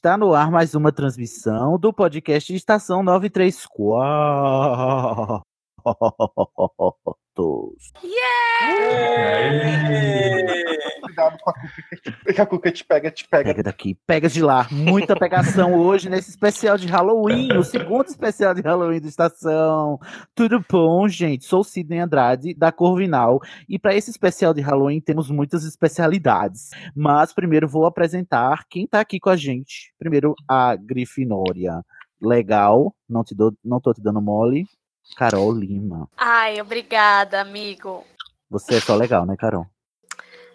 Está no ar mais uma transmissão do podcast Estação 934. Cuidado com a cuca, que a cuca te pega, te pega. Pega daqui, pega de lá. Muita pegação hoje nesse especial de Halloween, o segundo especial de Halloween do Estação. Tudo bom, gente? Sou Sidney Andrade, da Corvinal. E para esse especial de Halloween temos muitas especialidades. Mas primeiro vou apresentar quem tá aqui com a gente. Primeiro, a Grifinória. Legal, não, te dou, não tô te dando mole. Carol Lima. Ai, obrigada, amigo. Você é só legal, né, Carol?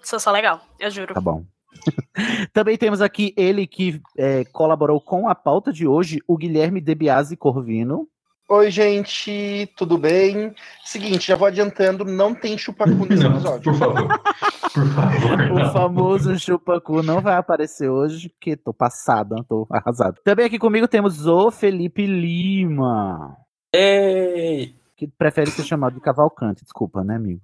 Sou só legal, eu juro. Tá bom. Também temos aqui ele que é, colaborou com a pauta de hoje, o Guilherme Debiase Corvino. Oi, gente, tudo bem? Seguinte, já vou adiantando, não tem chupacu nesse episódio. por favor. Por favor. O não. famoso Chupacu não vai aparecer hoje, porque tô passada, tô arrasado. Também aqui comigo temos o Felipe Lima, Ei! que prefere ser chamado de Cavalcante, desculpa, né, amigo?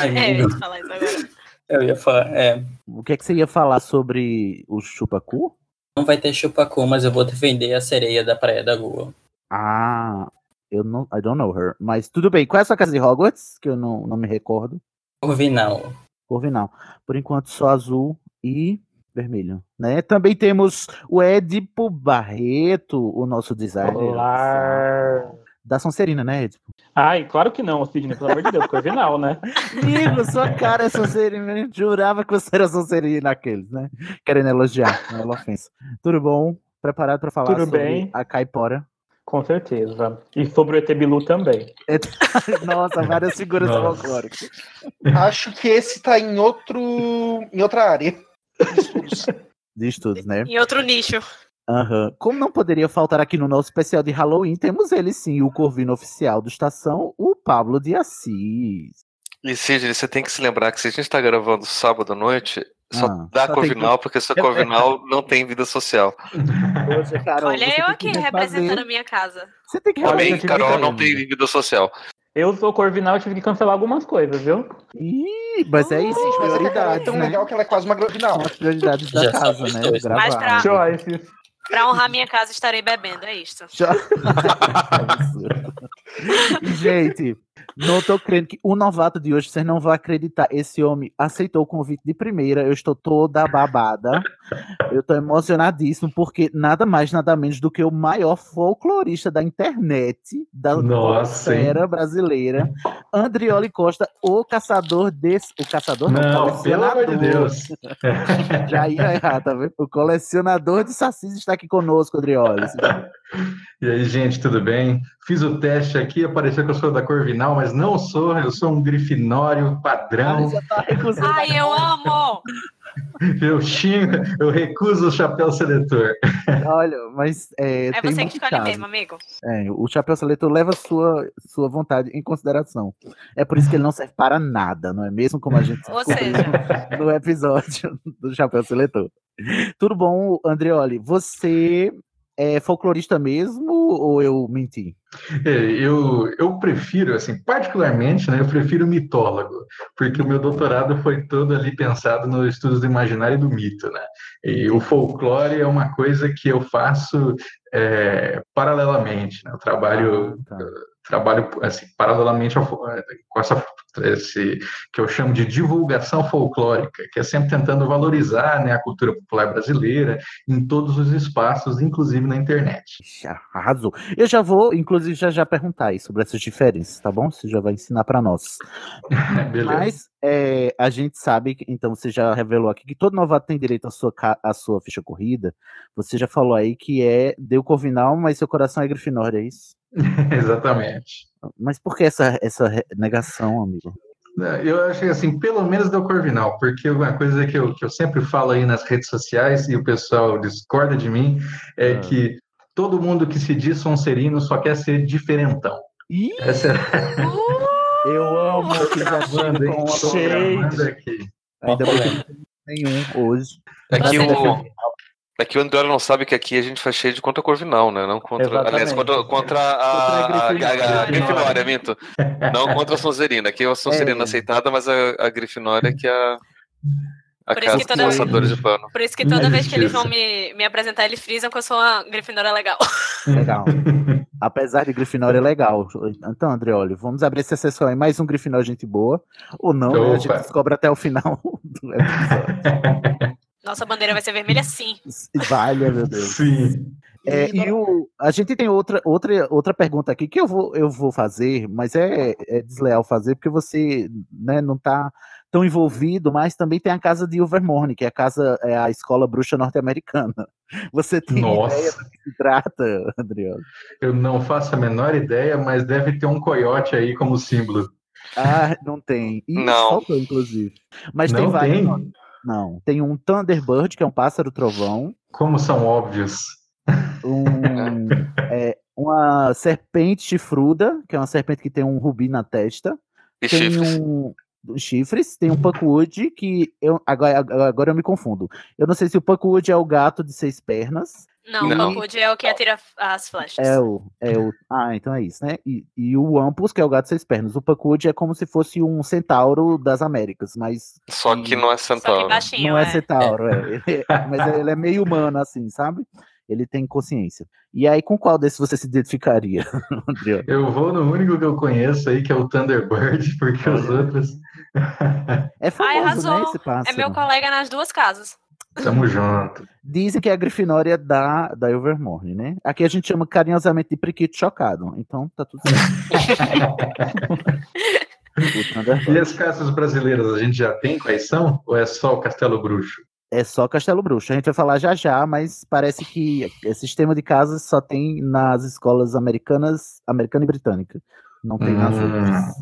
É, eu ia falar isso agora. eu ia falar, é, O que é que você ia falar sobre o Chupacu? não vai ter chupacu, mas eu vou defender a sereia da Praia da Lua. Ah, eu não, I don't know her, mas tudo bem. Qual é a sua casa de Hogwarts? Que eu não, não me recordo. Corvinal. Corvinal. Por enquanto, só azul e vermelho, né? Também temos o Edipo Barreto, o nosso designer Olá. Da Sonserina, né, Edipo? Ai, claro que não, Sidney, pelo amor de Deus, Corvinal, né? Amigo, sua cara é Sonserina. Eu jurava que você era Sonserina naqueles, né? Querendo elogiar, não é ofensa. Tudo bom? Preparado para falar Tudo sobre bem. a caipora? Com certeza. E sobre o ET Bilu também. Nossa, várias figuras folclóricas. Acho que esse tá em outro. em outra área. de estudos. De estudos, né? Em outro nicho. Aham. Como não poderia faltar aqui no nosso especial de Halloween, temos ele sim, o Corvino oficial do Estação, o Pablo de Assis. E Sidney, você tem que se lembrar que se a gente tá gravando sábado à noite, só Ah, dá só Corvinal, porque seu Corvinal não tem vida social. Hoje, Carol, Olha eu que aqui representando a minha casa. Você tem que Olha, Também, Carol não tem vida social. Eu sou Corvinal e tive que cancelar algumas coisas, viu? Ih, mas é isso, Gente, mas é que a Carol é prioridades, tão né? legal que ela é quase uma Gravinal. São as prioridades da Já casa, né? Gravar. Mas pra- Joyce. Pra honrar minha casa, estarei bebendo, é isto. Já- Gente, não tô crendo que o novato de hoje, vocês não vão acreditar. Esse homem aceitou o convite de primeira. Eu estou toda babada. Eu tô emocionadíssimo, porque nada mais, nada menos do que o maior folclorista da internet, da era brasileira, Andrioli Costa, o caçador desse. O caçador Não, pelo amor de Deus. Já ia errar, tá vendo? O colecionador de sacis está aqui conosco, Andrioli. E aí, gente, tudo bem? Fiz o teste aqui, apareceu que eu sou da Corvinal, mas não sou, eu sou um grifinório padrão. Já tá. Ai, eu amo! Eu xingo, eu recuso o chapéu seletor. Olha, mas é, É tem você que escolhe caso. mesmo, amigo. É, o chapéu seletor leva sua, sua vontade em consideração. É por isso que ele não serve para nada, não é mesmo? Como a gente Ou seja, no episódio do chapéu seletor. Tudo bom, Andreoli? Você é folclorista mesmo ou eu menti? É, eu, eu prefiro, assim, particularmente, né, eu prefiro mitólogo, porque o meu doutorado foi todo ali pensado nos estudos do imaginário e do mito, né? E o folclore é uma coisa que eu faço é, paralelamente, né? Eu trabalho, Ah, tá. Trabalho assim, paralelamente fo- com essa esse, que eu chamo de divulgação folclórica, que é sempre tentando valorizar né, a cultura popular brasileira em todos os espaços, inclusive na internet. Arrasou. Eu já vou, inclusive, já já perguntar aí sobre essas diferenças, tá bom? Você já vai ensinar para nós. Mas é, a gente sabe, então você já revelou aqui que todo novato tem direito à sua, à sua ficha corrida. Você já falou aí que é deu Corvinal, mas seu coração é Grifinória, é isso? Exatamente. Mas por que essa, essa negação, amigo? Eu acho que assim, pelo menos deu Corvinal, porque uma coisa que eu, que eu sempre falo aí nas redes sociais e o pessoal discorda de mim é Ah. que todo mundo que se diz sonserino só quer ser diferentão. Ih, Essa é eu amo que já gravando aqui. Ainda bem que não tem nenhum hoje. É que, Pra o, é que o André não sabe que aqui a gente faz cheio de contra Corvinal, né? Não contra. Aliás, Exatamente. contra, contra a, Contra a a, a, Grifinória. a Grifinória, minto. Não contra a Sonserina. Aqui é a Sonserina É. aceitada, mas a, a Grifinória que é a, a Por isso casa que dos toda- passadores de pano. Por isso que toda vez que eles vão me, me apresentar, eles frisam que eu sou uma Grifinória legal. Legal. Apesar de Grifinória é legal. Então, Andreoli, vamos abrir essa sessão aí. Mais um Grifinória gente boa. Ou não, né? A gente Opa. descobre até o final do episódio. Nossa bandeira vai ser vermelha sim. Valha, meu Deus. Sim. É, e o, a gente tem outra, outra, outra pergunta aqui que eu vou, eu vou fazer, mas é, é desleal fazer porque você né, não está tão envolvido, mas também tem a casa de Ilvermorny, que é a casa, é a escola bruxa norte-americana. Você tem Nossa. ideia do que se trata, Adriano? Eu não faço a menor ideia, mas deve ter um coiote aí como símbolo. Ah, não tem. Ih, Não. faltou, inclusive. Mas tem não vários. tem? Não. Tem um Thunderbird, que é um pássaro trovão. Como são óbvios. Um, é, uma serpente chifruda, que é uma serpente que tem um rubi na testa. E tem chifres. um chifres, tem um Puckwood que eu agora, agora eu me confundo. Eu não sei se o Puckwood é o gato de seis pernas. Não, Não. o Papude é o que atira as flechas. É o, é o. Ah, então é isso, né? E, e o Wampus, que é o gato de seis pernas. O Puckwood é como se fosse um centauro das Américas, mas Só que não é Só que centauro. baixinho, não é é. centauro, é. Ele é- mas ele é meio humano, assim, sabe? Ele tem consciência. E aí, com qual desses você se identificaria, Adriano? Eu vou no único que eu conheço aí, que é o Thunderbird, porque os outros. É famoso, né, arrasou. esse pássaro. É meu colega nas duas casas. Tamo junto. Dizem que é a Grifinória da, da Ilvermorny, né? Aqui a gente chama carinhosamente de priquito chocado. Então, tá tudo certo. E as casas brasileiras, a gente já tem quais são? Ou é só o Castelo Bruxo? É só Castelo Bruxo. A gente vai falar já já, mas parece que esse sistema de casas só tem nas escolas americanas, americana e britânica. Não tem nas Hum. outras.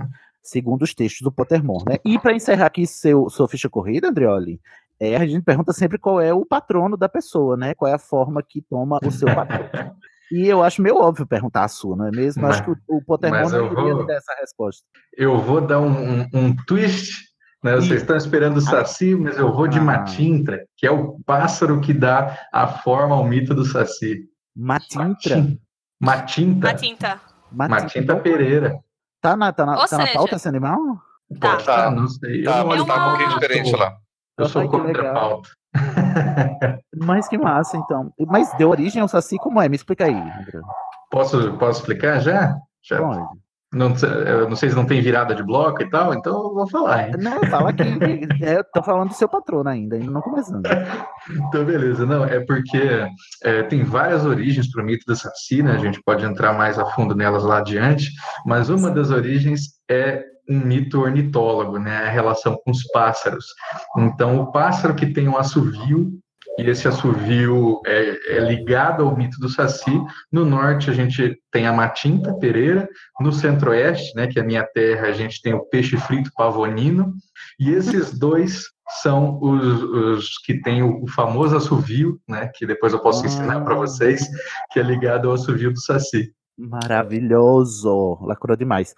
Segundo os textos do Pottermore, né? E para encerrar aqui seu, sua ficha corrida, Andrioli, é, a gente pergunta sempre qual é o patrono da pessoa, né? Qual é a forma que toma o seu patrono. E eu acho meio óbvio perguntar a sua, não é mesmo? Mas- acho que o, o Pottermore mas não eu iria vou- dar essa resposta. Eu vou dar um, um- um twist. Né? Vocês estão esperando o Saci, mas eu vou de Ah. Matintra, que é o pássaro que dá a forma ao mito do Saci. Matintra. Matinta. A tinta. Matinta Pereira. Tá na, tá na, Ou tá na seja- pauta esse animal? Tá. Estar, não sei. Tá, mas tá um pouquinho diferente lá. Eu sou Ai, que contra a pauta. Mas que massa, então. Mas deu origem ao Saci como é? Me explica aí, André. Posso, posso explicar já? já Pode. não, sei- eu não sei se não tem virada de bloco e tal, então eu vou falar, hein? Não, fala aqui. é, eu tô falando do seu patrono ainda, ainda não começando. Então, beleza. Não, é porque é, tem várias origens para o mito do Saci, né? A gente pode entrar mais a fundo nelas lá adiante, mas uma das origens é um mito ornitólogo, né? A relação com os pássaros. Então, o pássaro que tem um assovio, e esse assovio é, é ligado ao mito do Saci. No norte, a gente tem a Matinta Pereira. No centro-oeste, né, que é a minha terra, a gente tem o peixe frito pavonino. E esses dois são os, os que têm o, o famoso assovio, né, que depois eu posso ensinar para vocês, que é ligado ao assovio do Saci. Maravilhoso. Lacrou demais.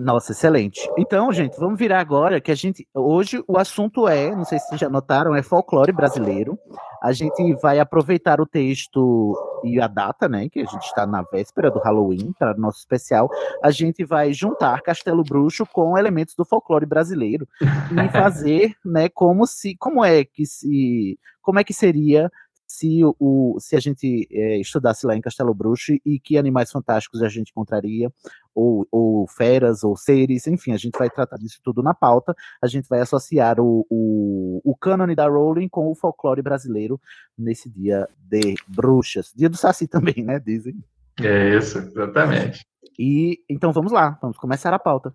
Nossa, excelente. Então, gente, vamos virar agora que a gente. Hoje o assunto é, não sei se vocês já notaram, é folclore brasileiro. A gente vai aproveitar o texto e a data, né? Que a gente está na véspera do Halloween, para nosso especial. A gente vai juntar Castelo Bruxo com elementos do folclore brasileiro e fazer, né, como se. Como é que se. Como é que seria se, o- se a gente eh, estudasse lá em Castelo Bruxo e que animais fantásticos a gente encontraria, ou, ou feras, ou seres, enfim, a gente vai tratar disso tudo na pauta. A gente vai associar o, o, o cânone da Rowling com o folclore brasileiro nesse dia de bruxas. Dia do Saci também, né? Dizem. É isso, exatamente. E então vamos lá, vamos começar a pauta.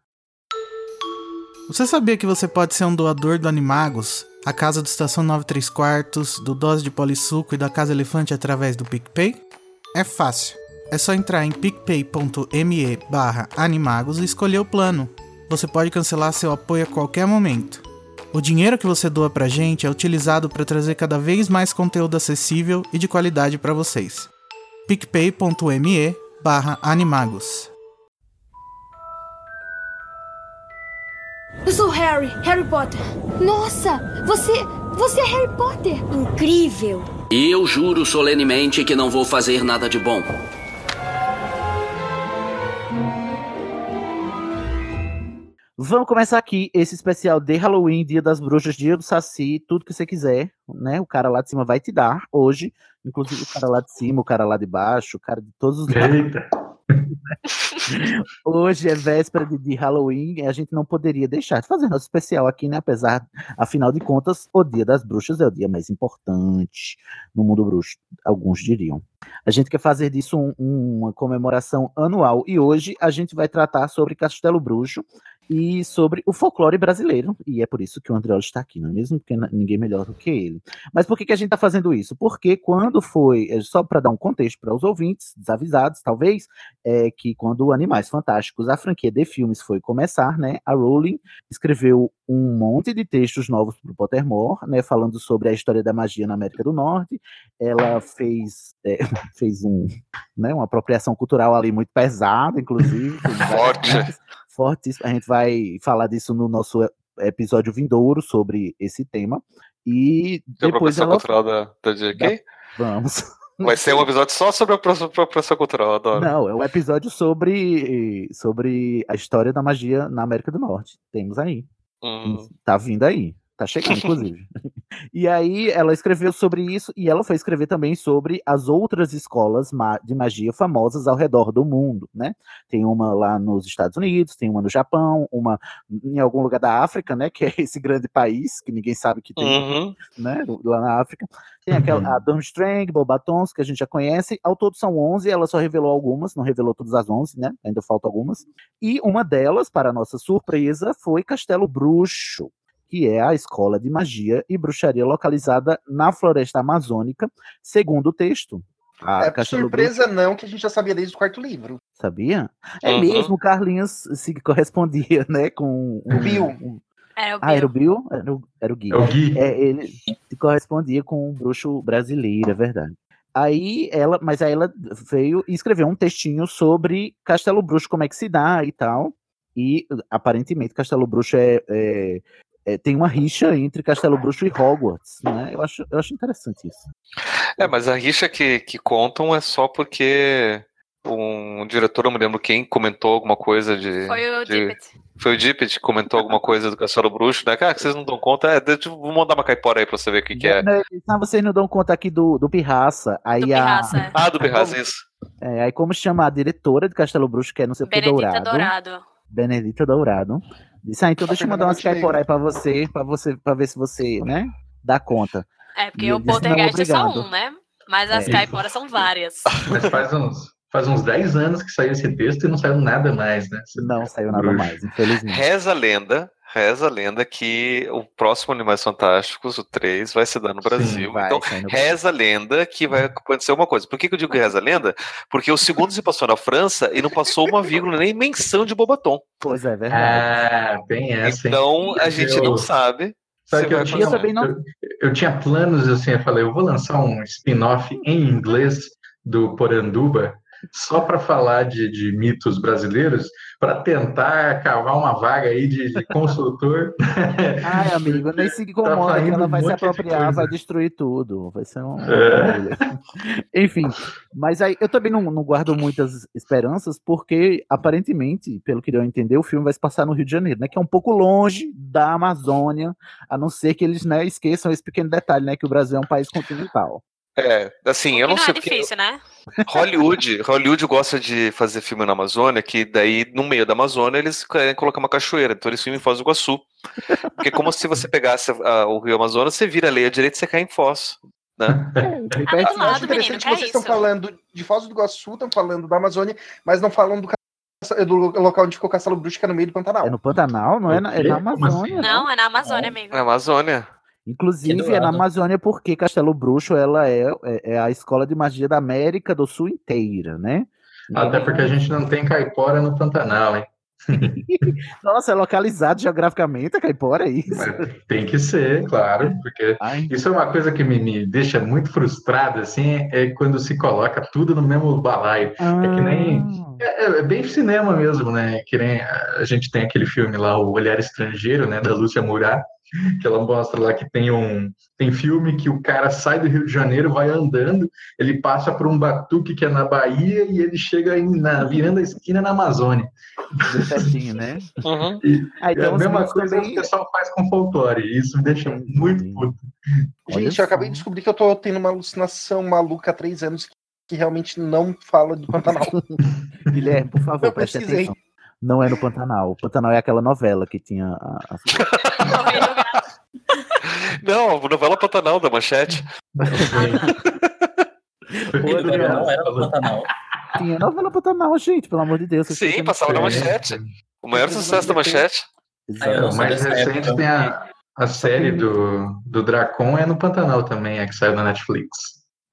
Você sabia que você pode ser um doador do Animagos, a casa do Estação 93 Quartos, do Dose de Polissuco e da Casa Elefante através do PicPay? É fácil. É só entrar em picpay.me barra animagos e escolher o plano. Você pode cancelar seu apoio a qualquer momento. O dinheiro que você doa pra gente é utilizado para trazer cada vez mais conteúdo acessível e de qualidade para vocês. picpay.me barra animagos. Eu sou Harry, Harry Potter. Nossa, você. Você é Harry Potter. Incrível. E eu juro solenemente que não vou fazer nada de bom. Vamos começar aqui esse especial de Halloween, Dia das Bruxas, Dia do Saci, tudo que você quiser, né? O cara lá de cima vai te dar hoje, inclusive o cara lá de cima, o cara lá de baixo, o cara de todos os lados. Eita. Hoje é véspera de, Halloween e a gente não poderia deixar de fazer nosso especial aqui, né? Apesar, afinal de contas, o Dia das Bruxas é o dia mais importante no mundo bruxo, alguns diriam. A gente quer fazer disso um- uma comemoração anual e hoje a gente vai tratar sobre Castelo Bruxo e sobre o folclore brasileiro. E é por isso que o André está aqui, não é mesmo? Porque ninguém melhor do que ele. Mas por que, que a gente está fazendo isso? Porque quando foi, é, só para dar um contexto para os ouvintes, desavisados talvez, é que quando Animais Fantásticos, a franquia de filmes foi começar, né, a Rowling escreveu um monte de textos novos para o Pottermore, né, falando sobre a história da magia na América do Norte. Ela fez, é, fez um, né, uma apropriação cultural ali muito pesada, inclusive. Forte. Fortíssimo. A gente vai falar disso no nosso episódio vindouro sobre esse tema. E depois ela... cultural da, da JK? Vamos. Vai ser um episódio só sobre a apro- apropriação cultural, adoro. Não, é um episódio sobre, sobre a história da magia na América do Norte. Temos aí. Hum. Tá vindo aí. Tá chegando, inclusive. e aí ela escreveu sobre isso e ela foi escrever também sobre as outras escolas de magia famosas ao redor do mundo, né? Tem uma lá nos Estados Unidos, tem uma no Japão, uma em algum lugar da África, né? Que é esse grande país que ninguém sabe que tem, Uhum. né? Lá na África. Tem aquela a Durmstrang, Bobatons, que a gente já conhece. Ao todo são 11, ela só revelou algumas, não revelou todas as 11, né? Ainda faltam algumas. E uma delas, para nossa surpresa, foi Castelo Bruxo, que é a escola de magia e bruxaria localizada na floresta amazônica, segundo o texto. A é surpresa não, que a gente já sabia desde o quarto livro. Sabia? É Uhum. mesmo, o Carlinhos se correspondia, né, com o Bill. um- Era o ah, era o Bill? Era o, era o Gui. É o Gui. É, ele se correspondia com um bruxo brasileiro, é verdade. Aí ela, mas aí ela veio e escreveu um textinho sobre Castelo Bruxo, como é que se dá e tal. E aparentemente Castelo Bruxo é, é- é- tem uma rixa entre Castelo Bruxo e Hogwarts, né? Eu acho, eu acho interessante isso. É, mas a rixa que, que contam é só porque um diretor, não me lembro quem, comentou alguma coisa de. Foi o de- Dippet. Foi o Dippet que comentou alguma coisa do Castelo Bruxo, né? Cara, que vocês não dão conta. É, deixa eu vou mandar uma caipora aí pra você ver o que, que é. Ah, vocês não dão conta aqui do, do Pirraça. Aí Do Pirraça, a, é. Ah, do Pirraz, isso. é, aí como chama a diretora de Castelo Bruxo, que é não sei o que Benedita Dourado. Dourado. Benedita Dourado. Disse, ah, então deixa eu mandar umas muito caipora aí pra você, pra você, pra ver se você, né, dá conta. É, porque E o ele disse, "Não, Poltergeist é só obrigado." um, né? Mas as É. caiporas são várias. Mas faz uns, faz uns 10 anos que saiu esse texto e não saiu nada mais, né? Não saiu nada mais, infelizmente. Reza a lenda, reza a lenda que o próximo Animais Fantásticos, o 3, vai se dar no Brasil. vai então, no reza a lenda que vai acontecer uma coisa. Por que, que eu digo que reza a lenda? Porque o segundo se passou na França e não passou uma vírgula nem menção de Bobaton. Pois é, verdade. Ah, tem essa. hein? Então, a gente Eu- não sabe. Sabe que eu tinha, não- eu, eu tinha planos, assim, eu falei, eu vou lançar um spin-off em inglês do Poranduba, só para falar de, de mitos brasileiros, para tentar cavar uma vaga aí de, de consultor. Ai, amigo, nem se incomoda que saindo ela vai um se apropriar, vai destruir tudo. Vai ser um. É. Enfim, mas aí eu também não, não guardo muitas esperanças, porque aparentemente, pelo que deu a entender, o filme vai se passar no Rio de Janeiro, né? Que é um pouco longe da Amazônia, a não ser que eles né, esqueçam esse pequeno detalhe, né? Que o Brasil é um país continental. É, assim, eu não não sei é porque difícil, né? Hollywood, Hollywood gosta de fazer filme na Amazônia, que daí no meio da Amazônia eles querem colocar uma cachoeira, então eles filmam em Foz do Iguaçu. Porque é como se você pegasse ah, o Rio Amazonas, você vira a lei à direita e você cai em Foz. Né? Bem Eu pertinho. acho interessante que vocês estão falando de Foz do Iguaçu, estão falando da Amazônia, mas não falam do, do local onde ficou Castelo Bruxo, que é no meio do Pantanal. É no Pantanal, não é na, é na Amazônia. Não, é na Amazônia, amigo. Na Amazônia. Inclusive, é na. Amazônia porque Castelo Bruxo ela é, é, é a escola de magia da América do Sul inteira, né? Até porque a gente não tem caipora no Pantanal, hein? Nossa, é localizado geograficamente a caipora, é isso? Tem que ser, claro, porque isso é uma coisa que me, me deixa muito frustrado, assim, é quando se coloca tudo no mesmo balaio. É que nem. É, é bem cinema mesmo, né? Que nem a gente tem aquele filme lá, O Olhar Estrangeiro, né, da Lúcia Murat, que ela mostra lá que tem um tem filme que o cara sai do Rio de Janeiro, vai andando, ele passa por um batuque que é na Bahia e ele chega em, na virando a esquina na Amazônia. Bem pertinho, né? E, Ah, é então a os mesma coisa também- que o pessoal faz com folclore, e isso me deixa muito puto. Gente, eu acabei de descobrir que eu tô tendo uma alucinação maluca há três anos que, que realmente não fala do Pantanal. Guilherme, por favor, Eu preste pesquisei. atenção. Não é no Pantanal. O Pantanal é aquela novela que tinha a, a- Não, a novela Pantanal da Manchete. Não era no Pantanal. Tinha novela Pantanal, gente, pelo amor de Deus. Sim, passava na. Manchete. O maior sucesso da Manchete. O mais recente tem a, a série do, do Dracon é no Pantanal também, é que saiu na Netflix.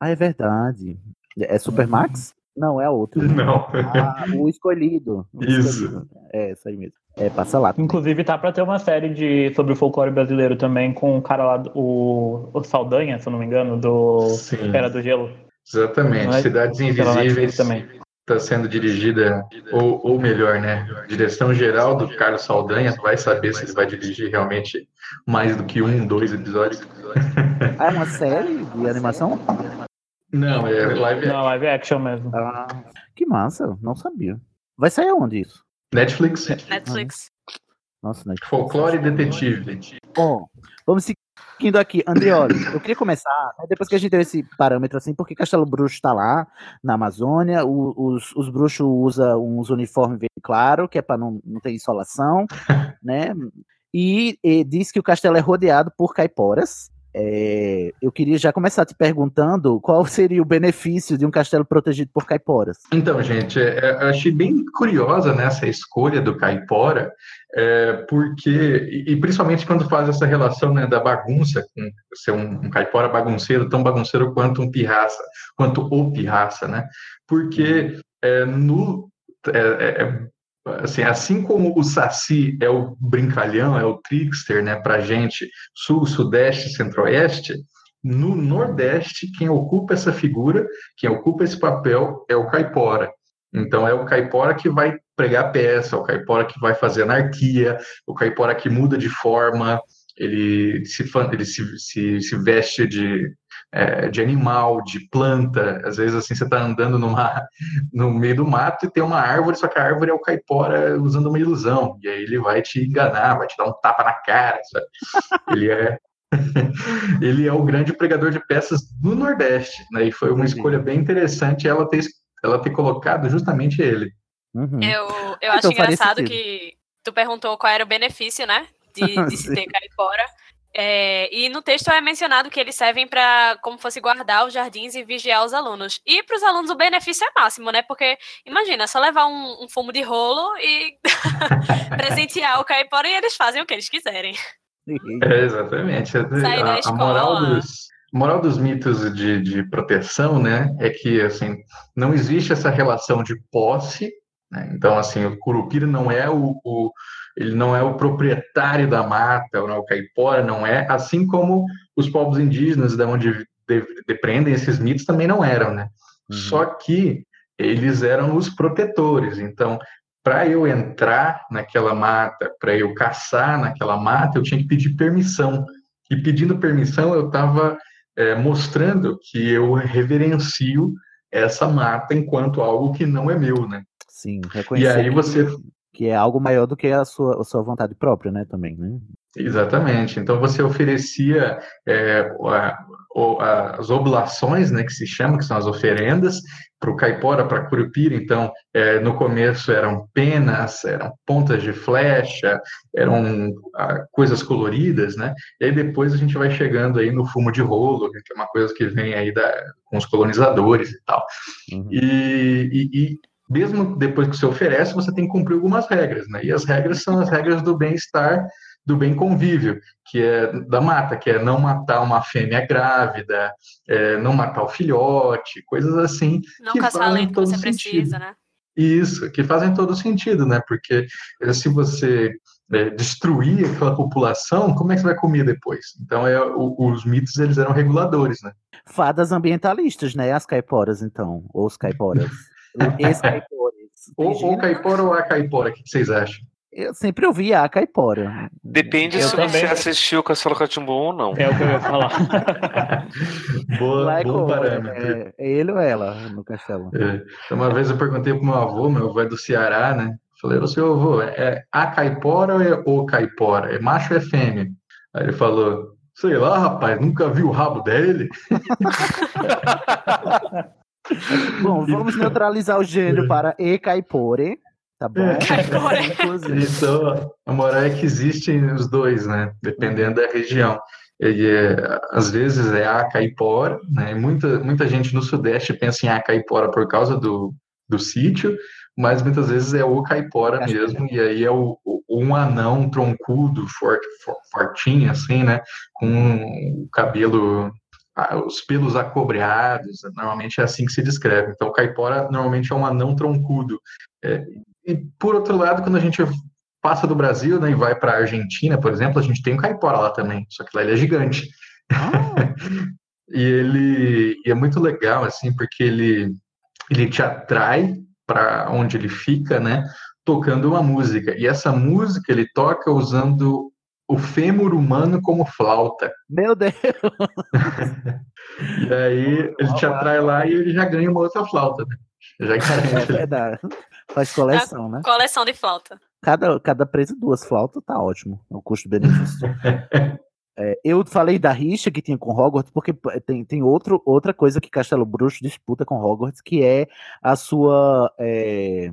Ah, é verdade. É Supermax? Não, é a outra. Não. Ah, o escolhido. O Isso. Escolhido. É, isso aí mesmo. É, passa lá. Inclusive, tá pra ter uma série de, sobre o folclore brasileiro também, com o cara lá, do- o, o Saldanha, se eu não me engano, do Sim. Era do Gelo. Exatamente. É? Cidades Invisíveis também. está sendo dirigida, ou, ou melhor, né? Direção geral do Carlos Saldanha, vai saber se ele vai dirigir realmente mais do que um, dois episódios. Ah, é uma série de animação? Não, é live Não, live action mesmo. Ah, que massa, não sabia. Vai sair aonde isso? Netflix. Netflix. Nossa, Netflix. Folclore Detetive. Bom, vamos seguindo aqui. Andrioli, eu queria começar, né, depois que a gente teve esse parâmetro assim, porque Castelo Bruxo está lá, na Amazônia, o- os, os bruxos usam uns uniformes verde claro, que é para não, não ter insolação, né? E, e diz que o castelo é rodeado por caiporas. É, eu queria já começar te perguntando qual seria o benefício de um castelo protegido por caiporas. Então, gente, é, é, eu achei bem curiosa nessa escolha do caipora, é, porque, e, e principalmente quando faz essa relação né, da bagunça, com ser um, um caipora bagunceiro, tão bagunceiro quanto um pirraça, quanto o pirraça, né? Porque é, no, é, é, é, assim, assim como o Saci é o brincalhão, é o trickster, né, pra gente, sul, sudeste, centro-oeste, no Nordeste, quem ocupa essa figura, quem ocupa esse papel é o caipora. Então, é o caipora que vai pregar peça, é o caipora que vai fazer anarquia, o caipora que muda de forma, ele se, ele se, se, se veste de, é, de animal, de planta. Às vezes, assim, você está andando numa, no meio do mato e tem uma árvore, só que a árvore é o caipora usando uma ilusão. E aí ele vai te enganar, vai te dar um tapa na cara, sabe? Ele é, ele é o grande pregador de peças do Nordeste, né? E foi uma escolha bem interessante ela ter, ela ter colocado justamente ele. Uhum. Eu, eu acho então faria engraçado que tu perguntou qual era o benefício, né? De, de se ter caipora. É, e no texto é mencionado que eles servem para como fosse guardar os jardins e vigiar os alunos. E para os alunos o benefício é máximo, né? Porque imagina, só levar um, um fumo de rolo e presentear o caipora e eles fazem o que eles quiserem. É, exatamente. Sair da A, a moral dos, moral dos mitos de, de proteção, né, é que assim não existe essa relação de posse. né? Então, assim, o curupira não é o, o- ele não é o proprietário da mata, não, o caipora não é, assim como os povos indígenas, da onde de- depreendem esses mitos, também não eram, né? Só que eles eram os protetores. Então, para eu entrar naquela mata, para eu caçar naquela mata, eu tinha que pedir permissão. E pedindo permissão, eu estava é, mostrando que eu reverencio essa mata enquanto algo que não é meu, né? Sim, E reconhecer aí você que, é algo maior do que a sua, a sua vontade própria, né? Também, né? Exatamente. Então você oferecia é, a- o- as oblações, né, que se chama, que são as oferendas, para o caipora, para a curupira. Então, é, no começo eram penas, eram pontas de flecha, eram ah, coisas coloridas, né? E aí depois a gente vai chegando aí no fumo de rolo, que é uma coisa que vem aí da, com os colonizadores e tal. E, e- e mesmo depois que você oferece, você tem que cumprir algumas regras, né? E as regras são as regras do bem-estar, do bem convívio, que é da mata, que é não matar uma fêmea grávida, é, não matar o filhote, coisas assim. Não que caçar fazem além do que todo você sentido. precisa, né? Isso, que fazem todo sentido, né? Porque eh, se você eh, destruir aquela população, como é que você vai comer depois? Então, é, o- os mitos, eles eram reguladores, né? Fadas ambientalistas, né? As caiporas, então. Ou os caiporas. Ex-caiporas. Ou, ou caipora ou a caipora, o que que vocês acham? Eu sempre ouvi a caipora. Depende Eu se também. você assistiu Castelo Catimbu ou não. É o que eu ia falar. Boa, é bom parâmetro. É, é ele ou ela no castelo? É. Uma vez eu perguntei pro meu avô, meu avô é do Ceará, né? Falei, ô seu avô, é a caipora ou é o caipora? É macho ou é fêmea? Aí ele falou, sei lá, rapaz, nunca vi o rabo dele. Bom, vamos neutralizar o gênero para e caipore. Tá bom? É. Inclusive. Então, a moral é que existem os dois, né? Dependendo da região. E, é, às vezes é a caipora, né? Muita, muita gente no Sudeste pensa em a caipora por causa do, do sítio, mas muitas vezes é o caipora mesmo, e aí é o, o- um anão troncudo, forte, for- fortinho, assim, né? Com o cabelo, os pelos acobreados, normalmente é assim que se descreve. Então, o caipora normalmente é um anão troncudo. É, e por outro lado, quando a gente passa do Brasil né, e vai para a Argentina, por exemplo, a gente tem um caipora lá também, só que lá ele é gigante. e ele e é muito legal, assim, porque ele, ele te atrai para onde ele fica, né, tocando uma música. E essa música ele toca usando o fêmur humano como flauta. Meu Deus! E aí ele te atrai lá e ele já ganha uma outra flauta, né? Já É verdade. Faz coleção, né? Coleção de flauta. Cada, cada preso duas flautas, tá ótimo. O custo-benefício. É, eu falei da rixa que tinha com Hogwarts, porque p- tem, tem outro, outra coisa que Castelo Bruxo disputa com Hogwarts, que é a sua. é,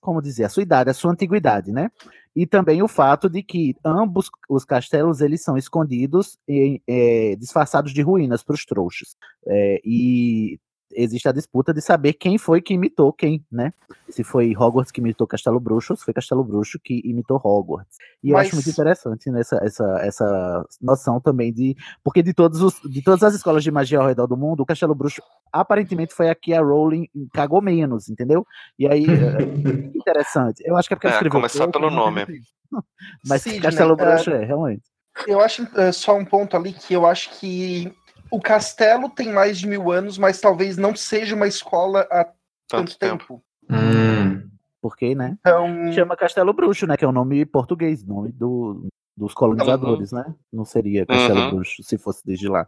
como dizer? A sua idade, a sua antiguidade, né? E também o fato de que ambos os castelos eles são escondidos e é, disfarçados de ruínas para os trouxas. É, e existe a disputa de saber quem foi que imitou quem, né? Se foi Hogwarts que imitou Castelo Bruxo, ou se foi Castelo Bruxo que imitou Hogwarts. E eu Mas- acho muito interessante nessa essa, essa noção também de. Porque de, todos os, de todas as escolas de magia ao redor do mundo, o Castelo Bruxo aparentemente foi a que a Rowling cagou menos, entendeu? E aí, é, interessante. Eu acho que é porque ela É, escreveu começar pouco, pelo não nome. Mas Sidney, Castelo é, Bruxo é, realmente. Eu acho é, só um ponto ali que eu acho que o castelo tem mais de mil anos, mas talvez não seja uma escola há tanto, tempo. Hum. Porque, né? Então... Chama Castelo Bruxo, né? Que é o nome português, nome do, dos colonizadores, né? Não seria Castelo Uhum. Bruxo se fosse desde lá.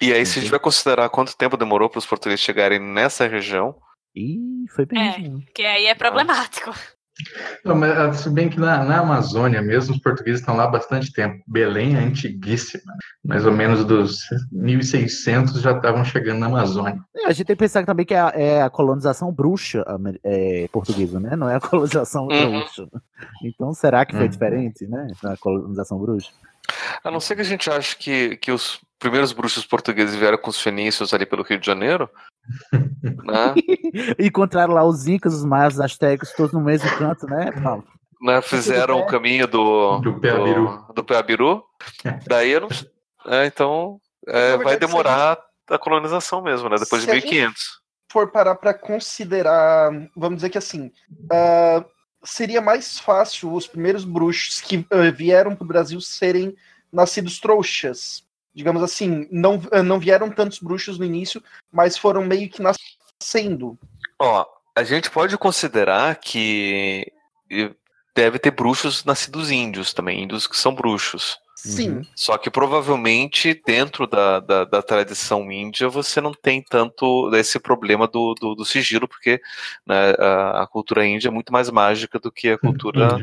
E aí, se a gente vai considerar quanto tempo demorou para os portugueses chegarem nessa região. Ih, foi bem. É, que aí é problemático. Não, mas ah, se bem que na, na Amazônia mesmo, os portugueses estão lá há bastante tempo. Belém é antiguíssima. né? Mais ou menos dos 1600 já estavam chegando na Amazônia. É, a gente tem que pensar também que é a, é a colonização bruxa é, portuguesa, né? Não é a colonização Uhum. bruxa. Então, será que foi Uhum. diferente, né? Na colonização bruxa? A não ser que a gente ache que, que os primeiros bruxos portugueses vieram com os fenícios ali pelo Rio de Janeiro. né? Encontraram lá os incas, os maias, os astecas, todos no mesmo canto, né, Paulo? né, fizeram o caminho do do Peabiru. do, do Peabiru. Daí não, é, então é, vai demorar a colonização mesmo, né? Depois de Se a gente 1500. for parar para considerar, vamos dizer que assim, ah, seria mais fácil os primeiros bruxos que ah, vieram para o Brasil serem nascidos trouxas. Digamos assim, não, ah, não vieram tantos bruxos no início, mas foram meio que nascendo. Ó, A gente pode considerar que deve ter bruxos nascidos índios também, índios que são bruxos. Sim. Só que provavelmente dentro da, da, da tradição índia você não tem tanto esse problema do, do, do sigilo, porque né, a, a cultura índia é muito mais mágica do que a cultura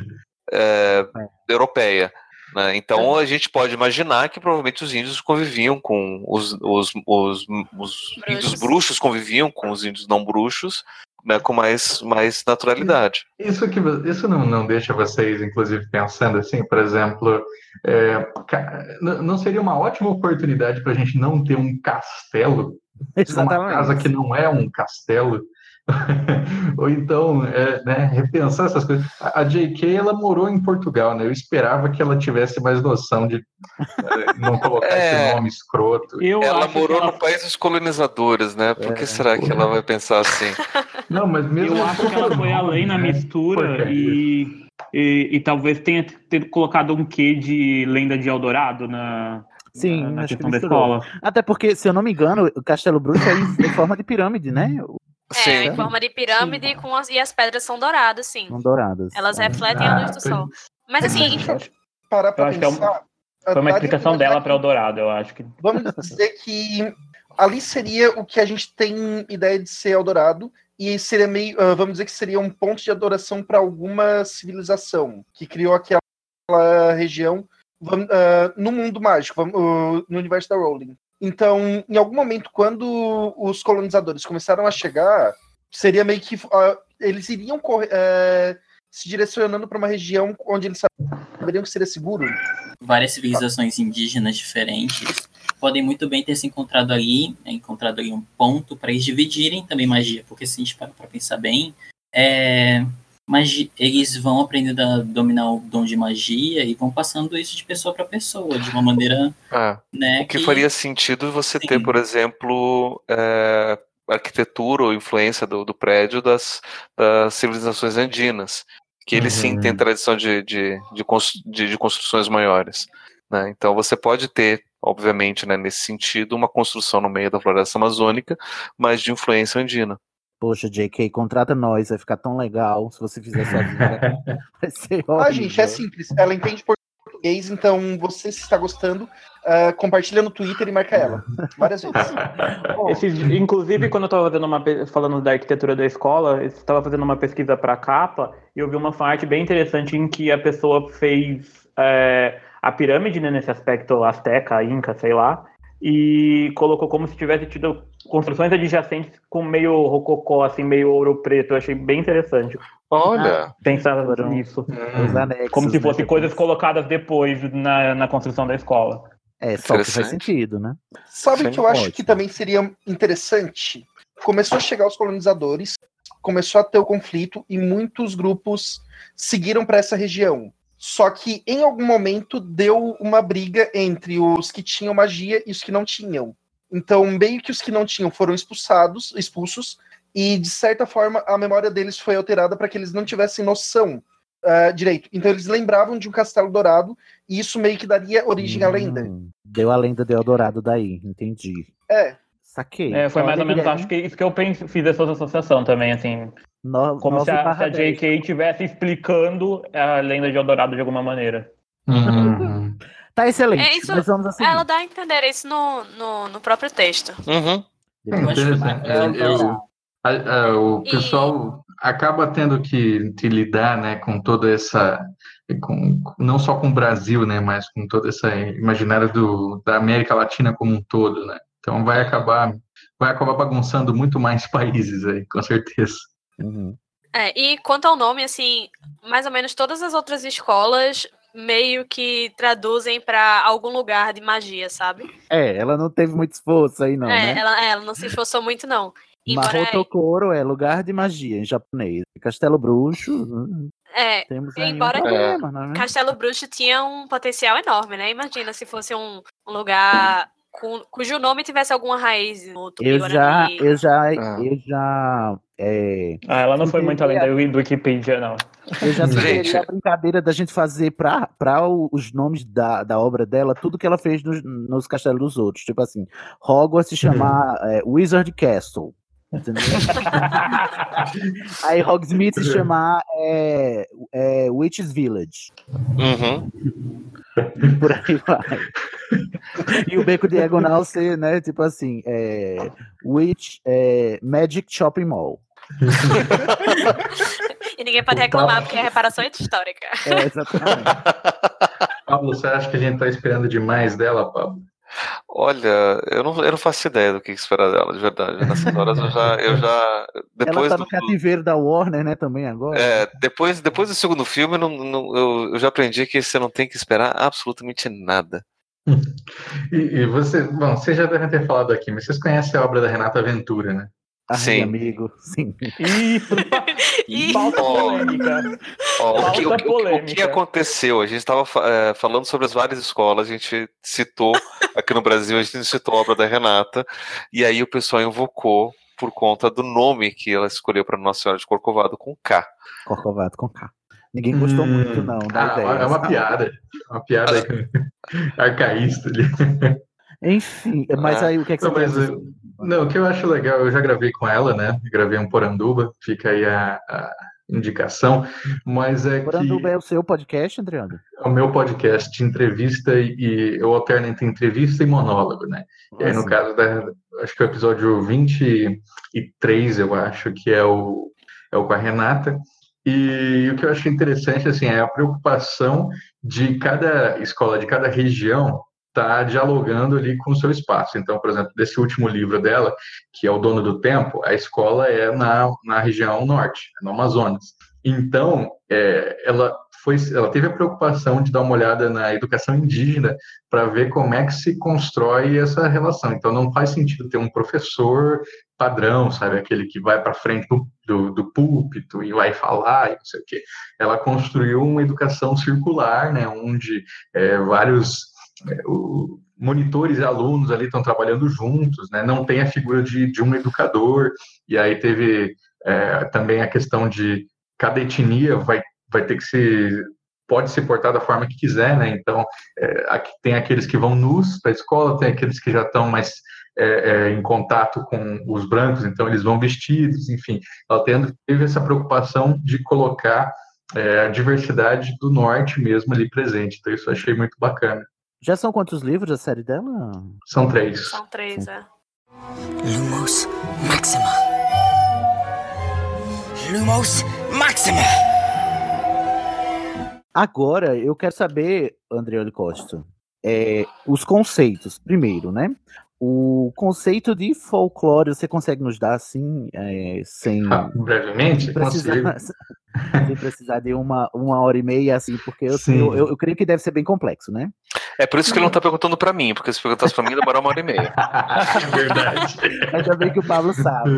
é, europeia. Né? Então a gente pode imaginar que provavelmente os índios conviviam com os, os, os, os índios bruxos conviviam com os índios não bruxos né, com mais, mais naturalidade. Isso que isso não, não deixa vocês, inclusive, pensando assim, por exemplo, é, não seria uma ótima oportunidade para a gente não ter um castelo? Uma Exatamente. casa que não é um castelo? Ou então, é, né, repensar essas coisas. A J.K. ela morou em Portugal, né? Eu esperava que ela tivesse mais noção de é, não colocar É. esse nome escroto. ela morou no país dos colonizadores, né? Por que será que ela vai pensar assim? Não, mas mesmo Eu acho que ela foi além na mistura e, e, e talvez tenha ter colocado um quê de lenda de Eldorado na, Sim, na, na acho que questão da escola. Até porque, se eu não me engano, o Castelo Bruxo é em, em forma de pirâmide, né? É, em forma de pirâmide com as, e as pedras são douradas, sim. São douradas. Elas refletem a luz do sol. Mas assim, Parar Eu pra acho que é um- pensar. Foi uma daria explicação dela para Eldorado, eu acho que. Vamos dizer que ali seria o que a gente tem ideia de ser Eldorado, e seria meio. ah, vamos dizer que seria um ponto de adoração para alguma civilização que criou aquela região ah, no mundo mágico, ah, no universo da Rowling. Então, em algum momento, quando os colonizadores começaram a chegar, seria meio que. ah, eles iriam eh, se direcionando para uma região onde eles saberiam que seria seguro. várias civilizações indígenas diferentes podem muito bem ter se encontrado ali, né, encontrado ali um ponto para eles dividirem também magia, porque se a gente parar para pensar bem, é, magi- eles vão aprendendo a dominar o dom de magia e vão passando isso de pessoa para pessoa, de uma maneira, É. né, O que faria sentido você ter, por exemplo, é, arquitetura ou influência do, do prédio das, das civilizações andinas, que eles sim têm tradição de, de, de, de- de construções maiores. né? Então você pode ter, obviamente, né, nesse sentido, uma construção no meio da floresta amazônica, mas de influência andina. Poxa, JK, contrata nós, vai ficar tão legal se você fizer sozinha. vai ser ótimo. Ah, gente, é simples. Ela entende português, então você, se está gostando, ah, compartilha no Twitter e marca ela. Várias vezes. Esses, inclusive, quando eu estava fazendo uma falando da arquitetura da escola, eu estava fazendo uma pesquisa para a capa e eu vi uma arte bem interessante em que a pessoa fez é, a pirâmide né, nesse aspecto asteca, inca, sei lá, e colocou como se tivesse tido construções adjacentes com meio rococó, assim, meio ouro preto. Eu achei bem interessante. Olha. Pensar nisso. Os anexos, Como se né, fossem que coisas colocadas depois na, na construção da escola. É, só que faz sentido, né? Sabe o que eu acho Ótimo. que também seria interessante? Começou a chegar os colonizadores, começou a ter o conflito e muitos grupos seguiram para essa região. Só que em algum momento deu uma briga entre os que tinham magia e os que não tinham. Então, meio que os que não tinham foram expulsados, expulsos, e de certa forma a memória deles foi alterada para que eles não tivessem noção ah, direito. Então, eles lembravam de um castelo dourado, e isso meio que daria origem à lenda. Deu a lenda de Eldorado daí, entendi. É. Saquei. É, foi mais Olha, ou menos, Guilherme, acho que isso que eu pense, fiz essa associação também, assim. No- Como se a, se a. J.K. estivesse explicando a lenda de Eldorado de alguma maneira. Tá excelente. É isso, ela dá a entender isso no, no, no próprio texto. Uhum. É interessante. É, eu- a- a- o pessoal acaba tendo que, que lidar, né, com toda essa, com, não só com o Brasil, né, mas com toda essa imaginária do, da América Latina como um todo, né. Então vai acabar, vai acabar bagunçando muito mais países aí, com certeza. É, e quanto ao nome, assim, mais ou menos todas as outras escolas meio que traduzem pra algum lugar de magia, sabe? É, ela não teve muito esforço aí, não, é, né? ela, é, ela não se esforçou muito, não. Embora, Mahotokoro é lugar de magia em japonês. Castelo Bruxo. hum, é, Temos aí um embora problema, não é? Castelo Bruxo tinha um potencial enorme, né? Imagina se fosse um, um lugar cu- cujo nome tivesse alguma raiz no Eu já, eu já, Ah. eu já. É, Ah, ela não foi muito além do, do Wikipedia, não. eu já Gente. a brincadeira da gente fazer o- os nomes da, da obra dela, tudo que ela fez nos, nos castelos dos outros. Tipo assim, Hogwarts se chamar é, Wizard Castle. Entendeu? Aí Hogsmeade se chamar é, é Witch's Village. Uhum. Por aí vai. E o beco diagonal ser, né, tipo assim, é, Witch é, Magic Shopping Mall. E ninguém pode reclamar, porque é reparação histórica. É, exatamente. Pablo, você acha que a gente tá esperando demais dela, Pablo? Olha, eu não, eu não faço ideia do que esperar dela, de verdade. Nessas horas eu já. Eu já depois Ela tá do, no cativeiro da Warner, né, também agora. é, depois, depois do segundo filme, eu, não, não- eu, eu já aprendi que você não tem que esperar absolutamente nada. E, e você, bom, vocês já devem ter falado aqui, mas vocês conhecem a obra da Renata Ventura, né? Ai, Sim. amigo, sim. Isso. Falta polêmica. Ó, o, que, o que- o que- o que polêmica. aconteceu? A gente estava falando sobre as várias escolas, a gente citou, aqui no Brasil, a gente citou a obra da Renata, e aí o pessoal invocou por conta do nome que ela escolheu para Nossa Senhora de Corcovado com K. Corcovado com K. Ninguém gostou Hum, muito, não, da ah, ideia. É uma piada. É Uma piada arcaísta ali. Enfim, mas Ah, aí o que é que não, você mas, Não, o que eu acho legal, eu já gravei com ela, né? Gravei um Poranduba, fica aí a, a indicação, mas é que Poranduba é o seu podcast, Adriano? é o meu podcast de entrevista e, eu alterno entre entrevista e monólogo, né? E aí, no caso da, acho que é o episódio 23, eu acho, que é o, é o com a Renata. E o que eu acho interessante, assim, é a preocupação de cada escola, de cada região, tá dialogando ali com o seu espaço. Então, por exemplo, desse último livro dela, que é O Dono do Tempo, a escola é na, na região norte, no Amazonas. Então, é, ela foi, ela teve a preocupação de dar uma olhada na educação indígena para ver como é que se constrói essa relação. Então, não faz sentido ter um professor padrão, sabe, aquele que vai para frente do, do, do púlpito e vai falar e não sei o quê. Ela construiu uma educação circular, né, onde é, vários é, o- monitores e alunos ali estão trabalhando juntos, né? Não tem a figura de, de um educador. E aí teve é, também a questão de cada etnia vai vai ter que se pode se portar da forma que quiser, né? Então é, aqui tem aqueles que vão nus para a escola, tem aqueles que já estão mais é, é, em contato com os brancos, então eles vão vestidos, enfim. Ela teve essa preocupação de colocar é, a diversidade do norte mesmo ali presente. Então isso eu achei muito bacana. Já são quantos livros da série dela? São três. São três, é. Lumos Maxima. Lumos Maxima. Agora, eu quero saber, André Costa, é, os conceitos. Primeiro, né? O conceito de folclore, você consegue nos dar assim, é, sem, Ah, brevemente, sem precisar, sem precisar de uma, uma hora e meia, assim, porque eu, eu, eu, eu creio que deve ser bem complexo, né? É por isso que ele não tá perguntando pra mim, porque se perguntasse pra mim, demora uma hora e meia. Verdade. Ainda bem que o Pablo sabe.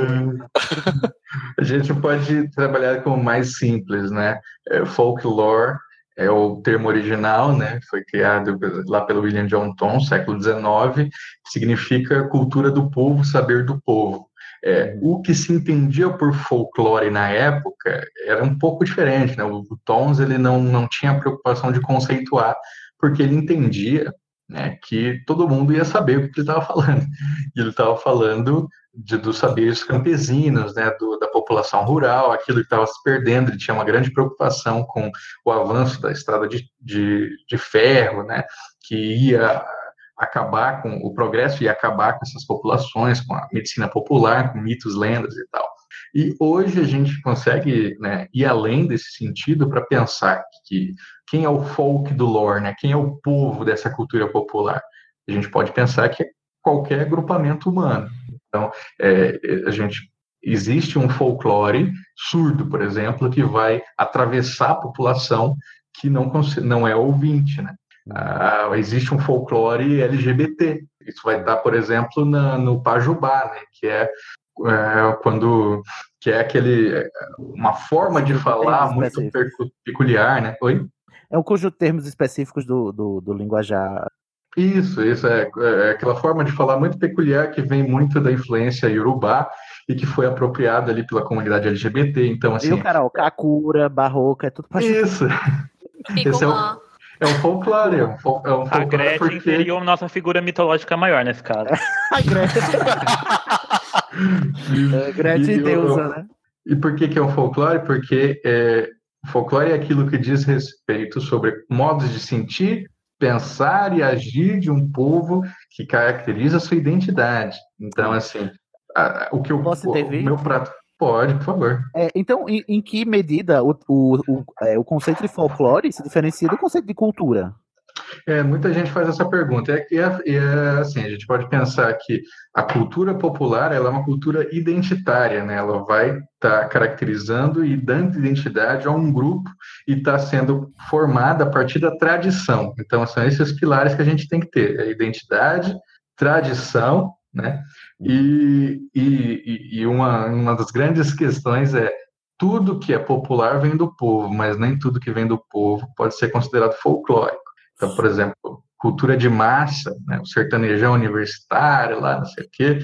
A gente pode trabalhar com o mais simples, né? É, folklore é o termo original, né? Foi criado lá pelo William John Tom, século XIX, significa cultura do povo, saber do povo. É, o que se entendia por folclore na época era um pouco diferente, né? O Tons ele não, não tinha preocupação de conceituar, porque ele entendia né, que todo mundo ia saber o que ele estava falando. E ele estava falando de, dos saberes campesinos, né, do, da população rural, aquilo que estava se perdendo. Ele tinha uma grande preocupação com o avanço da estrada de, de, de ferro, né, que ia acabar com o progresso ia acabar com essas populações, com a medicina popular, com mitos, lendas e tal. E hoje a gente consegue né, ir além desse sentido para pensar que quem é o folk do lore, né, quem é o povo dessa cultura popular. A gente pode pensar que é qualquer agrupamento humano. Então, é, a gente existe um folclore surdo, por exemplo, que vai atravessar a população que não, não é ouvinte, né? Ah, existe um folclore LGBT. Isso vai estar, por exemplo, na, no Pajubá, né? Que é, é, quando que é aquele uma forma de falar muito peculiar, né? Oi? É um conjunto de termos específicos do, do, do linguajar. Isso, isso é, é, aquela forma de falar muito peculiar que vem muito da influência iorubá e que foi apropriada ali pela comunidade LGBT. Então, assim. Viu, Carol? Kakura, barroca, é tudo pra Isso. Esse é um, é um folclore, é um, fol, é um folclore. A Gretchen porque... seria a nossa figura mitológica maior nesse caso. a Gretchen. É, grande E eu- deusa, eu- né? E por que, que é o folclore? Porque é, o folclore é aquilo que diz respeito sobre modos de sentir, pensar e agir de um povo que caracteriza a sua identidade. Então, assim, a- o que eu, Posso o, o meu prato. Pode, por favor. É, então, em, em que medida o, o, o, é, o conceito de folclore se diferencia do conceito de cultura? É, muita gente faz essa pergunta. É, e é, e é assim, a gente pode pensar que a cultura popular ela é uma cultura identitária, né? Ela vai estar caracterizando e dando identidade a um grupo e está sendo formada a partir da tradição. Então, são esses pilares que a gente tem que ter: é identidade, tradição, né? E, e- e uma, uma das grandes questões é tudo que é popular vem do povo, mas nem tudo que vem do povo pode ser considerado folclórico. Então, por exemplo, cultura de massa, né, o sertanejão universitário, lá, não sei o quê,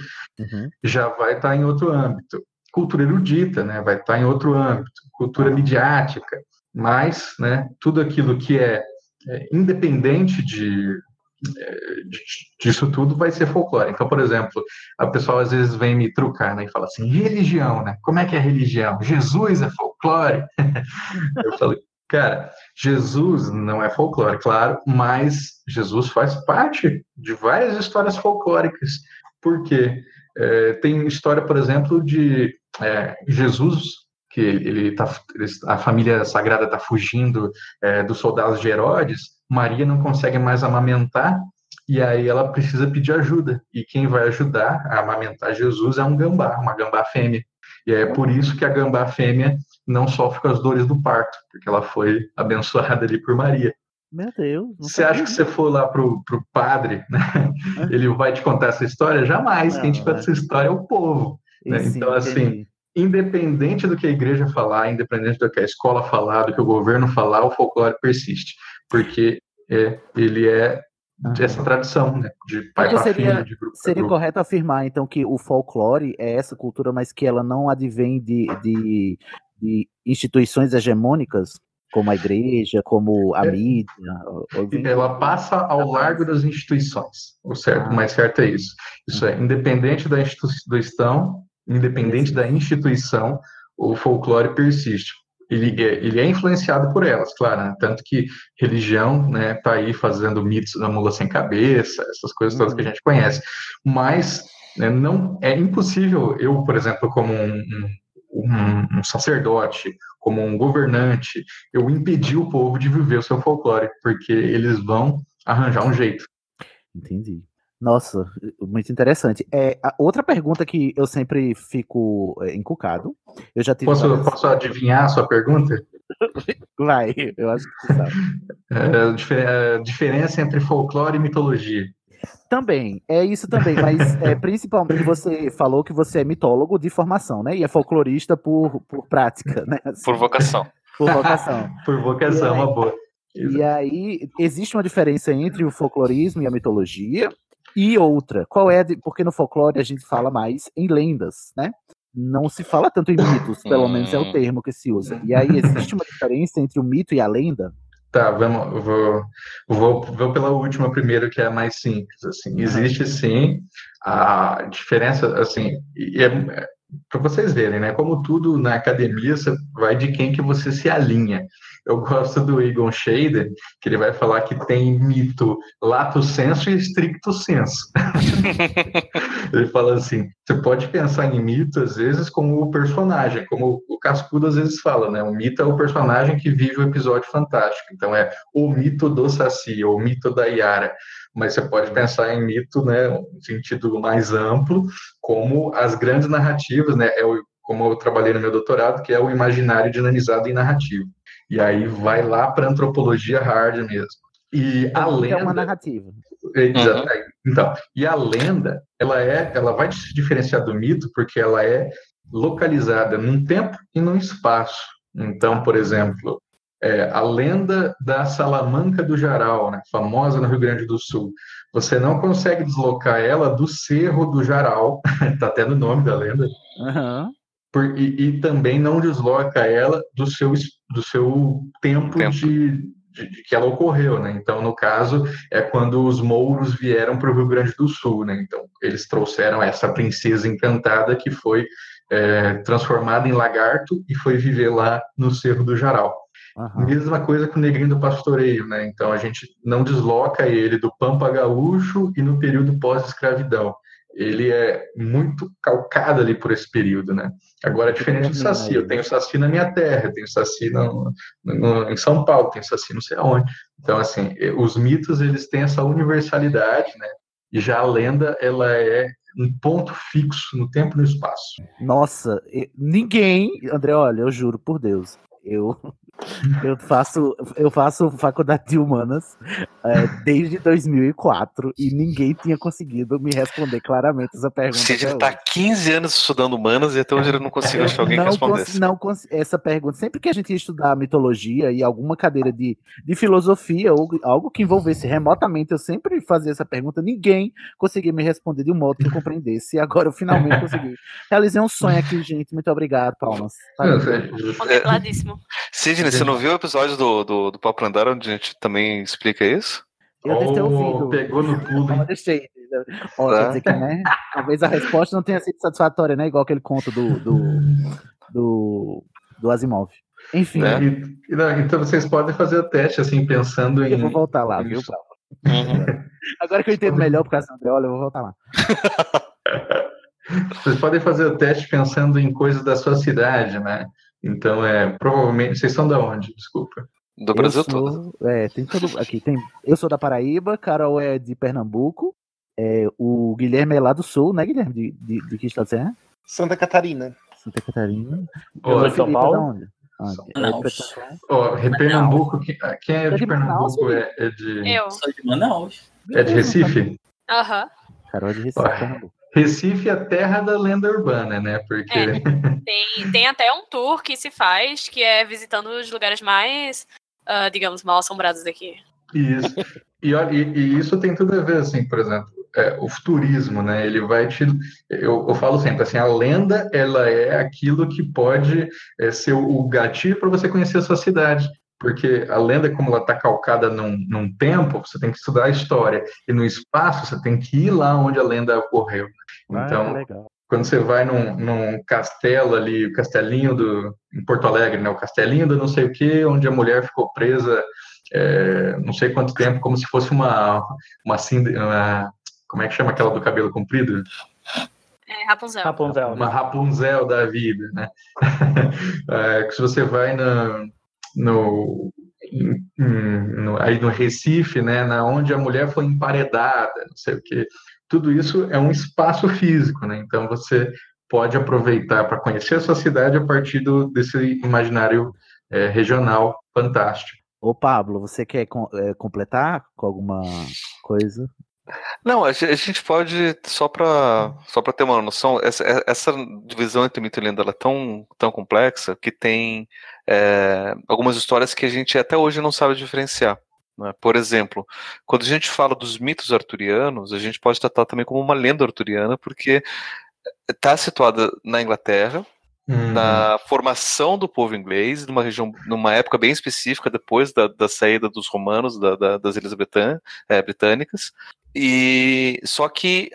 já vai estar em outro âmbito. Cultura erudita, né, vai estar em outro âmbito. Cultura midiática, mas, né, tudo aquilo que é, é independente de, é, de- disso tudo vai ser folclore. Então, por exemplo, a pessoa às vezes vem me trucar, né, e fala assim, religião, né? Como é que é religião? Jesus é folclore? Eu falei, cara, Jesus não é folclore, claro, mas Jesus faz parte de várias histórias folclóricas. Por quê? É, tem história, por exemplo, de é, Jesus, que ele tá, a família sagrada está fugindo é, dos soldados de Herodes, Maria não consegue mais amamentar, e aí ela precisa pedir ajuda. E quem vai ajudar a amamentar Jesus é um gambá, uma gambá fêmea. E é por isso que a gambá fêmea não sofre com as dores do parto, porque ela foi abençoada ali por Maria. Meu Deus. não Você acha que você for lá pro, pro padre, né, ele vai te contar essa história? Jamais. Quem te conta essa história é o povo. né? Sim, Então, assim, entendi. independente do que a igreja falar, independente do que a escola falar, do que o governo falar, o folclore persiste. Porque é, ele é essa tradição, né? De pai Então para seria, filho, de grupo seria grupo. correto afirmar, então, que o folclore é essa cultura, mas que ela não advém de, de, de instituições hegemônicas, como a igreja, como a É. mídia. Ela passa ao largo das instituições. O certo, o mais certo é isso. Isso é, independente da instituição, independente da instituição, o folclore persiste. Ele é, ele é influenciado por elas, claro, né? tanto que religião né, tá aí fazendo mitos da mula sem cabeça, essas coisas todas que a gente conhece. Mas né, não é impossível eu, por exemplo, como um, um- um- um sacerdote, como um governante, eu impedir o povo de viver o seu folclore, porque eles vão arranjar um jeito. Entendi. Nossa, muito interessante. É, a outra pergunta que eu sempre fico é, encucado. Eu já tive. Posso, várias- posso adivinhar a sua pergunta? Vai, eu acho que sabe. É, a difer- a diferença entre folclore e mitologia. Também, é isso também, mas é, principalmente você falou que você é mitólogo de formação, né? E é folclorista por, por prática, né? Assim, Por vocação. por vocação. Por vocação, aí- uma boa. E aí, existe uma diferença entre o folclorismo e a mitologia e outra. Qual é? de- Porque no folclore a gente fala mais em lendas, né? Não se fala tanto em mitos, pelo menos é o termo que se usa. E aí, existe uma diferença entre o mito e a lenda? Tá, vamos, eu vou, vou, vou pela última primeiro, que é a mais simples. Assim, existe sim a diferença, assim, e é, para vocês verem, né? Como tudo na academia, você vai de quem que você se alinha. Eu gosto do Egon Schader, que ele vai falar que tem mito lato senso e stricto senso. ele fala assim: você pode pensar em mito, às vezes, como o personagem, como o Cascudo às vezes fala, né? O mito é o personagem que vive o episódio fantástico. Então, é o mito do Saci, ou o mito da Yara. Mas você pode pensar em mito, né, no sentido mais amplo, como as grandes narrativas, né? É o, como eu trabalhei no meu doutorado, que é o imaginário dinamizado em narrativa. E aí vai lá para antropologia hard mesmo. E a É uma lenda. narrativa. Exato. Então, e a lenda, ela é, ela vai se diferenciar do mito porque ela é localizada num tempo e num espaço. Então, por exemplo, é, a lenda da Salamanca do Jaral, né, famosa no Rio Grande do Sul, você não consegue deslocar ela do Cerro do Jaral, está até no nome da lenda, Aham. Por- e, e também não desloca ela do seu, do seu tempo, De, de, de que ela ocorreu, né? Então, no caso, é quando os mouros vieram para o Rio Grande do Sul, né? Então, eles trouxeram essa princesa encantada que foi é, transformada em lagarto e foi viver lá no Cerro do Jaral. Mesma coisa com o negrinho do pastoreio, né? Então a gente não desloca ele do Pampa Gaúcho e no período pós-escravidão. Ele é muito calcado ali por esse período, né? Agora, diferente do Saci, eu tenho Saci na minha terra, eu tenho Saci no, no, em São Paulo, tenho Saci não sei aonde. Então, assim, os mitos, eles têm essa universalidade, né? E já a lenda, ela é um ponto fixo no tempo e no espaço. Nossa, ninguém, André, olha, eu juro por Deus, eu eu faço eu faço faculdade de humanas é, desde 2004 e ninguém tinha conseguido me responder claramente essa pergunta. Sidney até tá hoje. 15 anos estudando humanas e até hoje ele não conseguiu achar alguém que não respondesse. cons- não essa pergunta, sempre que a gente ia estudar mitologia e alguma cadeira de, de filosofia ou algo que envolvesse remotamente, eu sempre fazia essa pergunta, ninguém conseguia me responder de um modo que eu compreendesse. E agora eu finalmente consegui. Realizei um sonho aqui, gente. Muito obrigado, Palmas. Contempladíssimo. Sidney, você não viu o episódio do, do, do Papo Lendário onde a gente também explica isso? Eu devo ter ouvido. Pegou no pulo. Eu deixei. Ó, Tá. quer dizer que, né? Talvez a resposta não tenha sido satisfatória, né? Igual aquele conto do, do, do, do Asimov. Enfim, Né? E- não, então vocês podem fazer o teste, assim, pensando em. eu vou voltar lá, viu, Paulo? Agora que eu entendo melhor por causa do André, olha, eu vou voltar lá. Vocês podem fazer o teste pensando em coisas da sua cidade, né? Então, é, provavelmente. Vocês são da onde? Desculpa. Do Eu sou- É, tem todo. Aqui tem. Eu sou da Paraíba, Carol é de Pernambuco. É, o Guilherme é lá do sul, né, Guilherme? De, de, de que estado você é? Santa Catarina. Santa Catarina. Ó, O São Felipe é Paulo? Onde? É de Manaus. Pernambuco? Ó, Pernambuco, quem, ah, quem é de de Manaus, Pernambuco? É, é de. Eu. Sou de Manaus. É de Recife? Aham. Carol é de Recife, Pernambuco. Recife é a terra da lenda urbana, né? Porque. É. Tem, tem até um tour que se faz, que é visitando os lugares mais, ah, digamos, mal assombrados daqui. Isso. E, e, e isso tem tudo a ver, assim, por exemplo, é, o turismo, né? Ele vai te. Eu, eu falo sempre assim, a lenda ela é aquilo que pode é, ser o, o gatilho para você conhecer a sua cidade. Porque a lenda, como ela está calcada num, num tempo, você tem que estudar a história. E no espaço, você tem que ir lá onde a lenda ocorreu. Ah, Então, legal. quando você vai num, num castelo ali, o castelinho do em Porto Alegre, né? O castelinho do não sei o que, onde a mulher ficou presa é, não sei quanto tempo, como se fosse uma uma, uma como é que chama aquela do cabelo comprido? É Rapunzel. Rapunzel. Uma Rapunzel da vida, né? É, que se você vai no, no, em- no- aí no Recife, né, na onde a mulher foi emparedada, não sei o quê. Tudo isso é um espaço físico, né? Então você pode aproveitar para conhecer a sua cidade a partir do, desse imaginário é, regional fantástico. Ô, Pablo, você quer com- é, completar com alguma coisa? Não, a ge- a gente pode, só para só pra ter uma noção, essa, essa divisão entre mito e lenda ela é tão, tão complexa que tem é, algumas histórias que a gente até hoje não sabe diferenciar. né? Por exemplo, quando a gente fala dos mitos arturianos, a gente pode tratar também como uma lenda arturiana, porque está situada na Inglaterra, na formação do povo inglês, numa região, numa época bem específica, depois da, da saída dos romanos, da- da- das ilhas eh, britânicas. E só que,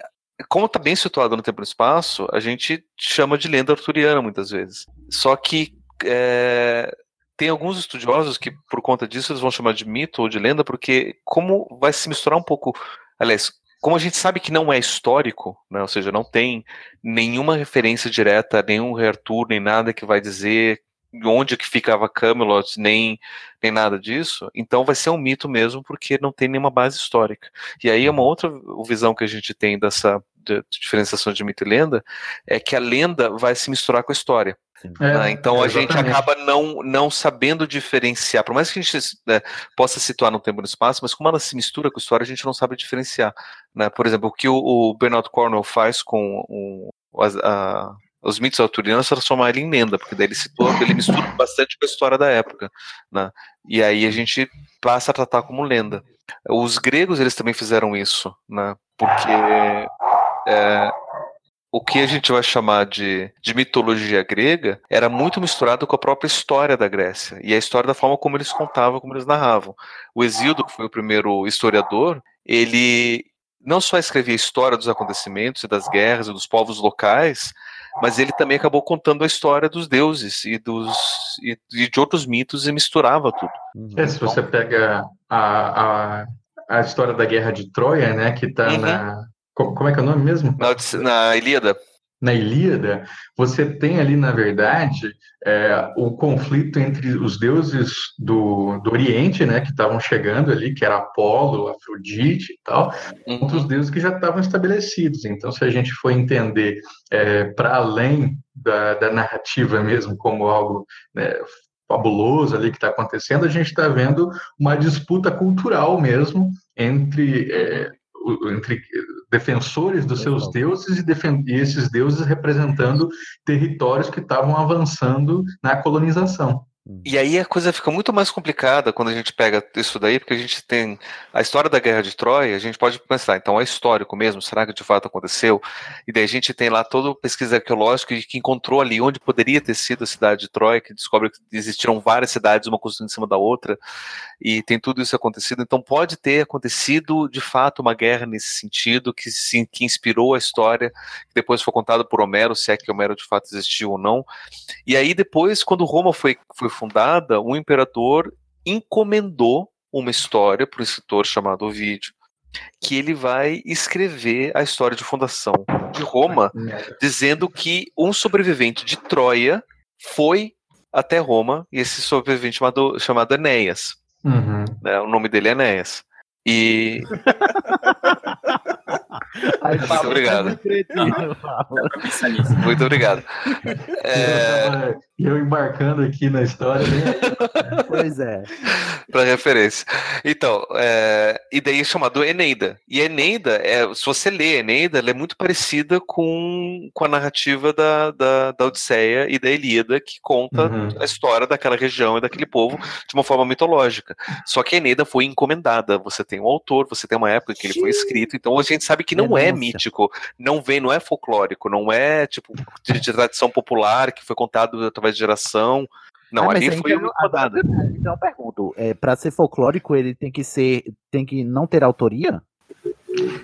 como está bem situado no tempo e no espaço, a gente chama de lenda arturiana muitas vezes. Só que eh, tem alguns estudiosos que, por conta disso, eles vão chamar de mito ou de lenda, porque como vai se misturar um pouco, aliás, como a gente sabe que não é histórico, né, ou seja, não tem nenhuma referência direta nenhum rei Arthur, nem nada que vai dizer onde que ficava Camelot, nem, nem nada disso, então vai ser um mito mesmo, porque não tem nenhuma base histórica. E aí uma outra visão que a gente tem dessa de- de diferenciação de mito e lenda é que a lenda vai se misturar com a história. É, né? Então a gente acaba não, não sabendo diferenciar, por mais que a gente né, possa situar no tempo e no espaço, mas como ela se mistura com a história, a gente não sabe diferenciar. Né? Por exemplo, o que o, o Bernard Cornwell faz com o, as- a- os mitos arturianos é transformar ele em lenda, porque daí ele, situa, ele mistura bastante com a história da época. Né? E aí a gente passa a tratar como lenda. Os gregos eles também fizeram isso, né? porque é, o que a gente vai chamar de, de mitologia grega era muito misturado com a própria história da Grécia e a história da forma como eles contavam, como eles narravam. O Exildo, que foi o primeiro historiador, ele não só escrevia a história dos acontecimentos e das guerras e dos povos locais, mas ele também acabou contando a história dos deuses e dos e, e de outros mitos e misturava tudo. É, se você pega a, a, a história da guerra de Troia, né, que está Uhum. na como é que é o nome mesmo? Na, na Ilíada. Na Ilíada, você tem ali, na verdade, é, o conflito entre os deuses do, do Oriente, né, que estavam chegando ali, que era Apolo, Afrodite e tal, contra os deuses que já estavam estabelecidos. Então, se a gente for entender para além da, da narrativa mesmo, como algo né, fabuloso ali que está acontecendo, a gente está vendo uma disputa cultural mesmo entre, é, entre defensores dos seus deuses e, defen- e esses deuses representando territórios que estavam avançando na colonização. E aí a coisa fica muito mais complicada quando a gente pega isso daí, porque a gente tem a história da Guerra de Troia, a gente pode pensar, então é histórico mesmo, será que de fato aconteceu? E daí a gente tem lá toda a pesquisa arqueológica que encontrou ali onde poderia ter sido a cidade de Troia, que descobre que existiram várias cidades, uma construindo em cima da outra, e tem tudo isso acontecido. Então pode ter acontecido de fato uma guerra nesse sentido, que, se, que inspirou a história, que depois foi contada por Homero, se é que Homero de fato existiu ou não. E aí depois, quando Roma foi, foi fundada, o imperador encomendou uma história para um escritor chamado Ovídio, que ele vai escrever a história de fundação de Roma, dizendo que um sobrevivente de Troia foi até Roma, e esse sobrevivente chamado, chamado Enéas. Uhum. né, o nome dele é Enéas. E. Muito obrigado. Muito obrigado. É, E eu embarcando aqui na história. né? Pois é. para referência. Então, é, e daí é chamado Eneida. E Eneida, é, se você lê Eneida, ela é muito parecida com, com a narrativa da, da, da Odisseia e da Ilíada, que conta Uhum. a história daquela região e daquele povo de uma forma mitológica. Só que a Eneida foi encomendada. Você tem um autor, você tem uma época que ele foi escrito, então a gente sabe que não é Denúncia. mítico, não vem, não é folclórico, não é tipo de, de tradição popular que foi contado através de geração. Não, Ah, ali foi então, encomendada. Então eu pergunto, é, para ser folclórico ele tem que ser, tem que não ter autoria?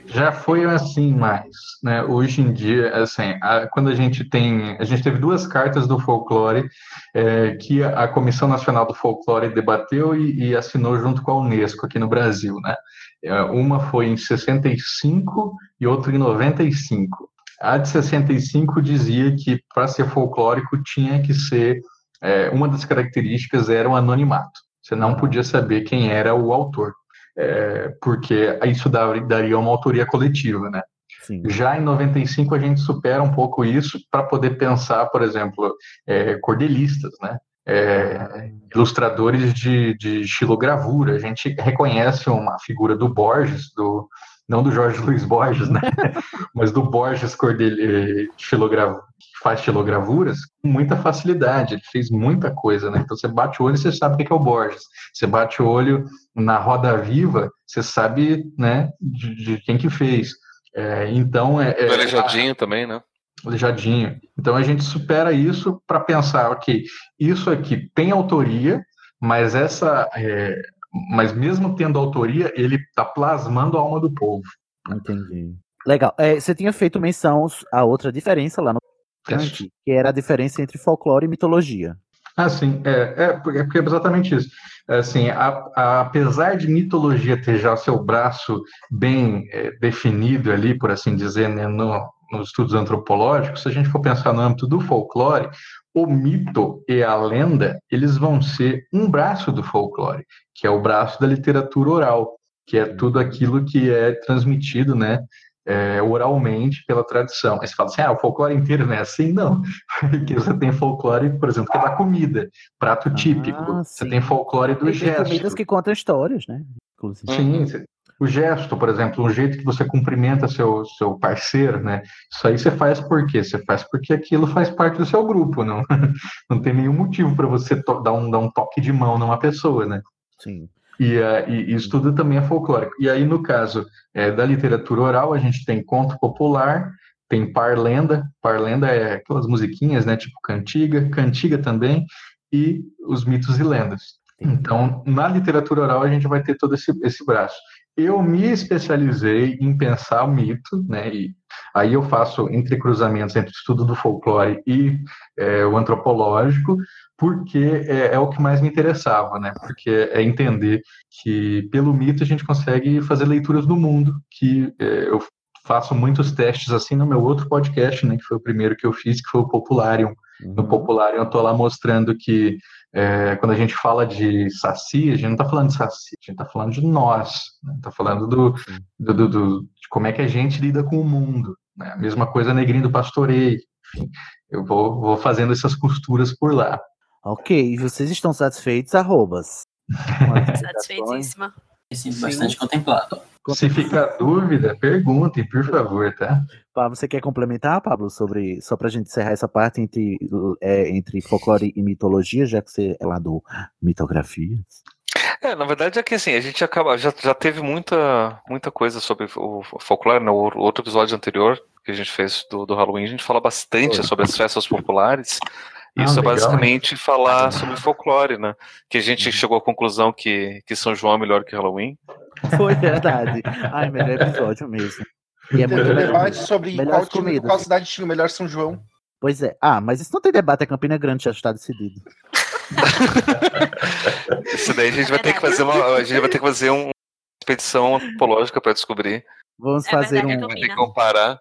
Já foi assim mais, né? Hoje em dia, assim, a- quando a gente tem, a gente teve duas cartas do folclore é, que a, a Comissão Nacional do Folclore debateu e, e assinou junto com a Unesco aqui no Brasil, né? É, uma foi em 65 e outra em 95. A de 65 dizia que para ser folclórico tinha que ser é, uma das características era o anonimato. Você não podia saber quem era o autor é, porque isso dar- daria uma autoria coletiva, né? Já em 95 a gente supera um pouco isso para poder pensar, por exemplo, é, cordelistas, né? É, ilustradores de, de estilogravura. A gente reconhece uma figura do Borges, do não do Jorge Luiz Borges, né? Mas do Borges Cordel, estilogra- que faz estilogravuras com muita facilidade. Ele fez muita coisa, né? Então você bate o olho e você sabe o que é o Borges. Você bate o olho na Roda Viva, você sabe, né, de, de quem que fez. É, então é, é também, né? Aleijadinho. Então a gente supera isso para pensar, ok, isso aqui tem autoria, mas essa, é, mas mesmo tendo autoria, ele está plasmando a alma do povo. Entendi. Legal. É, você tinha feito menção a outra diferença lá no Kant, que era a diferença entre folclore e mitologia. Ah, sim, é, é, porque é porque é exatamente isso. É, Assim, a- a- apesar de mitologia ter já seu braço bem é, definido ali, por assim dizer, né, no- nos estudos antropológicos, se a gente for pensar no âmbito do folclore, o mito e a lenda, eles vão ser um braço do folclore, que é o braço da literatura oral, que é tudo aquilo que é transmitido, né, é, oralmente pela tradição. Aí você fala assim, ah, o folclore inteiro não é assim? Não, porque você tem folclore, por exemplo, que é da comida, prato típico. você tem folclore do E tem gesto. comidas que contam histórias, né? Inclusive. Sim, o gesto, por exemplo, um jeito que você cumprimenta seu, seu parceiro, né? Isso aí você faz por quê? Você faz porque aquilo faz parte do seu grupo, não, não tem nenhum motivo para você dar um, dar um toque de mão numa pessoa, né? Sim. E, eh, e isso tudo também é folclórico. E aí, no caso eh, da literatura oral, a gente tem conto popular tem parlenda, parlenda é aquelas musiquinhas, né, tipo cantiga, cantiga também, e os mitos e lendas. Então, na literatura oral, a gente vai ter todo esse, esse braço. Eu me especializei em pensar o mito, né, e aí eu faço entrecruzamentos entre o estudo do folclore e é, o antropológico, porque é, é, o que mais me interessava, né, porque é entender que pelo mito a gente consegue fazer leituras do mundo, que é, eu faço muitos testes assim no meu outro podcast, né, que foi o primeiro que eu fiz, que foi o Popularium. Uhum. No Popularium eu estou lá mostrando que é, quando a gente fala de saci, a gente não está falando de saci, a gente está falando de nós, está né? Tá falando do, do, do, do, de como é que a gente lida com o mundo. Né? A mesma coisa negrinho do pastoreio. Enfim, eu vou, vou fazendo essas costuras por lá. Ok, vocês estão satisfeitos, arrobas? Satisfeitíssima. Sim, bastante contemplado. Se ficar dúvida, perguntem, por favor, tá? Pablo, você quer complementar, Pablo, sobre só para a gente encerrar essa parte entre, é, entre folclore e mitologia, já que você é lá do mitografia? É, na verdade é que assim, a gente acaba, já, já teve muita, muita coisa sobre o folclore, no outro episódio anterior que a gente fez do, do Halloween, a gente fala bastante sobre as festas populares. Ah, Isso é basicamente falar sobre folclore, né? Que a gente chegou à conclusão que, que São João é melhor que Halloween. Foi verdade. Ai, melhor episódio mesmo. E é muito debate sobre qual, time, qual cidade tinha o melhor São João. Pois é. Ah, mas isso não tem debate, a Campina Grande já está decidido. isso daí a gente vai ter que fazer uma. A gente vai ter que fazer uma expedição antropológica para descobrir. Vamos é fazer verdade, um. Que comparar.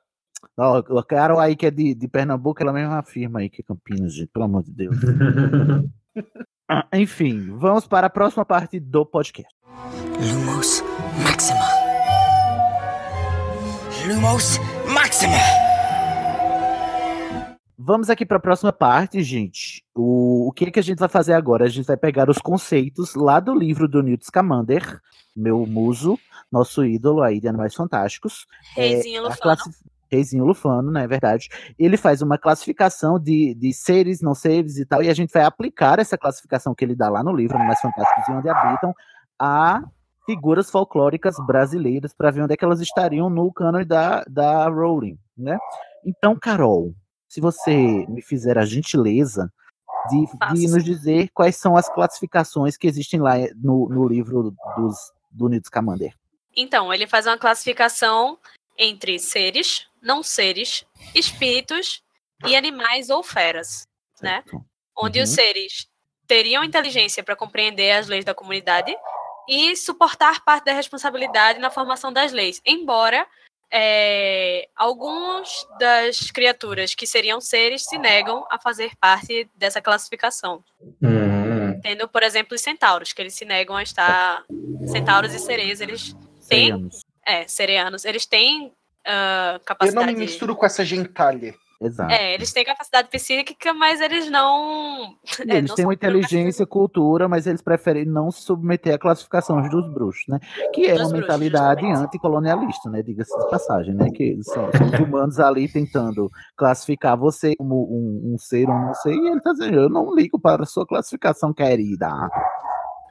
Ó, o Carol aí que é de, de Pernambuco, ela mesma afirma aí que é Campinas, gente, pelo amor de Deus. ah, enfim, vamos para a próxima parte do podcast. Lumos Maxima. Lumos Maxima. Vamos aqui para a próxima parte, gente. O, o que, que a gente vai fazer agora? A gente vai pegar os conceitos lá do livro do Newt Scamander, meu muso, nosso ídolo aí de Animais Fantásticos. Reizinho é, Lufano. Reizinho Lufano, não é verdade? Ele faz uma classificação de, de seres, não seres e tal, e a gente vai aplicar essa classificação que ele dá lá no livro Animais Fantásticos e Onde Habitam a figuras folclóricas brasileiras para ver onde é que elas estariam no cânone da, da Rowling, né? Então, Carol, se você me fizer a gentileza de, de nos dizer quais são as classificações que existem lá no, no livro dos, do Newt Scamander. Então, ele faz uma classificação entre seres, não seres, espíritos e animais ou feras, né? né? Onde uhum. os seres teriam inteligência para compreender as leis da comunidade e suportar parte da responsabilidade na formação das leis, embora é, algumas das criaturas que seriam seres se negam a fazer parte dessa classificação. Uhum. Tendo, por exemplo, os centauros, que eles se negam a estar. Centauros e sereias, eles têm. Sereanos. É, sereanos, eles têm uh, capacidade. Eu não me misturo com essa gentalha. Exato. É, eles têm capacidade psíquica, mas eles não. É, eles não têm uma inteligência, cultura, mas eles preferem não se submeter à classificação dos bruxos, né? Que é dos uma bruxos, mentalidade anticolonialista, né? Diga-se de passagem, né? Que são, são, os humanos ali tentando classificar você como um, um ser ou um não ser, e ele tá dizendo, eu não ligo para a sua classificação, querida.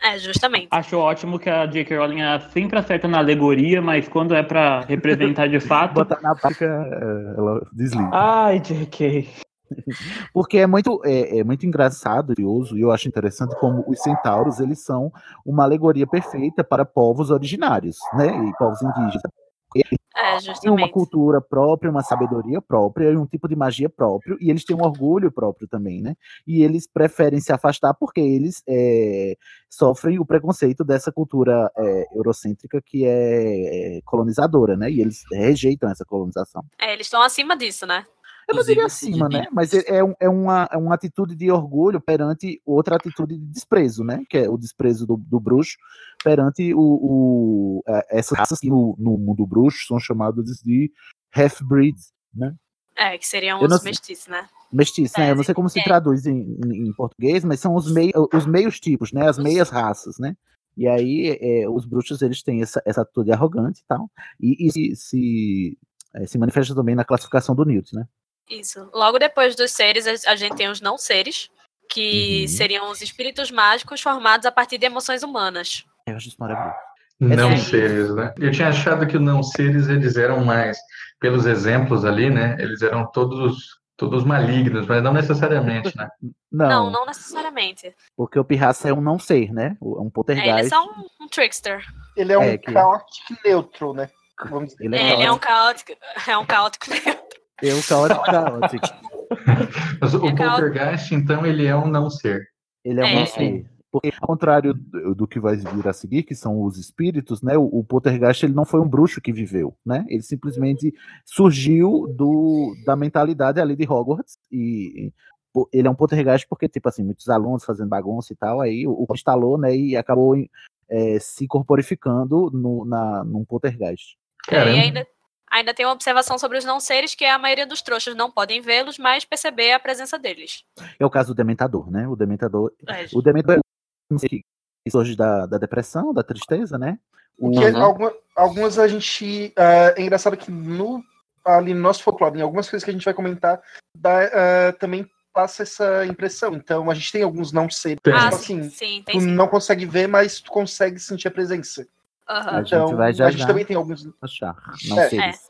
É, justamente. Acho ótimo que a J.K. Rowling sempre acerta na alegoria, mas quando é para representar de fato. Botar na prática, é, ela desliga. Ai, J.K. Porque é muito, é, é, muito engraçado, curioso, e eu acho interessante como os centauros eles são uma alegoria perfeita para povos originários, né? E povos indígenas. É, têm uma cultura própria, uma sabedoria própria e um tipo de magia próprio, e eles têm um orgulho próprio também, né? E eles preferem se afastar porque eles é, sofrem o preconceito dessa cultura é, eurocêntrica que é, é colonizadora, né? E eles rejeitam essa colonização. É, eles estão acima disso, né? Eu não diria acima, né? Mas é, é, é, uma, é uma atitude de orgulho perante outra atitude de desprezo, né? Que é o desprezo do, do bruxo perante o, o é, essas raças que no, no mundo bruxo são chamadas de half-breeds, né? É, que seriam os mestiços, né? Mestiços, né? Eu não sei como se traduz em, em português, mas são os, mei, os meios tipos, né? As meias raças, né? E aí é, os bruxos eles têm essa, essa atitude arrogante e tal, e, e se, se, é, se manifesta também na classificação do Newt, né? Isso. Logo depois dos seres, a gente tem os não seres, que uhum. seriam os espíritos mágicos formados a partir de emoções humanas. Eu acho isso maravilhoso. Não É, seres, né? Eu tinha achado que os não seres eles eram mais, pelos exemplos ali, né? Eles eram todos todos malignos, mas não necessariamente, né? Não, Não, não necessariamente. porque o pirraça é um não ser, né? É um É, ele é poltergeist. só um, um trickster. Ele é um É, que- chaotic neutro, né? Vamos dizer. Ele É, ele é um caótico. É um caótico. É um caótico caótico. Mas o É poltergeist, então, ele é um não ser. Ele é um É. não ser. Porque, ao contrário do, do que vai vir a seguir, que são os espíritos, né? O, o poltergeist ele não foi um bruxo que viveu, né? Ele simplesmente surgiu do, da mentalidade ali de Hogwarts e, e, ele é um poltergeist porque, tipo assim, muitos alunos fazendo bagunça e tal, aí o, o instalou, né? E acabou eh, se corporificando no, na, num poltergeist. É, e ainda, ainda tem uma observação sobre os não seres que a maioria dos trouxas não podem vê-los, mas perceber a presença deles. É o caso do Dementador, né? O Dementador. É. O Dementador sei, que surge da, da depressão, da tristeza, né? O, Porque alguma- algumas a gente. ah, é engraçado que no, ali no nosso folclore, em algumas coisas que a gente vai comentar, dá, ah, também passa essa impressão. Então a gente tem alguns não seres. Ah, tipo sim, assim, sim, tem tu sim. não consegue ver, mas tu consegue sentir a presença. Aham. A gente Então, a gente também tem alguns. achar. Não É. seres.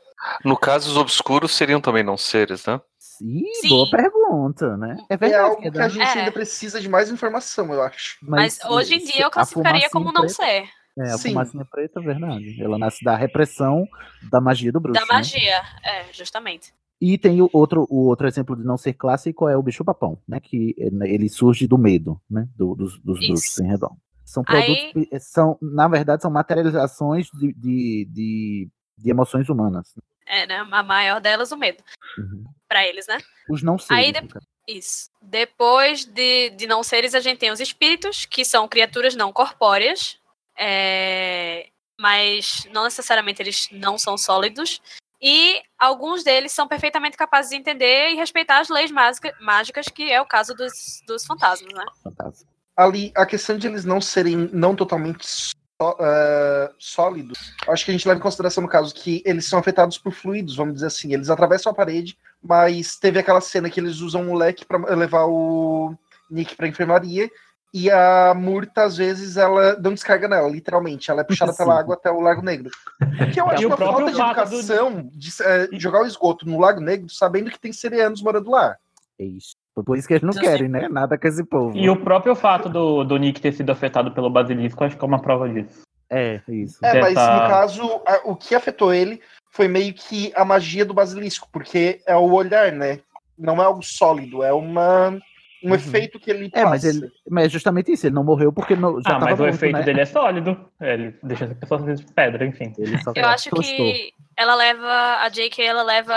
No caso, os obscuros seriam também não seres, né? Ih, boa pergunta, né? É É verdade. algo que a gente É. ainda precisa de mais informação, eu acho. Mas, hoje em dia eu classificaria como não ser. É, a Sim. fumacinha preta, é verdade. Ela nasce da repressão da magia do bruxo. Da né? magia, é, justamente. E tem o outro, o outro exemplo de não ser clássico é o bicho papão, né? Que ele surge do medo, né? do- dos, dos bruxos em redor. São Aí- produtos que são, na verdade, são materializações de, de, de, de emoções humanas. É, né? A maior delas, o medo. Uhum. Pra eles, né? Os não seres. Aí de-. Isso. Depois de, de não seres, a gente tem os espíritos, que são criaturas não corpóreas, é, mas não necessariamente eles não são sólidos. E alguns deles são perfeitamente capazes de entender e respeitar as leis mágica- mágicas, que é o caso dos, dos fantasmas, né? Fantasma. Ali, a questão de eles não serem não totalmente só- ah, sólidos, acho que a gente leva em consideração no caso que eles são afetados por fluidos, vamos dizer assim. Eles atravessam a parede, mas teve aquela cena que eles usam um leque para levar o Nick pra enfermaria. E a Murta, às vezes, ela não descarga nela, literalmente. Ela é puxada Sim. pela água até o Lago Negro. O que eu acho uma falta de fato do- educação de eh, jogar o esgoto no Lago Negro, sabendo que tem serianos morando lá. É isso. Por isso que eles não Então, querem, né? Nada com esse povo. E o próprio fato do, do Nick ter sido afetado pelo basilisco, acho que é uma prova disso. É, isso. É, mas Dessa- no caso, a- o que afetou ele foi meio que a magia do basilisco, porque é o olhar, né? Não é algo sólido, é uma, um efeito que ele É, passa. mas ele. Mas é justamente isso, ele não morreu porque não, já ah, mas o morto, efeito né? dele é sólido. É, ele deixa as pessoas de pedra, enfim. Ele só Eu acho tostou. que ela leva, a J.K. ela leva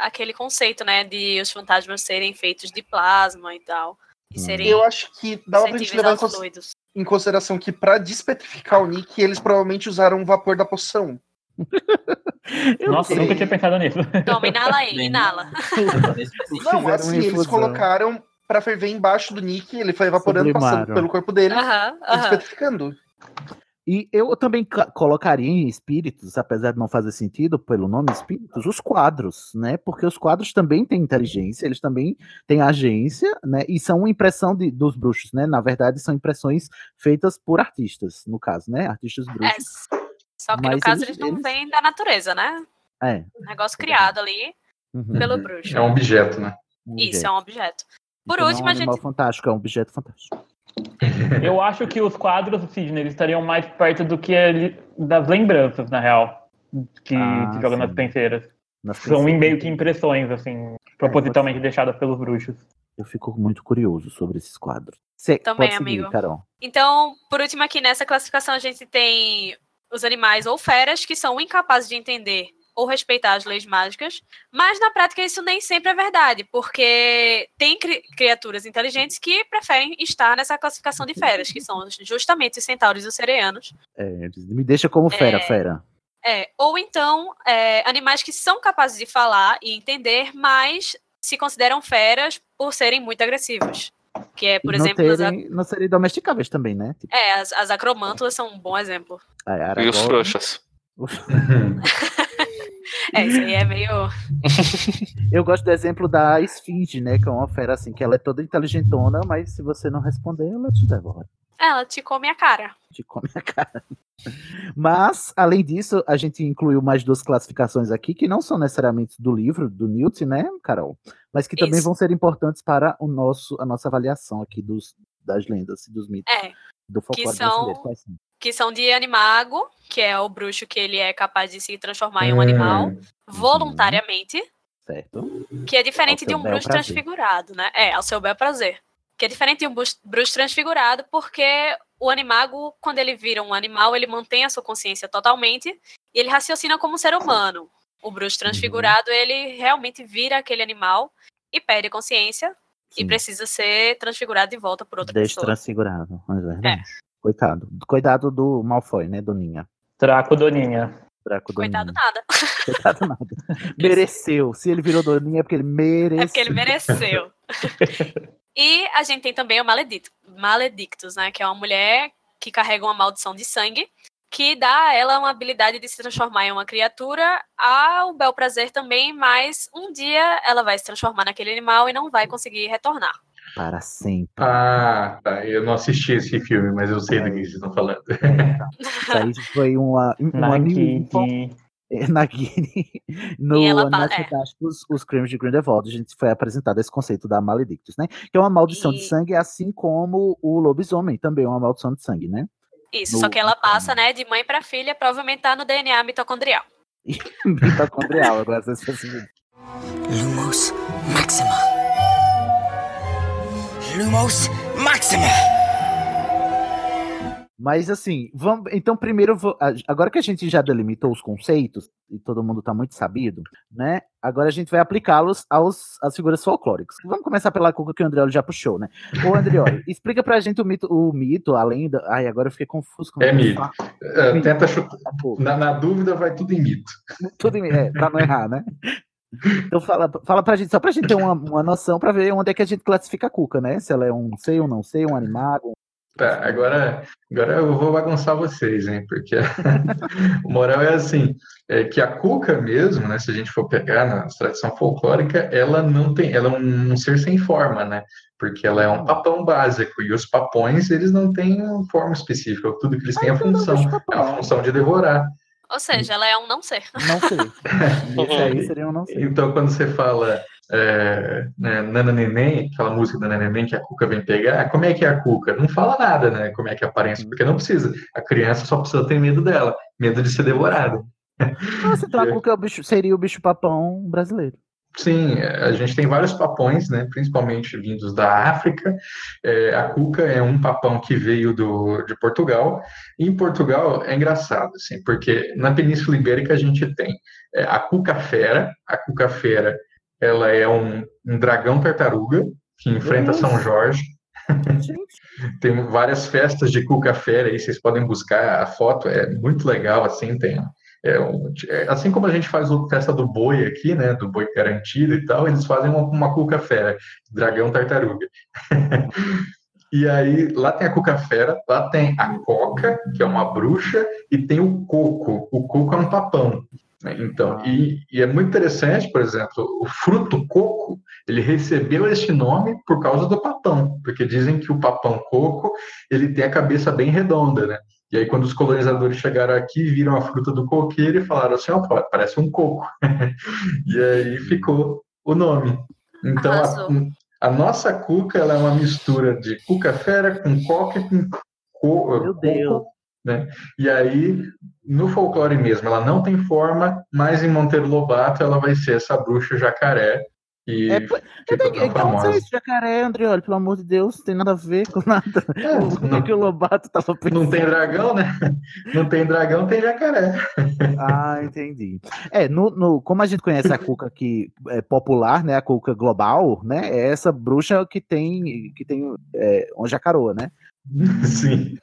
aquele conceito, né, de os fantasmas serem feitos de plasma e tal. E serem Eu acho que dá pra gente levar em, consideração que pra despetrificar o Nick, eles provavelmente usaram o vapor da poção. Nossa, nunca tinha pensado nisso. Toma, inala aí, inala. Não, assim, eles colocaram pra ferver embaixo do Nick, ele foi evaporando, passando Sublimaram. pelo corpo dele e despetrificando. E eu também ca- colocaria em espíritos, apesar de não fazer sentido pelo nome espíritos, os quadros, né? Porque os quadros também têm inteligência, eles também têm agência, né? E são impressão de- dos bruxos, né? Na verdade, são impressões feitas por artistas, no caso, né? Artistas É, bruxos. só que no Mas caso eles- eles, não eles- vêm da natureza, né? É. Um negócio criado ali uhum, pelo bruxo. É um objeto, né? um Isso, objeto. é um objeto. Por Então, último, é a um animal gente. fantástico, é um objeto fantástico. Eu acho que os quadros, Sidney, eles estariam mais perto do que ele, das lembranças, na real, que Ah, se joga sim. nas penseiras. Nas São penseiras. meio que impressões, assim, propositalmente deixadas pelos bruxos. Eu fico muito curioso sobre esses quadros. Cê Também, pode seguir, amigo. Carol. Então, por último, aqui nessa classificação, a gente tem os animais ou feras que são incapazes de entender ou respeitar as leis mágicas, mas na prática isso nem sempre é verdade, porque tem cri- criaturas inteligentes que preferem estar nessa classificação de feras, que são justamente os centauros e os sereianos. É, me deixa como fera, É. fera. É, ou então, é, animais que são capazes de falar e entender, mas se consideram feras por serem muito agressivos. Que é, por E não, exemplo, as, a- terem, não serem domesticáveis também, né? Tipo, é, as, as acromântulas são um bom exemplo. a E os Aragorn. trouxas. É, isso aí é meio. Eu gosto do exemplo da esfinge, né? Que é uma fera assim, que ela é toda inteligentona, mas se você não responder, ela te devora. Ela te come a cara. Te come a cara. Mas, além disso, a gente incluiu mais duas classificações aqui, que não são necessariamente do livro, do Newton, né, Carol? Mas que também Isso. vão ser importantes para o nosso, a nossa avaliação aqui dos, das lendas e dos mitos É. do Que são? Que são de animago, que é o bruxo que ele é capaz de se transformar em um Hum. animal voluntariamente, Certo? que é diferente de um bruxo prazer. transfigurado, né? É, ao seu bel prazer. Que é diferente de um bruxo, transfigurado, porque o animago, quando ele vira um animal, ele mantém a sua consciência totalmente e ele raciocina como um ser humano. O bruxo transfigurado, ele realmente vira aquele animal e perde a consciência e Sim. precisa ser transfigurado de volta por outra pessoa. Destransfigurado, mas é verdade. Coitado. Coitado do Malfoy, né, Doninha? Draco Doninha. Draco Coitado Doninha. nada. Coitado nada. Mereceu. Se ele virou Doninha é porque ele mereceu. É porque ele mereceu. e a gente tem também o Maledictus, Maledictus, né? Que é uma mulher que carrega uma maldição de sangue, que dá a ela uma habilidade de se transformar em uma criatura, ao bel prazer também, mas um dia ela vai se transformar naquele animal e não vai conseguir retornar. Para sempre. Ah, tá. Eu não assisti esse filme, mas eu sei do que vocês estão falando. Isso aí foi uma, uma Nagini. É, Nagini. No E ela Animais fala- é. Fantásticos, Os Crimes de Grindelwald, a gente foi apresentado esse conceito da Maledictus, né? Que é uma maldição de E- sangue, assim como o lobisomem também é uma maldição de sangue, né? Isso, No- só que ela passa, né, de mãe para filha, provavelmente tá no DNA mitocondrial. Mitocondrial, agora precisam. Lumos Maxima. Lumos Maxima. Mas assim, vamos. Então, primeiro, agora que a gente já delimitou os conceitos, e todo mundo está muito sabido, né? Agora a gente vai aplicá-los aos, às figuras folclóricas. Vamos começar pela cuca que o Andrioli já puxou, né? Ô, Andrioli, explica pra gente o mito, o mito, a lenda. Ai, agora eu fiquei confuso com É o mito. É, tenta chutar. Tá. Na, na dúvida, vai tudo em mito. Tudo em, é, pra não errar, né? Então fala, fala pra gente, só pra gente ter uma, uma noção pra ver onde é que a gente classifica a cuca, né? Se ela é um sei ou não sei, um animado. Tá, agora, agora eu vou bagunçar vocês, hein? Porque o moral é assim, é que a cuca mesmo, né? Se a gente for pegar na tradição folclórica, ela não tem, ela é um, ser sem forma, né? Porque ela é um papão básico e os papões eles não têm uma forma específica, tudo que eles têm é a função, é a função de devorar. Ou seja, ela é um não ser. Não sei. Esse aí seria um não sei. Então, quando você fala é, né, Nana Neném, aquela música da Nana Neném que a Cuca vem pegar, como é que é a Cuca? Não fala nada, né? Como é que é a aparência, porque não precisa. A criança só precisa ter medo dela, medo de ser devorada. Nossa, então a cuca é o bicho- seria o bicho-papão brasileiro. Sim, a gente tem vários papões, né, principalmente vindos da África. É, a cuca é um papão que veio do, de Portugal. E em Portugal é engraçado, assim, porque na Península Ibérica a gente tem é, a cuca-fera. A cuca-fera ela é um, um dragão tartaruga que enfrenta São Jorge. tem várias festas de cuca-fera aí, vocês podem buscar a foto, é muito legal, assim, tem é um- é, assim como a gente faz a festa do boi aqui, né, do boi garantido e tal, eles fazem uma, uma cuca-fera, dragão tartaruga. e aí, lá tem a cuca-fera, lá tem a coca, que é uma bruxa, e tem o coco. O coco é um papão. né? Então, e, e é muito interessante, por exemplo, o fruto coco, ele recebeu este nome por causa do papão, porque dizem que o papão coco, ele tem a cabeça bem redonda, né? E aí, quando os colonizadores chegaram aqui, viram a fruta do coqueiro e falaram assim, ó, parece um coco. e aí ficou o nome. Então, a, a nossa cuca, ela é uma mistura de cuca-fera com coca e com co Meu Deus. coco, né? E aí, no folclore mesmo, ela não tem forma, mas em Monteiro Lobato ela vai ser essa bruxa jacaré. E É, pô, ficou tão Então, não famosa. sei, esse jacaré, Andrioli, pelo amor de Deus, não tem nada a ver com nada. o que, que o Lobato tava pensando? Não tem dragão, né? Não tem dragão, tem jacaré. Ah, entendi. É, no, no- como a gente conhece a cuca que é popular, né, a cuca global, né, é essa bruxa que tem que tem é, um jacaroa, né? Sim.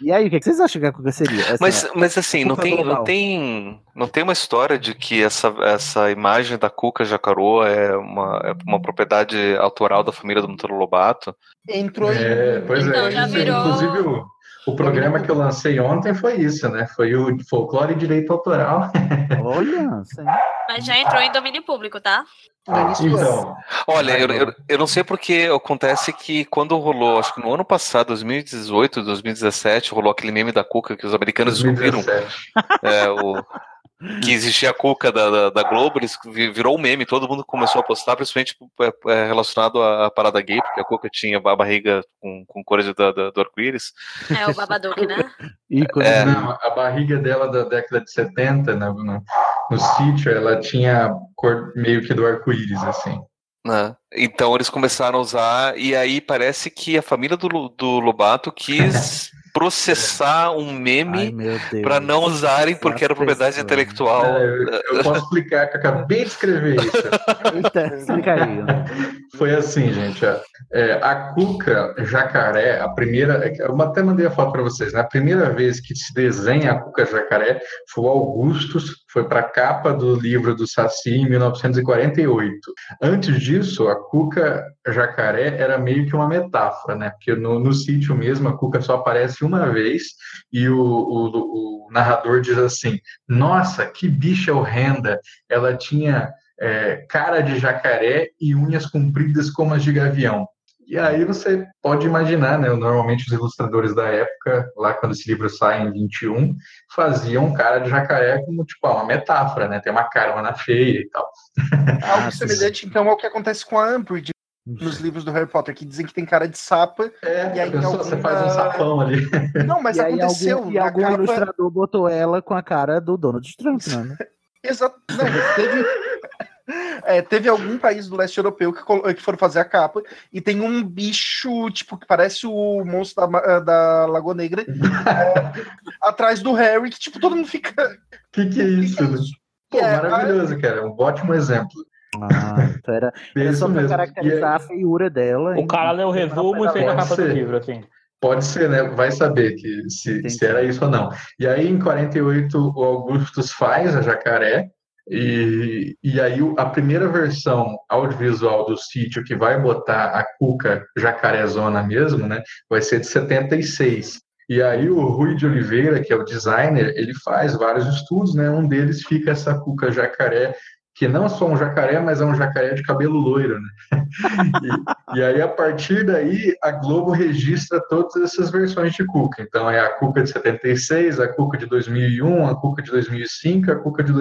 E aí, o que, vocês acham que a cuca seria? Essa- Mas, mas assim, não tem, não tem, não tem uma história de que essa, essa imagem da Cuca Jacaroa é uma, é uma propriedade autoral da família do Monteiro Lobato? Entrou É, em. pois Então, é, já virou- inclusive o, O programa que eu lancei ontem foi isso, né? Foi o Folclore e Direito Autoral. Olha, Mas já entrou em domínio público, tá? Então, Olha, eu, eu, eu não sei porque acontece que quando rolou, acho que no ano passado, 2018, 2017, rolou aquele meme da Cuca que os americanos descobriram. É, o, que existia a Cuca da, da, da Globo, eles vi- virou um meme, todo mundo começou a postar, principalmente é, é, relacionado à, parada gay, porque a Cuca tinha a barriga com, com cores da, da- do arco-íris. É o Babadook, né? É, não, a barriga dela da década de 70, no, no, no sítio, ela tinha cor meio que do arco-íris, assim. Né? Então eles começaram a usar, e aí parece que a família do, do Lobato quis processar um meme para não usarem porque era propriedade intelectual. É, eu, eu posso explicar, que eu acabei de escrever isso. Explica aí. Foi assim, gente. É, a Cuca Jacaré, a primeira. é Eu até mandei a foto para vocês, né? A primeira vez que se desenha a Cuca Jacaré foi o Augustus, foi para a capa do livro do Saci em 1948. Antes disso, a Cuca Jacaré era meio que uma metáfora, né? Porque no, no sítio mesmo a Cuca só aparece uma vez e o, o- o narrador diz assim: Nossa, que bicha horrenda! Ela tinha é, cara de jacaré e unhas compridas como as de gavião. E aí você pode imaginar, né? Normalmente os ilustradores da época, lá quando esse livro sai em 21, faziam cara de jacaré como tipo ah, uma metáfora, né? Tem uma carona feia e tal. Algo semelhante, então, ao que acontece com a Umbridge nos livros do Harry Potter, que dizem que tem cara de sapa. e aí, pensou? Você faz um sapão ali. Não, mas e aconteceu. algum, e algum capa- ilustrador botou ela com a cara do Donald Trump, né? Exato. Não, teve. É, teve algum país do leste europeu que, que foram fazer a capa e tem um bicho, tipo, que parece o monstro da, ma- da Lagoa Negra é, atrás do Harry, que, tipo, todo mundo fica. Que que é isso? né? Pô, É, maravilhoso, cara. Um ótimo exemplo. Ah, então era, era Isso só pra mesmo. caracterizar a feiura dela. O cara leu o resumo e fez a capa do livro, assim. Pode ser, né? Vai saber que se, se era isso ou não. E aí, em 48, o Augustus faz a jacaré, e, e aí a primeira versão audiovisual do sítio que vai botar a cuca jacarezona mesmo, né? Vai ser de 76. E aí o Rui de Oliveira, que é o designer, ele faz vários estudos, né? Um deles fica essa cuca jacaré, que não é só um jacaré, mas é um jacaré de cabelo loiro, né? E aí, a partir daí, a Globo registra todas essas versões de Cuca. Então, é a Cuca de 76, a Cuca de 2001, a Cuca de 2005, a Cuca de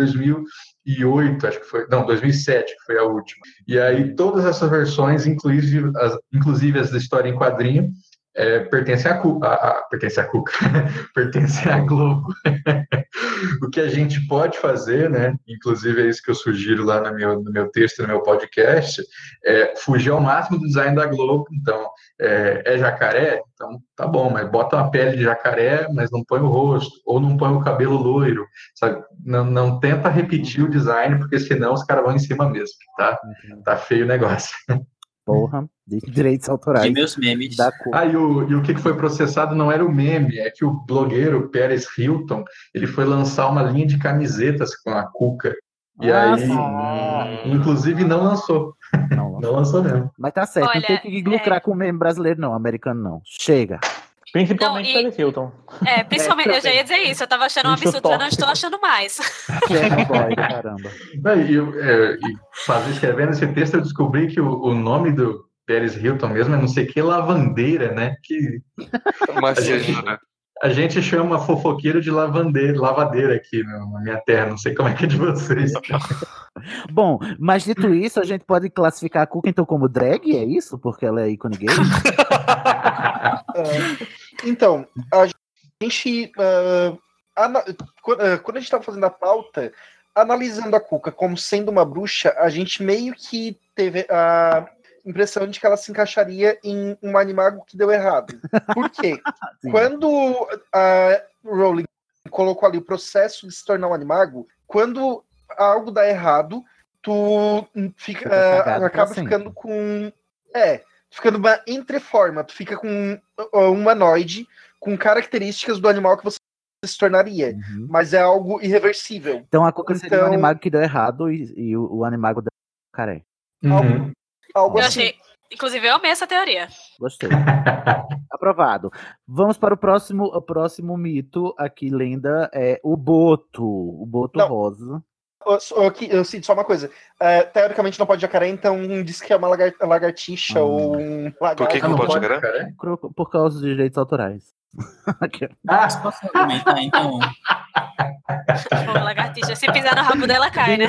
2008, acho que foi. Não, 2007, que foi a última. E aí, todas essas versões, inclusive as, inclusive as da história em quadrinho, é, pertencem à Cuca. A, a, pertence à Cuca. pertencem à Globo. o que a gente pode fazer, né? Inclusive é isso que eu sugiro lá no meu, no meu texto, no meu podcast, é fugir ao máximo do design da Globo. Então, é, é jacaré? Então, tá bom, mas bota uma pele de jacaré, mas não põe o rosto, ou não põe o cabelo loiro, sabe? Não, não tenta repetir o design, porque senão os caras vão em cima mesmo, tá? Tá feio o negócio. Porra, de direitos autorais. De meus memes. Da cor. Ah, e o, e o que foi processado não era o meme, é que o blogueiro Pérez Hilton, ele foi lançar uma linha de camisetas com a Cuca. E Ah, aí, sim. inclusive, não lançou. Não, lançou mesmo. Mas tá certo, Olha, não tem que lucrar com o meme brasileiro, não, americano não. Chega. Principalmente Não, e- Paris Hilton. É, principalmente, eu já ia dizer isso. Eu tava achando um absurdo, já não estou achando mais. Boy, caramba. Não, E, eu, é, e fazendo, escrevendo esse texto, eu descobri que o, o nome do Pérez Hilton mesmo é não sei que lavandeira, né? Que Mas gente, a gente chama fofoqueiro de lavandeira, lavadeira aqui no- na minha terra, não sei como é que é de vocês. Bom, mas dito isso, a gente pode classificar a Cuca então como drag, é isso? Porque ela é ícone gay? Ah, então, a gente. ah, ana- ah, quando a gente estava fazendo a pauta, analisando a Cuca como sendo uma bruxa, a gente meio que teve a impressão de que ela se encaixaria em um animago que deu errado. Por quê? quando a Rowling colocou ali o processo de se tornar um animago, quando algo dá errado, tu fica, pra acaba sempre. ficando com. É, ficando uma entreforma, tu fica com uh, um humanoide com características do animal que você se tornaria. Uhum. Mas é algo irreversível. Então a Cuca seria um Então- animago que deu errado e, e o, o animago deu caré. Algo, algo Eu assim. achei, Inclusive, eu amei essa teoria. Gostei. Aprovado. Vamos para o próximo, o próximo mito aqui, lenda, é o boto. O boto Não. rosa. Só- aqui, Eu sinto só uma coisa. É, teoricamente não pode jacaré, então diz que é uma lagar- lagartixa ou um lagarto. Por que, que não pode jacaré? Por, por causa dos direitos autorais. Ah, Posso argumentar, então? Pô, lagartixa. Se pisar no rabo dela, cai, né?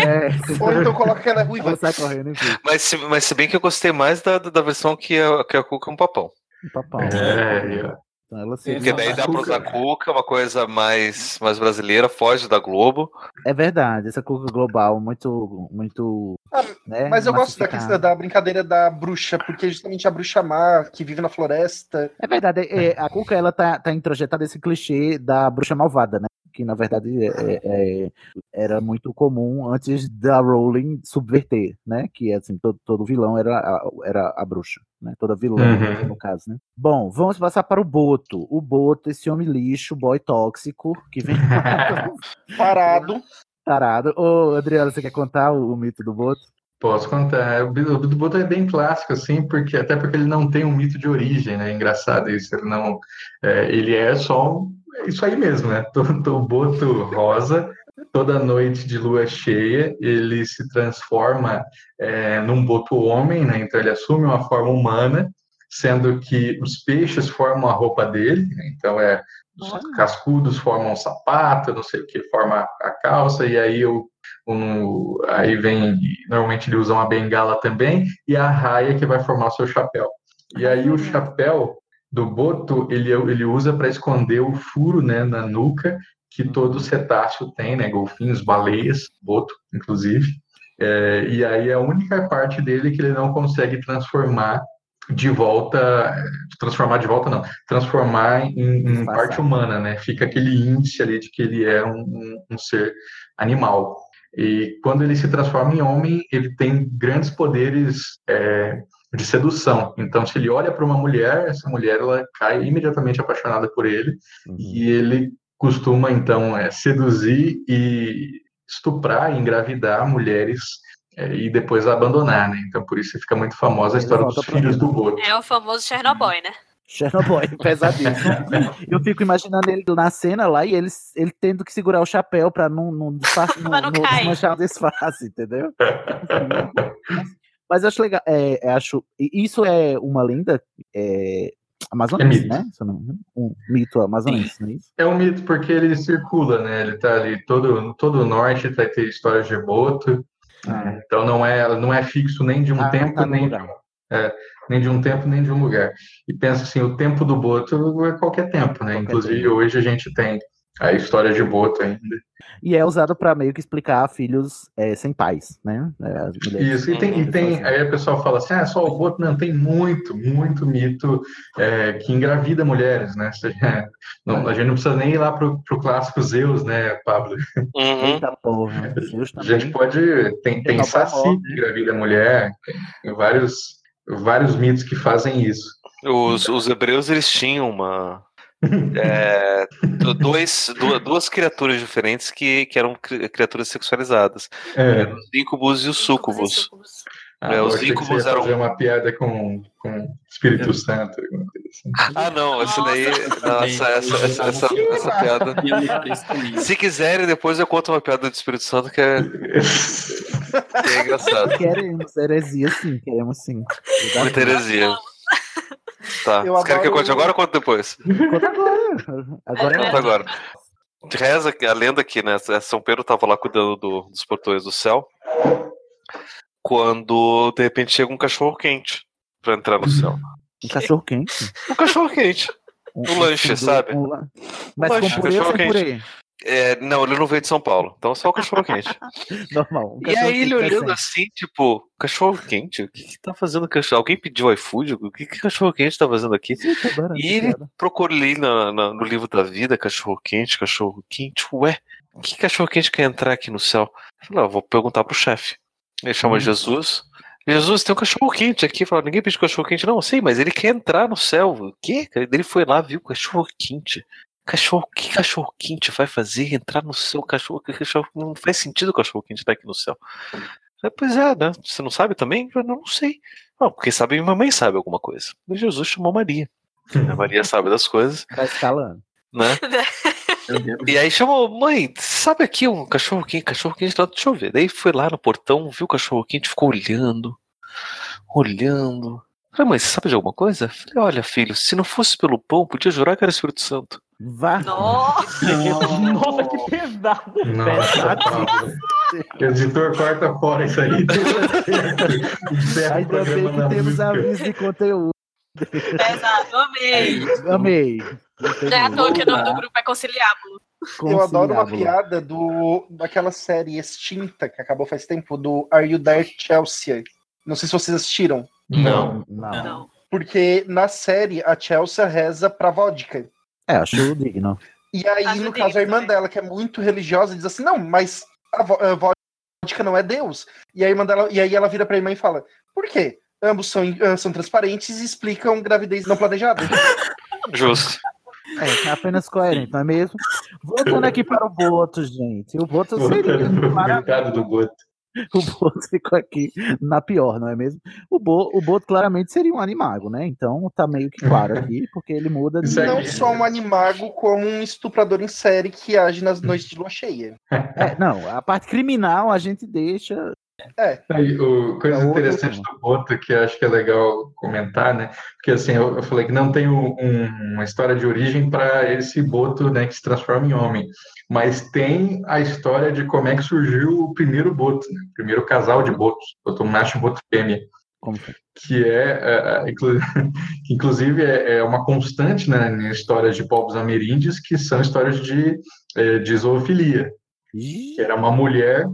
É, Ou então coloca ela ruiva. Sai correndo, enfim. Mas se, mas se bem que eu gostei mais da, da versão que é, que é a Cuca é um papão. Um papão. É, Então ela seria Porque daí dá pra usar Cuca, uma coisa mais, mais brasileira, foge da Globo. É verdade, essa cuca global muito, muito. né, Mas eu gosto da, questão da brincadeira da bruxa, porque é justamente a bruxa má que vive na floresta. É verdade, é, a Cuca ela tá, tá introjetada esse clichê da bruxa malvada, né? Que na verdade é- é- é- era muito comum antes da Rowling subverter, né? Que assim, todo, todo vilão era a, era a bruxa, né? Toda vilã, Uhum. no caso, né? Bom, vamos passar para o Boto. O Boto, esse homem lixo, boy tóxico, que vem Parado. parado. Ô, Adriano, você quer contar o, o mito do Boto? Posso contar. O do do Boto é bem clássico, assim, porque até porque ele não tem um mito de origem, né? Engraçado isso. Ele não. é, ele é só um- é isso aí mesmo, né? O Boto rosa, toda noite de lua cheia, ele se transforma é, num Boto homem, né? Então ele assume uma forma humana, sendo que os peixes formam a roupa dele, né? então é os cascudos formam um sapato, não sei o que forma a calça, e aí o um, aí vem, normalmente ele usa uma bengala também, e a raia que vai formar o seu chapéu. E aí o chapéu do boto, ele, ele usa para esconder o furo né, na nuca que todo cetáceo tem, né, golfinhos, baleias, boto, inclusive. É, e aí a única parte dele que ele não consegue transformar de volta, transformar de volta não, transformar em, em parte humana, né? Fica aquele índice ali de que ele é um, um- um ser animal. E quando ele se transforma em homem, ele tem grandes poderes é, de sedução. Então, se ele olha para uma mulher, essa mulher ela cai imediatamente apaixonada por ele e ele costuma então é, seduzir e estuprar, e engravidar mulheres é, e depois abandonar, né? Então, por isso fica muito famosa a história dos filhos do Boto. É o famoso Chernobyl, né? Chernobyl, pesadíssimo. Eu fico imaginando ele na cena lá e ele, ele tendo que segurar o chapéu pra não, não, disfarce- não, não não desmanchar o disfarce, entendeu? Mas acho legal, é, é, acho, isso é uma lenda é, amazonense, mito. né? Um mito amazonense, não é isso? É um mito porque ele circula, né? Ele tá ali todo todo o norte vai ter histórias de boto. né? Então não é não é fixo nem de um Ah, tempo tá nem de, um- é, nem de um tempo nem de um lugar. E pensa assim, o tempo do boto é qualquer tempo, né? Inclusive hoje a gente tem a história de boto ainda. E é usado pra meio que explicar filhos é, sem pais, né? É, Isso, e tem, e tem aí o pessoal fala assim, ah, só o boto, não, tem muito, muito mito é, que engravida mulheres, né? Seja, não, a gente não precisa nem ir lá pro, pro clássico Zeus, né, Pablo? Eita porra. Deus A gente também. pode, tem, tem Tem Saci que engravida mulher, tem vários, vários mitos que fazem isso. Os, os hebreus eles tinham uma é, do- dois, du- duas criaturas diferentes que, que eram cri- criaturas sexualizadas. É. Eram os íncubos e os súcubos. Ah, É, eu os achei que você íncubos eram fazer uma piada com, com Espírito Santo. assim. Ah, não, essa daí. Não, essa, essa, essa, essa, essa piada. Se quiserem, depois eu conto uma piada do Espírito Santo que é, que é engraçado. Queremos heresia, sim, queremos sim. Muita heresia. Tá. Eu Vocês querem que eu conte agora ou conto depois? Conta agora. Agora é Conta agora. Reza que a lenda aqui, né? São Pedro tava lá cuidando do- dos portões do céu. Quando de repente chega um cachorro quente pra entrar no céu. Um cachorro quente. Um cachorro quente. Um lanche, sabe? um Mas lanche, com purê ou cachorro quente. purê? É, não, ele não veio de São Paulo, então só o cachorro quente. Normal. um E cachorro aí ele quente olhando decente. assim, tipo, cachorro quente? O que, que tá fazendo cachorro? Alguém pediu iFood? O que, que cachorro quente tá fazendo aqui? E ele procura ali na- na- no livro da vida, cachorro quente, cachorro quente. Ué, que cachorro quente quer entrar aqui no céu? Eu falei, ah, vou perguntar pro chefe. Ele chama Hum. Jesus. Jesus, tem um cachorro quente aqui. Fala, ninguém pediu cachorro quente. Não, sei, mas ele quer entrar no céu. O quê? Ele foi lá, viu cachorro quente. Cachorro, que cachorro quente vai fazer entrar no céu? Cachorro, que cachorro, não faz sentido o cachorro quente estar aqui no céu. É, Pois é, né? Você não sabe também? Eu não sei. Não, porque sabe, minha mãe sabe alguma coisa. E Jesus chamou Maria. A Maria sabe das coisas, Tá escalando. né? E aí chamou, mãe, sabe aqui um cachorro quente, cachorro quente, tá, deixa eu ver. Daí foi lá no portão, viu o cachorro quente, ficou olhando, olhando. Falei, mãe, você sabe de alguma coisa? Falei, olha, filho, se não fosse pelo pão, podia jurar que era Espírito Santo. Vá. Nossa! Nossa, que pesado. Nossa, o editor corta fora isso aí. Ainda bem que temos aviso de conteúdo. Exato, amei. Amei. Já é à toa que o nome do grupo é Conciliábulo. Eu adoro uma piada do, daquela série extinta que acabou faz tempo, do Are You There Chelsea? Não sei se vocês assistiram. Não. Não. Porque na série a Chelsea reza pra vodka. É, acho digno. E aí, Acho no caso, a irmã dela, que é muito religiosa, diz assim: não, mas a, a vodka não é Deus. E, a irmã dela, e aí ela vira pra irmã e fala: por quê? Ambos são, ah, são transparentes e explicam gravidez não planejada. Justo. É, é apenas coerente, não é mesmo? Voltando aqui para o Boto, gente. O Boto seria mercado do Boto. O Boto ficou aqui na pior, não é mesmo? O, Bo, o Boto claramente seria um animago, né? Então tá meio que claro aqui, porque ele muda de. Não só um animago, como um estuprador em série que age nas noites de lua cheia. É, não, a parte criminal a gente deixa. É. Aí, o, coisa É interessante do Boto que eu acho que é legal comentar, né? Porque assim, eu, eu falei que não tem um- um- uma história de origem para esse Boto, né, que se transforma em homem, mas tem a história de como é que surgiu o primeiro Boto, né? o primeiro casal de Botos, Boto macho e Boto fêmea, foi? que é, é, é, inclu- que inclusive é, é uma constante, né, em histórias de povos ameríndios, que são histórias de, é, de zoofilia. Que era uma mulher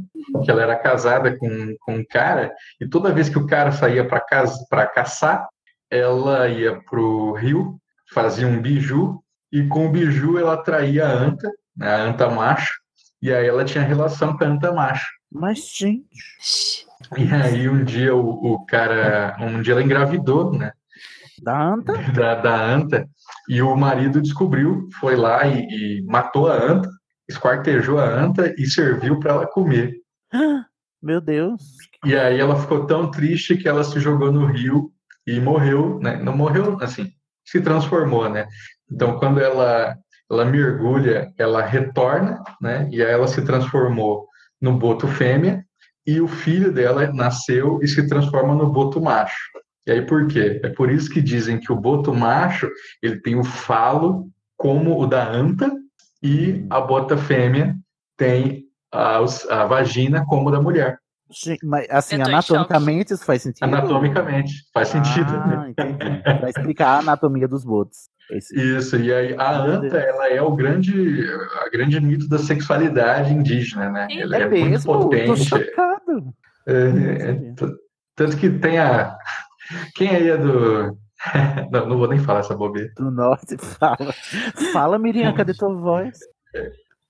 que ela era casada com, com um cara e toda vez que o cara saía para casa para caçar, ela ia pro rio, fazia um biju e com o biju ela atraía a anta, né, a anta macho, e aí ela tinha relação com a anta macho. Mas, gente. E aí um dia o, o cara, um dia ela engravidou, né? Da anta? Da, da anta, e o marido descobriu, foi lá e, e matou a anta, esquartejou a anta e serviu para ela comer. Meu Deus. E aí ela ficou tão triste que ela se jogou no rio e morreu, né? Não morreu, assim, se transformou, né? Então, quando ela ela mergulha, ela retorna, né? E aí ela se transformou no boto fêmea e o filho dela nasceu e se transforma no boto macho. E aí por quê? É por isso que dizem que o boto macho, ele tem o falo como o da anta e a bota fêmea tem a, a vagina como o da mulher. Gente, Mas, assim, tô anatomicamente isso faz sentido? Anatomicamente, faz sentido. Ah, entendi. Pra explicar a anatomia dos botos. Esse- Isso, e aí a anta, ela é o grande, a grande mito da sexualidade indígena, né? Ela é, É muito mesmo? Tô potente. chocado. É, é, tanto que tem a. Quem aí é do. Não, não vou nem falar essa bobeira. Do norte, fala. Fala, Miriam, cadê tua voz?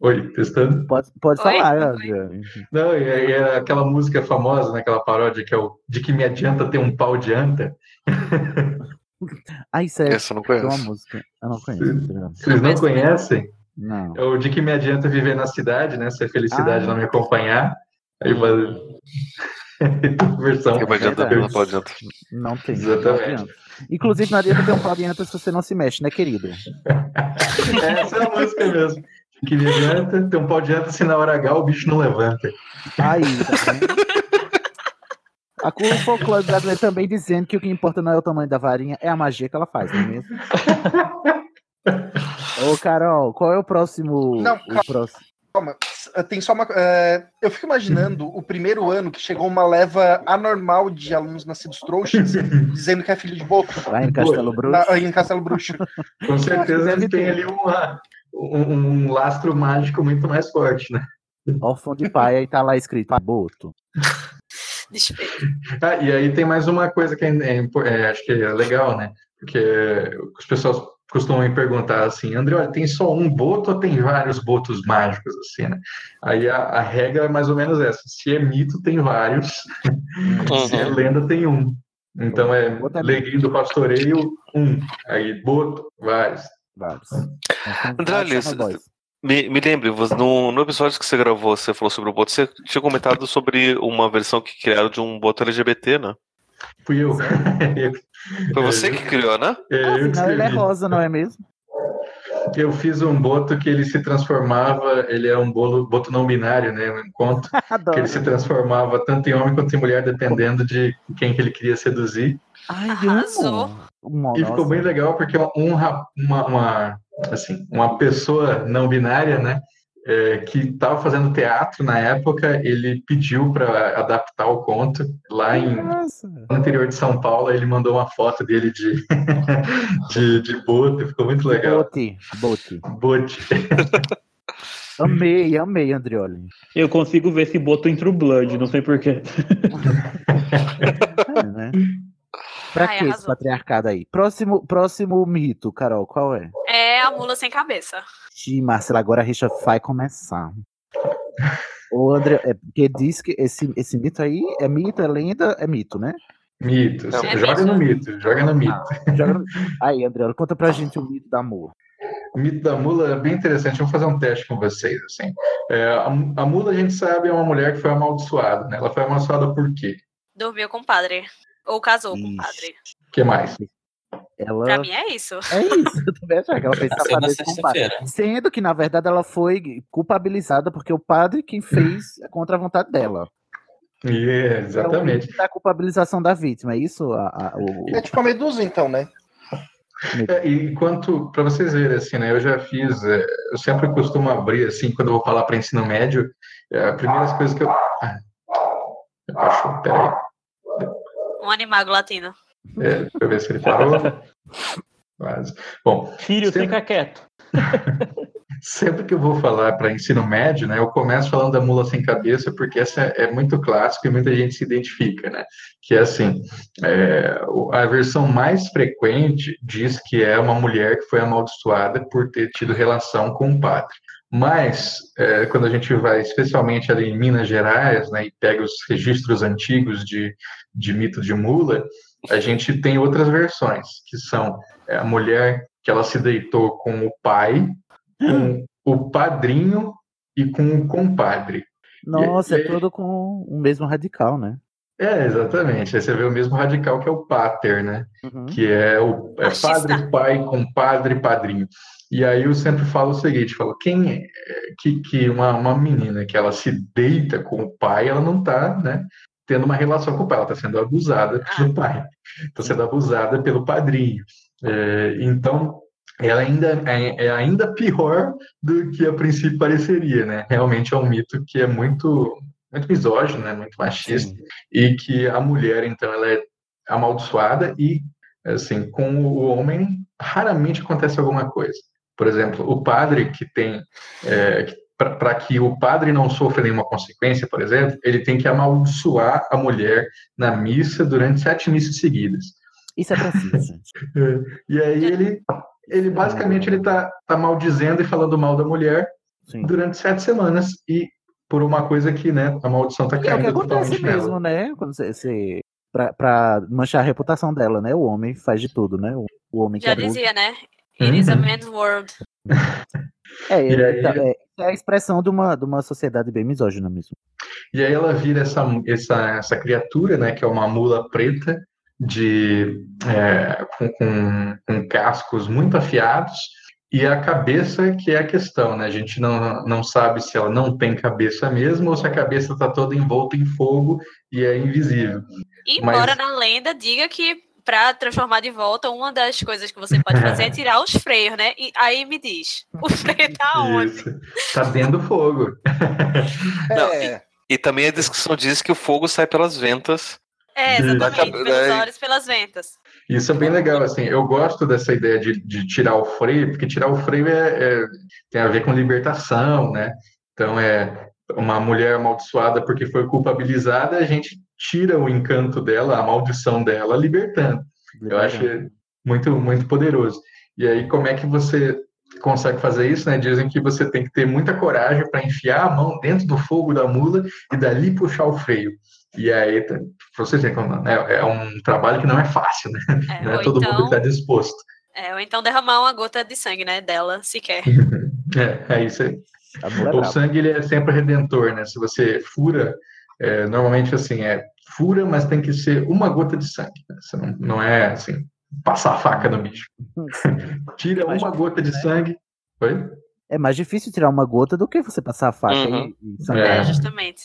Oi, testando? Pode, pode Oi? falar, Adriano. Não, e aí é aquela música famosa, né, aquela paródia que é o De que me adianta ter um pau de anta. Ai, sério. Essa eu não É uma conheço. música. Eu não conheço. Vocês não conhecem? Não. É o De que me adianta viver na cidade, né? Se a felicidade Ah. não me acompanhar. Aí vai. Versão. Que vai adiantar, verdade. não pode adiantar. Não tem. Exatamente. Não adianta. Inclusive, não adianta ter um pau de anta se você não se mexe, né, querido? Essa é a música mesmo. Que me adianta ter um pau de anta se na hora H o bicho não levanta. Aí, tá vendo? A o folclore brasileiro também dizendo que o que importa não é o tamanho da varinha, é a magia que ela faz, não é mesmo? Ô, Carol, qual é o próximo. Não, o próximo? Calma, tem só uma. é, eu fico imaginando o primeiro ano que chegou uma leva anormal de alunos nascidos trouxas, dizendo que é filho de boto. Lá em Castelo Bruxo. Na- em Castelo Bruxo. Com certeza Deve ele tem ter. ali uma, um, um lastro mágico muito mais forte, né? Órfão de pai, aí tá lá escrito Boto. Ah, e aí tem mais uma coisa que é, é é, acho que é legal, né? Porque as pessoas costumam me perguntar assim, André, olha, tem só um boto ou tem vários botos mágicos, assim, né? Aí a, a regra é mais ou menos essa. Se é mito, tem vários. Se é lenda, tem um. Então é é Leguinho do Pastoreio, um. Aí boto, vários. Vários. André, olha, Chama voz. Me, me lembre, no, no episódio que você gravou, você falou sobre o boto, você tinha comentado sobre uma versão que criaram de um boto LGBT, né? Fui eu. Foi você que criou, né? É, eu que Afinal, ele é rosa, não é mesmo? Eu fiz um boto que ele se transformava, ele é um bolo, boto não binário, né? Um encontro que ele se transformava tanto em homem quanto em mulher, dependendo de quem que ele queria seduzir. Ai, Arrasou. amo. E ficou bem legal porque um, uma, uma, assim, uma pessoa não binária, né? É, que estava fazendo teatro na época, ele pediu para adaptar o conto lá em, no interior de São Paulo. Ele mandou uma foto dele de, de, de boto, ficou muito legal. Bote, bote. Bote. Amei, amei, Andrioli. Eu consigo ver esse boto em True Blood, não sei porquê. É, né? Pra Ai, que esse arrasou. patriarcado aí? Próximo, próximo mito, Carol, qual é? A mula sem cabeça. Ixi, Marcela, agora a rixa vai começar. O André, é porque diz que esse, esse mito aí é mito, é lenda, é mito, né? Mito. Não, é joga mito. no mito, joga no mito. Joga no- Aí, André, conta pra gente o mito da mula. O mito da mula é bem interessante. Vamos fazer um teste com vocês. Assim. É, a, a mula, a gente sabe, é uma mulher que foi amaldiçoada. Né? Ela foi amaldiçoada por quê? Dormiu com o padre. Ou casou com o padre. O que mais? Ela... Pra mim é isso. É isso, eu também achava que ela fez safadeza com o padre. Sendo que, na verdade, ela foi culpabilizada porque o padre quem fez é contra a vontade dela. É, exatamente. Então, da culpabilização da vítima, é isso? A, a- o... É tipo a medusa, então, né? É, e quanto, para vocês verem, assim, né? Eu já fiz, é, eu sempre costumo abrir, assim, quando eu vou falar para ensino médio, é, as primeiras coisas que eu. Ah, meu cachorro, peraí. Um animago latino. É, deixa eu ver se ele parou. Quase. Bom, Filho, fica quieto. Sempre que eu vou falar para ensino médio, né, eu começo falando da mula sem cabeça, porque essa é muito clássico e muita gente se identifica, né? Que é assim, é, a versão mais frequente diz que é uma mulher que foi amaldiçoada por ter tido relação com um padre. Mas, é, quando a gente vai, especialmente ali em Minas Gerais, né, e pega os registros antigos de, de mito de mula, a gente tem outras versões, que são é, a mulher que ela se deitou com o pai, com o padrinho e com o compadre. Nossa, E- é todo com o mesmo radical, né? É, exatamente. Aí você vê o mesmo radical que é o pater, né? Uhum. Que é o é padre, pai, compadre, padrinho. E aí eu sempre falo o seguinte, falo, quem é que, que uma, uma menina que ela se deita com o pai, ela não tá, né, tendo uma relação com o pai, ela está sendo abusada pelo pai, está sendo abusada pelo padrinho. É, então, ela ainda é, é ainda pior do que a princípio pareceria, né? Realmente é um mito que é muito muito misógino, né? Muito machista e que a mulher então ela é amaldiçoada e assim com o homem raramente acontece alguma coisa. Por exemplo, o padre que tem é, para que o padre não sofra nenhuma consequência, por exemplo, ele tem que amaldiçoar a mulher na missa durante sete missas seguidas. Isso é preciso. É, E aí ele, ele basicamente ele tá, tá maldizendo e falando mal da mulher durante sete semanas e por uma coisa que, né, a maldição tá E é o que caindo acontece totalmente mesmo, nela. né? Quando você, você pra, pra manchar a reputação dela, né? O homem faz de tudo, né? O, o homem que Já abusa. dizia, né? It is a Uhum. man's world. É, E tá- é, é a expressão de uma, de uma sociedade bem misógina mesmo. E aí ela vira essa, essa, essa criatura, né, que é uma mula preta de é, com, com, com cascos muito afiados e a cabeça que é a questão, né? A gente não, não sabe se ela não tem cabeça mesmo ou se a cabeça está toda envolta em fogo e é invisível. Embora Mas- na lenda diga que pra transformar de volta, uma das coisas que você pode fazer é tirar os freios, né? E aí me diz, o freio tá onde? Isso. Tá dentro do fogo. Não, É. e, e também a descrição diz que o fogo sai pelas ventas. É, Isso. exatamente, Da- pelos olhos, pelas ventas. Isso é bem legal, assim, eu gosto dessa ideia de, de tirar o freio, porque tirar o freio é, é- tem a ver com libertação, né? Então, é uma mulher amaldiçoada porque foi culpabilizada, a gente tira o encanto dela, a maldição dela, libertando. Eu acho muito, muito poderoso. E aí, como é que você consegue fazer isso, né? Dizem que você tem que ter muita coragem para enfiar a mão dentro do fogo da mula e dali puxar o freio. E aí, tá- vocês verem como é, é um trabalho que não é fácil, né? Não é todo mundo então- que está disposto. É, ou então derramar uma gota de sangue, né, dela, sequer. É, é isso aí. É O sangue ele é sempre redentor, né? Se você fura, é, normalmente assim, é fura, mas tem que ser uma gota de sangue. né? Você não, não é assim, passar a faca no bicho. Tira uma gota de sangue. Oi? É mais difícil tirar uma gota do que você passar a faca Uhum. e, e sangrar. É. Justamente.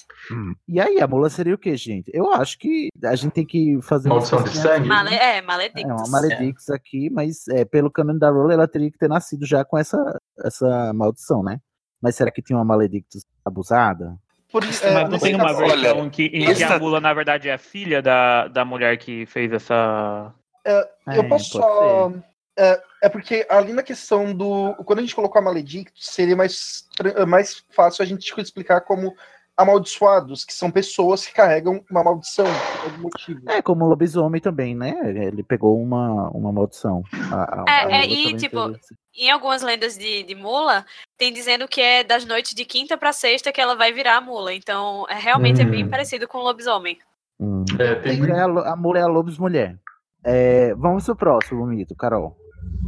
E aí, a mula seria o quê, gente? Eu acho que a gente tem que fazer uma Maldição de sangue? Male é, É maledictus. uma Maledictus aqui, mas é, pelo caminho da Rola ela teria que ter nascido já com essa, essa maldição, né? Mas será que tinha uma Maledictus abusada? Por, Mas é, não nesse tem uma caso- versão Olha, que, em que essa- a mula, na verdade, é filha da, da mulher que fez essa. É, eu É, posso pode só. É, é porque ali na questão do. Quando a gente colocou a Maledictus, seria mais, mais fácil a gente explicar como amaldiçoados, que são pessoas que carregam uma maldição por algum motivo. É, como o lobisomem também, né? Ele pegou uma, uma maldição. A- a- É, a é, e, tipo, teve Em algumas lendas de, de mula, tem dizendo que é das noites de quinta pra sexta que ela vai virar a mula. Então, é, realmente é bem Hum. parecido com o lobisomem. Hum. É, tem É a mula é a lobis mulher. É, vamos pro próximo mito, Carol.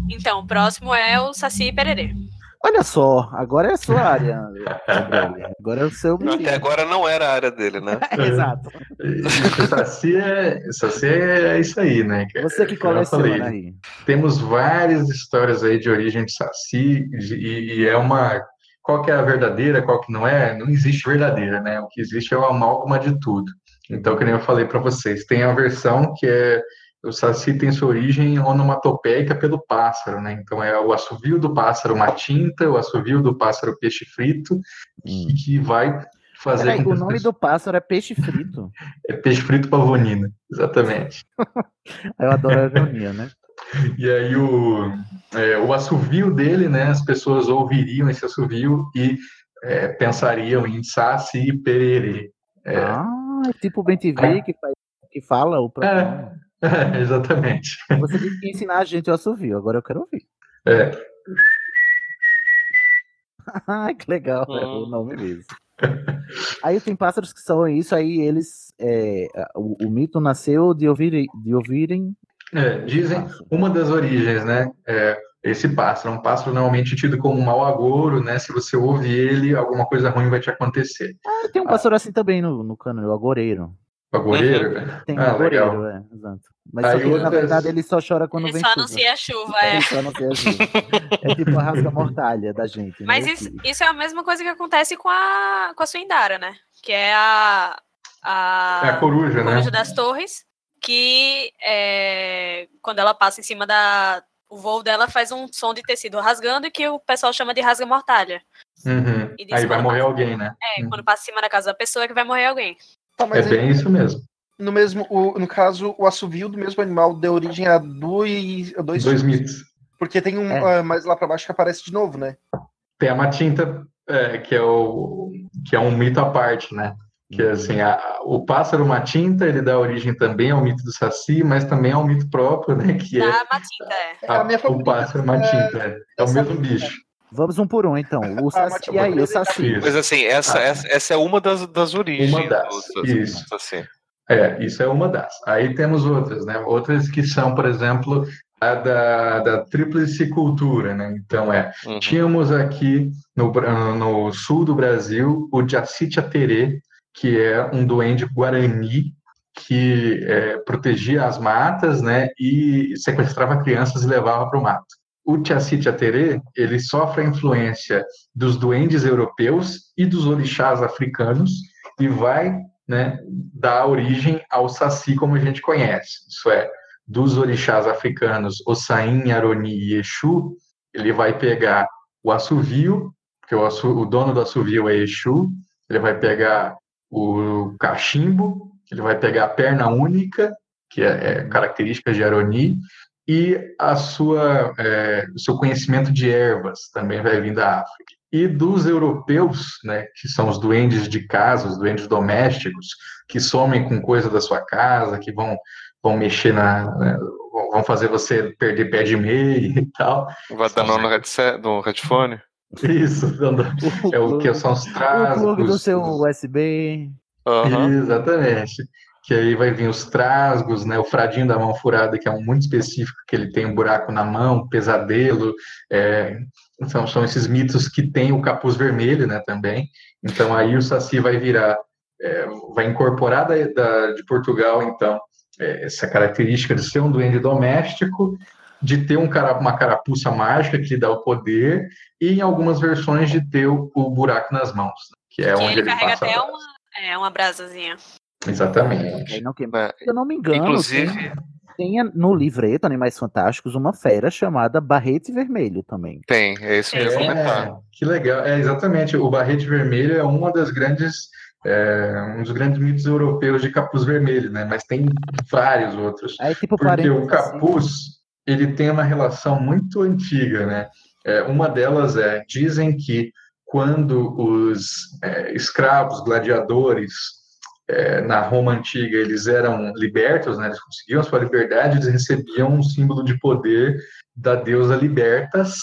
Então, o próximo é o Saci e Pererê. Olha só, agora é a sua área. Agora é o seu Até mito. agora não era a área dele, né? Exato. E o Saci é, Saci é isso aí, né? Você que coleciona falei. aí. Temos várias histórias aí de origem de Saci, e, e é uma. Qual que é a verdadeira, qual que não é? Não existe verdadeira, né? O que existe é uma amálgama de tudo. Então, que nem eu falei para vocês, tem a versão que é. O Saci tem sua origem onomatopeica pelo pássaro, né? Então, é o assovio do pássaro matinta, o assovio do pássaro peixe frito, que, que vai fazer Peraí, o nome pessoas- do pássaro é peixe frito. É peixe frito pavonina, exatamente. Eu adoro a ironia, né? E aí o, é, o assovio dele, né? As pessoas ouviriam esse assovio e é, pensariam em Saci e Pererê. É, Ah, é tipo o Ben TV que, que fala o próprio nome. exatamente. Você tem que ensinar a gente o assovio, agora eu quero ouvir. É, Ai, que legal, é o Hum. nome mesmo. Aí tem pássaros que são isso, aí eles. é, o, o mito nasceu de ouvirem, de ouvirem é, dizem uma das origens, né? É, esse pássaro, é um pássaro normalmente tido como um mau agouro, né? Se você ouve ele, alguma coisa ruim vai te acontecer. Ah, tem um pássaro assim também no, no cano, o agoreiro. O agoureiro? Tem Ah, agoreiro, legal. é, exato. Mas só Aí que na verdade ele só chora quando Ele vem só chuva. anuncia a chuva, é. Ele só anuncia a chuva. É tipo a rasga mortalha da gente. Mas né? isso, isso é a mesma coisa que acontece com a, com a Suindara, né? Que é a. A, É a coruja, né? das torres, que é, quando ela passa em cima da. O voo dela faz um som de tecido rasgando e que o pessoal chama de rasga mortalha. Uhum. E diz Aí vai morrer passa- alguém, né? É, quando passa em cima da casa da pessoa é que vai morrer alguém. Tá, É aí, bem isso mesmo. no mesmo, o- no caso, o assovio do mesmo animal deu origem a dois, a dois, Dois mitos. Porque tem um É. ah, mais lá pra baixo que aparece de novo, né? Tem a matinta, é, que, é o, que é um mito à parte, né? Que Uhum. assim, a- o pássaro matinta, ele dá origem também ao mito do saci, mas também ao mito próprio, né? Que é Da Matinta, é. a- a minha o pássaro matinta. É, é o mesmo mito, bicho. Vamos um por um, então. O Ah, saci, Matinta, e aí, o Saci? Mas assim, essa, Ah. essa, essa é uma das, das origens. Uma das, do Saci, isso. Saci. É, isso é uma das. Aí temos outras, né? Outras que são, por exemplo, a da, da tríplice cultura, né? Então, é, Uhum. tínhamos aqui no, no sul do Brasil o Jacitia Terê, que é um duende guarani que é, protegia as matas, né? E sequestrava crianças e levava para o mato. O Jacitia Terê, ele sofre a influência dos duendes europeus e dos orixás africanos e vai né, dar origem ao Saci como a gente conhece. Isso é, dos orixás africanos, Ossain, Aroni e Exu, ele vai pegar o assovio, porque o, assu- o dono do assovio é Exu, ele vai pegar o cachimbo, ele vai pegar a perna única, que é, é característica de Aroni, e a sua, é, o seu conhecimento de ervas também vai vir da África. E dos europeus, né, que são os duendes de casa, os duendes domésticos, que somem com coisa da sua casa, que vão, vão mexer na. né, vão fazer você perder pé de meia e tal. Vai dar no, headset, no headphone? Isso, é o que são os O plug do trasgos. seu USB. Aham. Exatamente. Que aí vai vir os trasgos, né? O fradinho da mão furada, que é um muito específico, que ele tem um buraco na mão, pesadelo. É, então, são esses mitos que tem o capuz vermelho, né? Também. Então, aí o Saci vai virar, é, vai incorporar da, da, de Portugal, então, é, essa característica de ser um duende doméstico, de ter um cara, uma carapuça mágica que lhe dá o poder, e em algumas versões de ter o, o buraco nas mãos, né? que é Que onde ele ele, carrega até uma, é, uma brasazinha. Exatamente. Aí não queima. Se eu não me engano, Inclusive- tem, tem no livreto Animais Fantásticos uma fera chamada Barrete Vermelho também. Tem, é isso que eu ia comentar. É, que legal. É, exatamente. O Barrete Vermelho é uma das grandes, é, um dos grandes mitos europeus de capuz vermelho, né? Mas tem vários outros. Aí, tipo, Porque o capuz, ele tem uma relação muito antiga, né? É, uma delas é, dizem que quando os é, escravos, gladiadores, é, na Roma antiga, eles eram libertos, né? Eles conseguiam a sua liberdade, eles recebiam um símbolo de poder da deusa Libertas,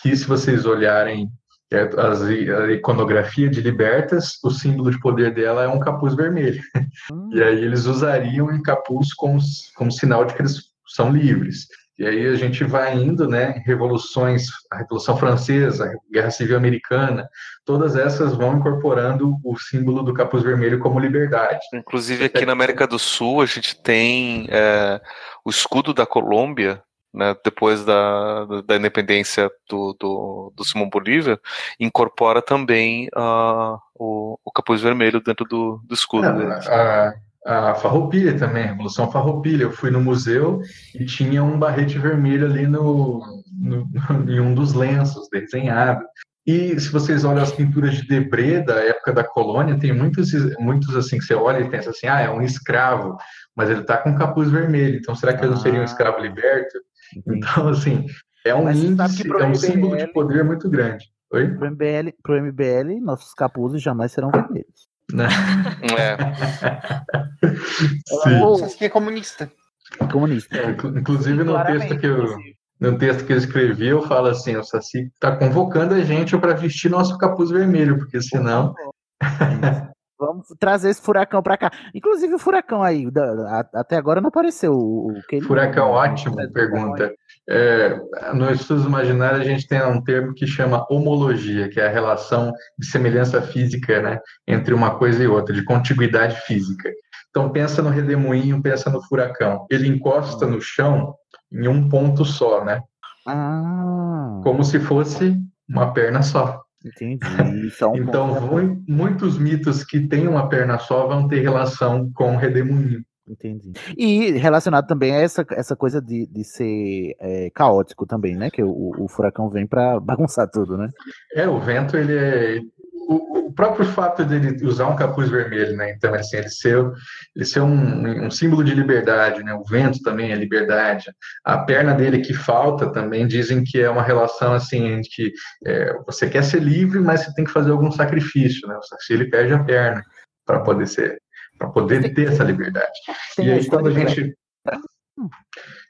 que se vocês olharem é, as, a iconografia de Libertas, o símbolo de poder dela é um capuz vermelho. E aí eles usariam o capuz como, como sinal de que eles são livres. E aí a gente vai indo, né? Revoluções, a Revolução Francesa, a Guerra Civil Americana, todas essas vão incorporando o símbolo do capuz vermelho como liberdade. Inclusive aqui na América do Sul a gente tem é, o escudo da Colômbia, né, depois da, da independência do, do, do Simão Bolívar, incorpora também ah, o, o capuz vermelho dentro do, do escudo deles. A, a Farroupilha também, a Revolução Farroupilha. Eu fui no museu e tinha um barrete vermelho ali no, no- em um dos lenços desenhado. E se vocês olham as pinturas de Debré da época da colônia, tem muitos, muitos assim que você olha e pensa assim, ah, é um escravo, mas ele está com capuz vermelho. Então será que ele não seria um escravo liberto? Então assim é um índice, é um símbolo de poder muito grande. Oi? Pro MBL, pro MBL, nossos capuzes jamais serão vermelhos. Né? O Saci é comunista. Comunista. É, inclu- inclusive no Claramente, texto que eu no texto que eu escrevi, eu falo assim, o Saci está convocando a gente para vestir nosso capuz vermelho, porque senão Vamos trazer esse furacão pra cá. Inclusive o furacão aí, da- a- até agora não apareceu o, o que ele- furacão ótimo, pergunta. É, no estudos imaginários a gente tem um termo que chama homologia, que é a relação de semelhança física, né, entre uma coisa e outra, de contiguidade física. Então pensa no redemoinho, pensa no furacão. Ele encosta no chão em um ponto só, né? Ah, Como se fosse uma perna só. entendi. É Então, mui- muitos mitos que têm uma perna só vão ter relação com o redemoinho. Entendi. E relacionado também a essa, essa coisa de, de ser é, caótico também, né? Que o, o furacão vem pra bagunçar tudo, né? É, o vento, ele é. O, o próprio fato dele usar um capuz vermelho, né? Então, assim, ele ser, ele ser um, um símbolo de liberdade, né? O vento também é liberdade. A perna dele que falta também dizem que é uma relação assim entre que é, você quer ser livre, mas você tem que fazer algum sacrifício, né? O Saci ele perde a perna para poder ser, para poder ter essa liberdade. Tem e aí quando a gente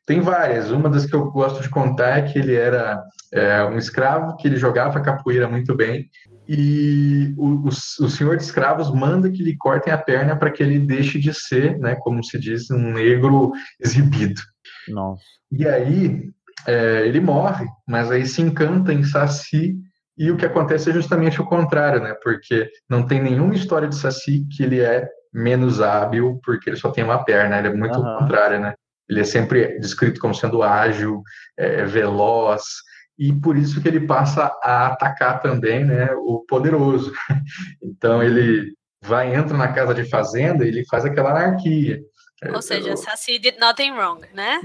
tem várias. Uma das que eu gosto de contar é que ele era é, um escravo, que ele jogava capoeira muito bem, e o, o, o senhor de escravos manda que lhe cortem a perna para que ele deixe de ser, né, como se diz, um negro exibido. Nossa. E aí é, ele morre, mas aí se encanta em Saci, e o que acontece é justamente o contrário, né? Porque não tem nenhuma história de Saci que ele é menos hábil porque ele só tem uma perna, ele é muito o contrário, né? Ele é sempre descrito como sendo ágil, é, veloz, e por isso que ele passa a atacar também, né, o poderoso. Então ele vai entra na casa de fazenda e ele faz aquela anarquia. Ou seja, Saci did nothing wrong, né?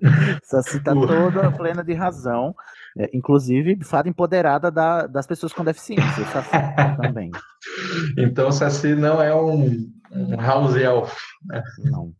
Saci tá toda plena de razão. É, inclusive, fada empoderada da- das pessoas com deficiência. Saci também. Então o Saci não é um, um house elf, né? Não.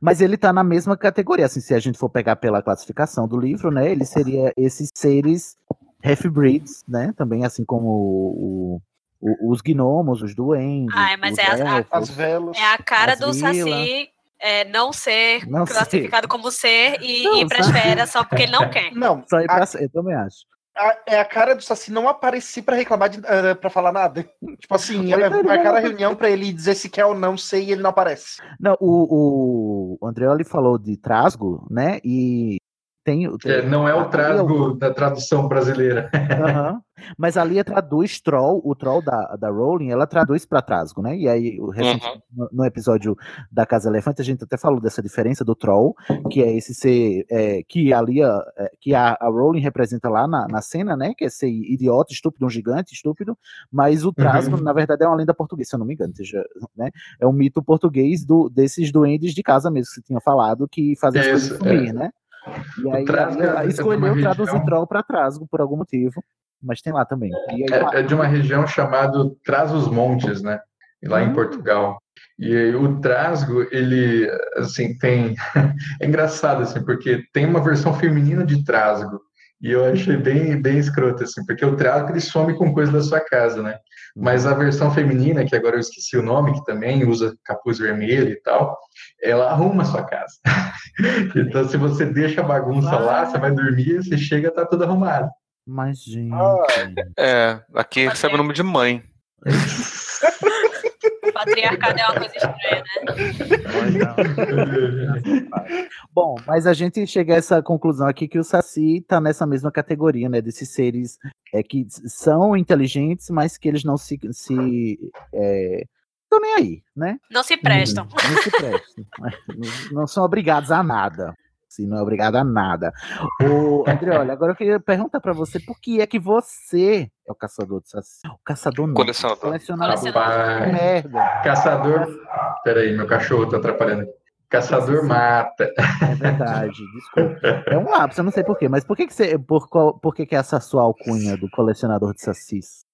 Mas ele tá na mesma categoria, assim, se a gente for pegar pela classificação do livro, né? Ele seria esses seres half-breeds, né? Também assim como o- o- os gnomos, os duendes. Ai, mas os é a, a- elfos. velas. é a cara As do. Saci é, não ser Não classificado como ser e Não, ir pras Saci- férias só porque ele não quer. Não, Só ir pra- a- eu também acho. a, é a cara do Saci não aparecer pra reclamar, de, uh, pra falar nada. Tipo assim, é marcar a reunião pra ele dizer se quer ou não sei e ele não aparece. Não, o, o Andreoli falou de trasgo, né? E tem, tem É, não é o ali trasgo da tradução brasileira. Aham. Mas a Lia traduz troll, o troll da, da Rowling, ela traduz para trasgo, né? E aí, o recente- no, no episódio da Casa Elefante, a gente até falou dessa diferença do troll, que é esse ser é, que a Lia, é, que a, a Rowling representa lá na, na cena, né? Que é ser idiota, estúpido, um gigante, estúpido, mas o trasgo, Uhum. na verdade, é uma lenda portuguesa, se eu não me engano, seja, né? É um mito português do, desses duendes de casa mesmo, que você tinha falado, que fazem as coisas Isso, sumir, é. né? E O aí ela é escolheu uma traduzir troll para trasgo por algum motivo, mas tem lá também. Aí, É, é de uma região chamada Trás-os-Montes, né? Lá em Portugal. E aí, o trasgo, ele, assim, tem... É engraçado, assim, porque tem uma versão feminina de trasgo. E eu achei bem, bem escroto, assim, porque o trasgo, ele some com coisa da sua casa, né? Mas a versão feminina, que agora eu esqueci o nome, que também usa capuz vermelho e tal, ela arruma a sua casa. então, se você deixa a bagunça lá, você vai dormir, você chega, tá tudo arrumado. Mas, gente. É, aqui recebe o nome de mãe. Patriarcado é uma coisa estranha, né? Bom, mas a gente chega a essa conclusão aqui que o Saci tá nessa mesma categoria, né? Desses seres é, que são inteligentes, mas que eles não se. se é, estão nem aí, né? Não se prestam. Não se prestam. não, não são obrigados a nada. Sim, não é obrigado a nada. O André, olha, agora eu queria perguntar pra você por que é que você é o caçador de saci? O caçador não. Colecionador. Colecionador. Rapaz, Merda. Caçador. Peraí, meu cachorro tá atrapalhando. Caçador mata. É verdade, desculpa. É um lápis, eu não sei porquê, mas por que, que você. Por, qual, por que, que é essa sua alcunha do colecionador de sacis?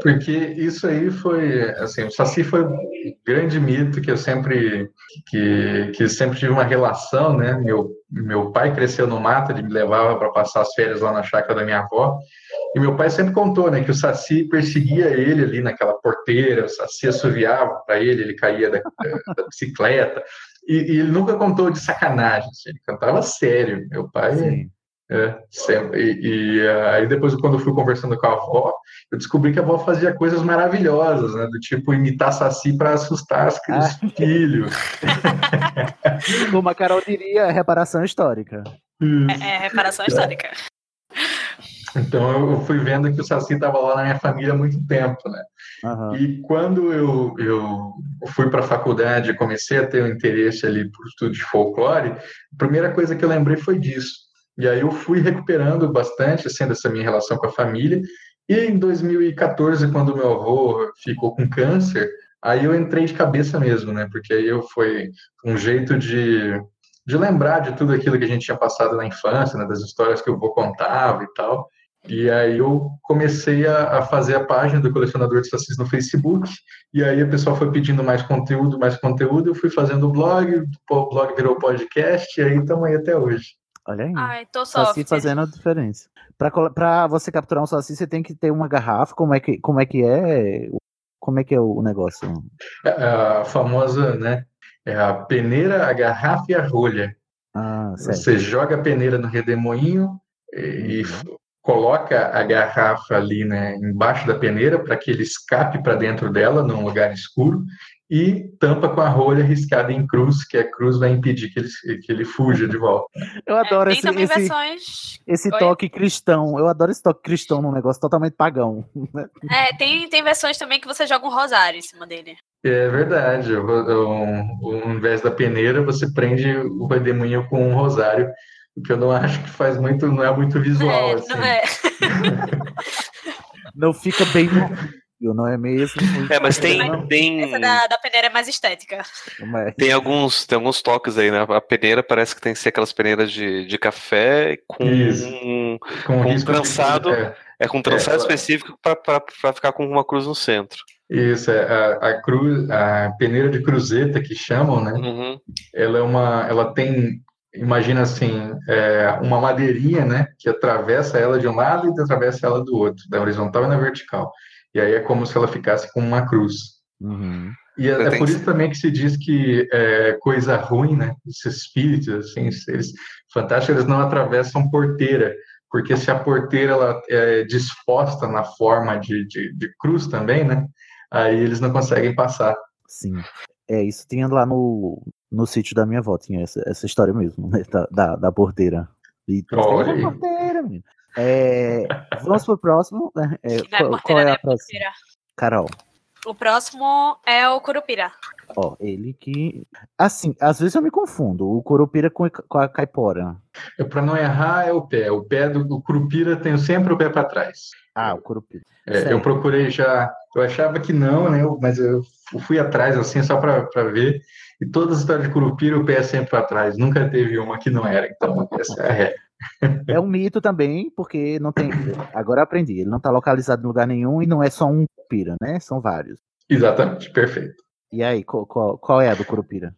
Porque isso aí foi, assim, o Saci foi um grande mito que eu sempre, que, que sempre tive uma relação, né? Meu, meu pai cresceu no mato, ele me levava para passar as férias lá na chácara da minha avó, e meu pai sempre contou, né, que o Saci perseguia ele ali naquela porteira, o Saci assoviava para ele, ele caía da, da- bicicleta, e, e ele nunca contou de sacanagem, assim, ele cantava sério. Meu pai é, sempre. E, e, aí depois, quando eu fui conversando com a avó, eu descobri que a avó fazia coisas maravilhosas, né? Do tipo imitar saci para assustar as, os filhos. Como a Carol diria, é reparação histórica. É, é reparação histórica. Então eu fui vendo que o Saci estava lá na minha família há muito tempo, né? E quando eu, eu fui para a faculdade, comecei a ter um interesse ali por estudo de folclore, a primeira coisa que eu lembrei foi disso. E aí eu fui recuperando bastante, assim, dessa minha relação com a família. E em 2014, quando meu avô ficou com câncer, aí eu entrei de cabeça mesmo, né? Porque aí eu foi um jeito de, de lembrar de tudo aquilo que a gente tinha passado na infância, né? Das histórias que o avô contava e tal. E aí eu comecei a, a fazer a página do colecionador de sacis no Facebook, e aí a pessoa foi pedindo mais conteúdo, mais conteúdo, eu fui fazendo o blog, o blog virou podcast, e aí estamos aí até hoje. Olha aí. Ai, tô soft. Saci fazendo a diferença. Pra, pra você capturar um saci, você tem que ter uma garrafa. Como é que, como é, que é? Como é que é o negócio? A famosa, né, é a peneira, a garrafa e a rolha. Ah, certo. Você joga a peneira no redemoinho e f- coloca a garrafa ali, né, embaixo da peneira para que ele escape para dentro dela, num lugar escuro, e tampa com a rolha riscada em cruz, que a cruz vai impedir que ele, que ele fuja de volta. Eu adoro Tem esse, também esse, versões. esse toque cristão. Eu adoro esse toque cristão num negócio totalmente pagão. É, tem, tem versões também que você joga um rosário em cima dele. É verdade. vou- eu- Ao invés da peneira, você prende o redemoinho com um rosário, o que eu não acho que faz muito, não é muito visual. É, assim. não é. Não fica bem não é mesmo? É, mas tem, Não, tem, Essa da, da peneira é mais estética. mas- tem, alguns, tem alguns toques aí, né? A peneira parece que tem que ser aquelas peneiras de, de café com, com, Com um trançado. é. É, com um trançado É, específico para ficar com uma cruz no centro. Isso, é, a, a, cruz, a peneira de cruzeta que chamam, né? Uhum. Ela é uma, ela tem, imagina assim, é, uma madeirinha, né? Que atravessa ela de um lado e atravessa ela do outro, da horizontal e na vertical. E aí é como se ela ficasse com uma cruz. Uhum. E é, é por isso também que se diz que é, coisa ruim, né? Esses espíritos, assim, seres fantásticos, eles não atravessam porteira, porque se a porteira ela é disposta na forma de, de, de cruz também, né? Aí eles não conseguem passar. Sim. É, isso tinha lá no, no sítio da minha avó, tinha essa, essa história mesmo, né? Da, da, da porteira. E, Olha aí. porteira, menino. É, vamos pro próximo. né? É, qual, qual é a próxima? Carol. O próximo é o Curupira. Ó, ele que. Assim, às vezes eu me confundo. O Curupira com, com a caipora. É, Para não errar, é o pé. O pé do, do curupira tem sempre o pé para trás. Ah, o Curupira. É, eu procurei já, eu achava que não, né? Mas eu fui atrás assim só para ver. E todas as histórias de Curupira, o pé é sempre para trás. Nunca teve uma que não era. Então, essa é a regra. É um mito também, porque não tem. Agora aprendi. Ele não tá localizado em lugar nenhum e não é só um Curupira, né? São vários. Exatamente, perfeito. E aí, qual, qual, qual é a do Curupira?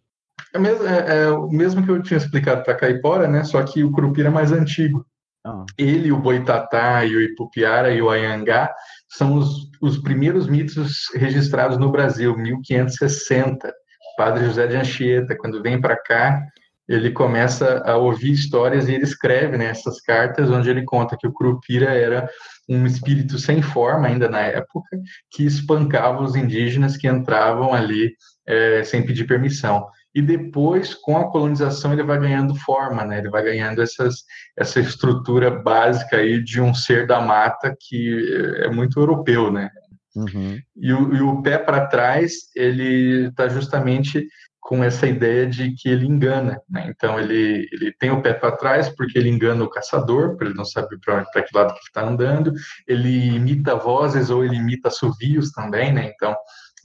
É, mesmo, é- é o mesmo que eu tinha explicado para Caipora, né? Só que o Curupira é mais antigo. Ah. Ele, o Boitatá, e o Ipupiara e o Ayangá são os, os primeiros mitos registrados no Brasil, 1560. Padre José de Anchieta, quando vem para cá, ele começa a ouvir histórias e ele escreve né, essas cartas onde ele conta que o Curupira era um espírito sem forma ainda na época que espancava os indígenas que entravam ali eh, sem pedir permissão. E depois, com a colonização, ele vai ganhando forma, né? Ele vai ganhando essas, essa estrutura básica aí de um ser da mata que é muito europeu, né? Uhum. E o, e o pé para trás, ele está justamente com essa ideia de que ele engana. Né? Então, ele, ele tem o pé para trás porque ele engana o caçador, porque ele não sabe para que lado que ele está andando. Ele imita vozes ou ele imita assovios também. Né? Então,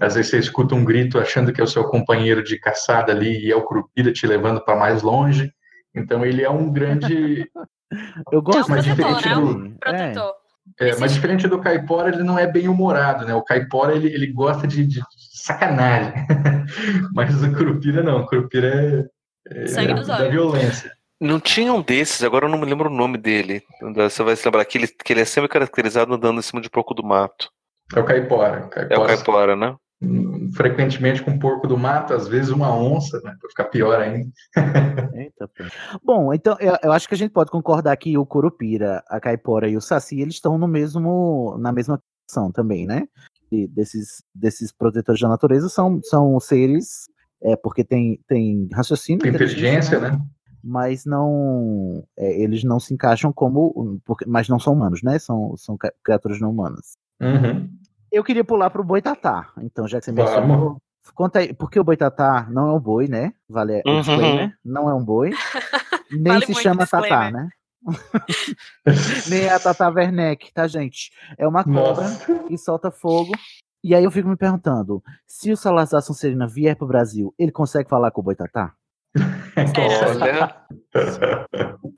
às vezes você escuta um grito achando que é o seu companheiro de caçada ali e é o Curupira te levando para mais longe. Então, ele é um grande... Eu gosto Mas de diferente né? do... Protetor. É, mas diferente do caipora, ele não é bem humorado, né? O caipora, ele, ele gosta de, de sacanagem. mas o curupira não. O curupira é, é Sangue nos da olhos. violência. Não tinha um desses, agora eu não me lembro o nome dele. Você vai se lembrar que ele, que ele é sempre caracterizado andando em cima de porco do mato. É o caipora. O É o caipora caipora, né? frequentemente com porco do mato, às vezes uma onça, né? Pra ficar pior ainda. Eita, pô. Bom, então eu, eu acho que a gente pode concordar que o Curupira, a Caipora e o Saci, eles estão no mesmo, na mesma ação também, né? Desses, desses protetores da natureza são, são seres, é, porque tem, tem raciocínio, Com inteligência, né? Mas não, é, eles não se encaixam como, porque, mas não são humanos, né? São, são criaturas não humanas. Uhum. Eu queria pular pro Boitatá, então já que você Vamos. mencionou. Conta aí, porque o Boitatá não é um boi, né? Vale o Uhum. disclaimer, não é um boi. Nem Vale se chama Tatá, né? Nem a Tata Werneck, tá, gente? É uma cobra Nossa. que solta fogo. E aí eu fico me perguntando, se o Salazar Sonserina vier pro Brasil, ele consegue falar com o Boitatá? Olha,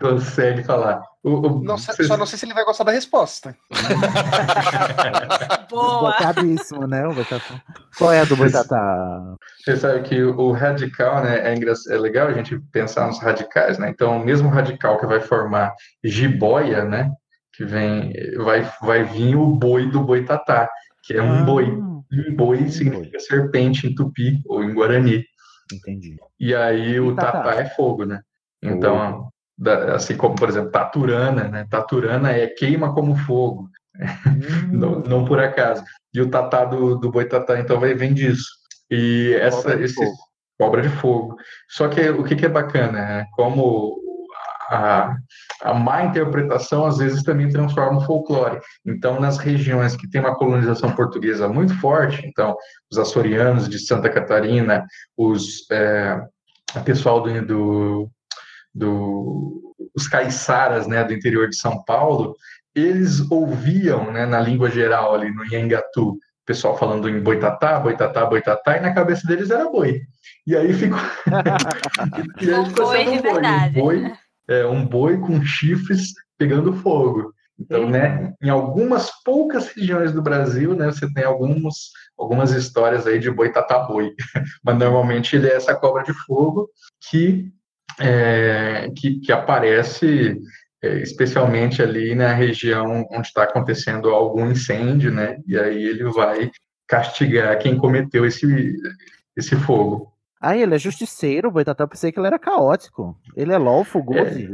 Consegue falar. O, o- Não sei- vocês- só não sei se ele vai gostar da resposta. Boa. Botadíssimo, né, o Boitatá? Qual é a do Boitatá? Você sabe que o radical, né, é, é legal a gente pensar nos radicais, né? Então, o mesmo radical que vai formar jiboia, né, que vem, vai, vai vir o boi do boitatá, que é um Ah, boi. Um boi significa serpente em tupi ou em guarani. Entendi. E aí o tatá? tatá é fogo, né? Então, da- assim como, por exemplo, taturana, né? Taturana é queima como fogo. não, não por acaso. E o tatá do, do boitatá, então, vai, vem disso. E essa, Cobra de esse fogo. cobra de fogo. Só que o que, que é bacana, né? Como a, a má interpretação às vezes também transforma o folclore. Então, nas regiões que tem uma colonização portuguesa muito forte, então, os açorianos de Santa Catarina, os é, o pessoal do, do, do os caiçaras, né, do interior de São Paulo, eles ouviam, né, na língua geral ali no Iengatu, o pessoal falando em boitatá, boitatá, boitatá, e na cabeça deles era boi. E aí ficou. e aí Um ficou boi sendo um boi. verdade. Um boi, é, um boi com chifres pegando fogo. Então, né, em algumas poucas regiões do Brasil, né, você tem alguns, algumas histórias aí de boi. Mas normalmente ele é essa cobra de fogo que, é, que, que aparece é, especialmente ali na região onde está acontecendo algum incêndio, né? E aí ele vai castigar quem cometeu esse, esse fogo. Ah, ele é justiceiro, o Boitatá. Eu pensei que ele era caótico. Ele é LOL, Fugosi.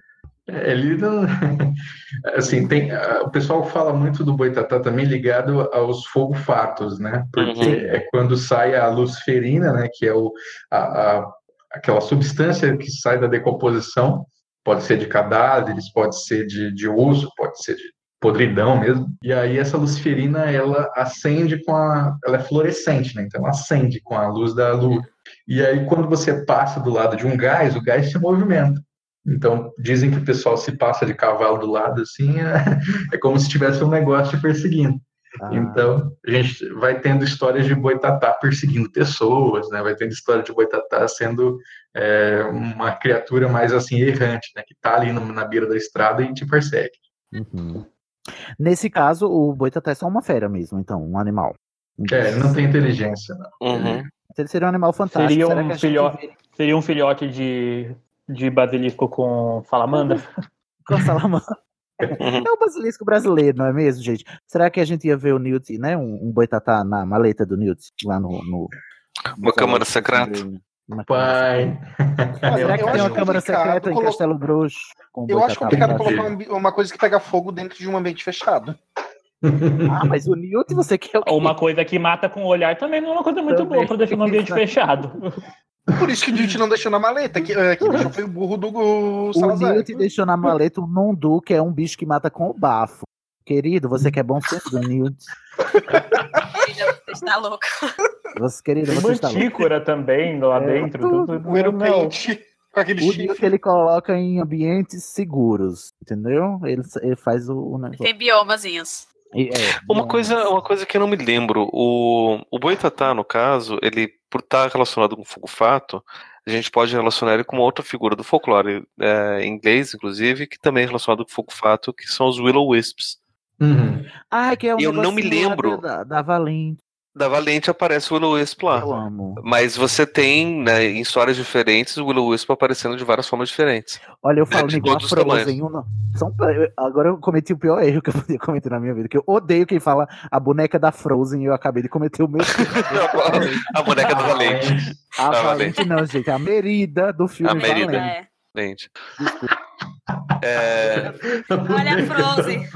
É, Ele não. Assim, tem, o pessoal fala muito do boitatá também ligado aos fogo-fatos, né? Porque Uhum. é quando sai a luciferina, né? Que é o, a, a- aquela substância que sai da decomposição, pode ser de cadáveres, pode ser de, de osso, pode ser de podridão mesmo. E aí essa luciferina, ela acende com a... Ela é fluorescente, né? Então ela acende com a luz da lua. E aí quando você passa do lado de um gás, o gás se movimenta. Então, dizem que o pessoal se passa de cavalo do lado, assim, é, é como se tivesse um negócio te perseguindo. Ah. Então, a gente vai tendo histórias de boitatá perseguindo pessoas, né? Vai tendo história de boitatá sendo é, uma criatura mais, assim, errante, né? Que tá ali no- na beira da estrada e te persegue. Uhum. Nesse caso, o boitatá é só uma fera mesmo, então, um animal. É, ele não tem inteligência, não. Uhum. Ele seria um animal fantástico. Seria Será que um, a gente filhote, seria um filhote de, de basilisco com salamandra? Com salamandra. É o basilisco brasileiro, não é mesmo, gente? Será que a gente ia ver o Newt, né? Um, um boitatá na maleta do Newt, lá no. no Uma câmara secreta. Uma Pai. Será que eu tem acho uma câmara secreta em colo- Castelo Bruxo? com Eu acho complicado colocar um ambi- uma coisa que pega fogo dentro de um ambiente fechado. Ah, mas o Newt você quer o quê? Uma coisa que mata com o olhar também não é uma coisa muito Também. boa para deixar no ambiente fechado. Por isso que o Newt não deixou na maleta, que, eh, que deixou foi o burro do uh, O Salazar. Newt deixou na maleta o Nondu, que é um bicho que mata com o bafo. Querido, você quer bom senso do Newt? Você está louco. Você, querido, você está louco. também lá É, dentro. tudo. tudo- O com aquele O chifre. Newt ele coloca em ambientes seguros, entendeu? Ele, ele faz o, o negócio. Tem biomazinhos. É, Uma coisa, uma coisa que eu não me lembro, o, o boitatá, no caso, ele, por estar relacionado com fogo-fato, a gente pode relacionar ele com uma outra figura do folclore é, inglês, inclusive, que também é relacionado com fogo-fato, que são os Willow-Wisps. Uhum. Ah, que é um Eu não me lembro. Da, da Valente. Da Valente aparece o Willow-Wisp lá. Eu amo. Mas você tem, né, em histórias diferentes, o Willow-Wisp aparecendo de várias formas diferentes. Olha, eu falo de igual a todos os Frozen. um São, agora eu cometi o pior erro que eu podia cometer na minha vida. Que eu odeio quem fala a boneca da Frozen e eu acabei de cometer o meu. a boneca do Valente. A A Valente não, gente. A Merida do filme A Merida. Valente. É. Valente. É, Olha a Frozen.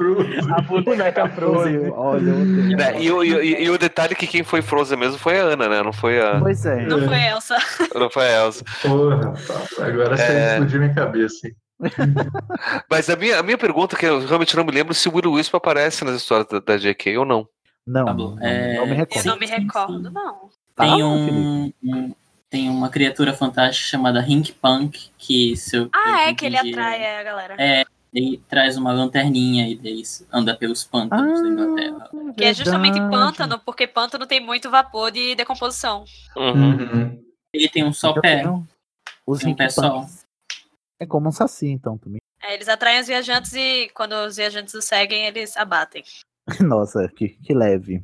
A boneca Frozen. Olha, eu né, e, o, e- e o detalhe é que quem foi Frozen mesmo foi a Ana, né? Não foi a, Pois é. Não foi Elsa. não foi a Elsa. Porra, agora você É. explodiu minha cabeça. hein? Mas a minha, a minha pergunta, que eu realmente não me lembro se o Willow Wisp aparece nas histórias da, da JK ou não. Não, não, é, não me Eu recordo. não me recordo, não. Tem Ah, um, um- tem uma criatura fantástica chamada Rink Punk, que se eu, Ah, eu é que ele atrai a galera. É, ele traz uma lanterninha e daí anda pelos pântanos da Inglaterra. Que é justamente pântano, porque pântano tem muito vapor de decomposição. Uhum. Uhum. Ele tem um só Eu pé. tenho Os Tem um pé só. É como um saci, então, também. É, eles atraem os viajantes e quando os viajantes os seguem, eles abatem. Nossa, que, que leve.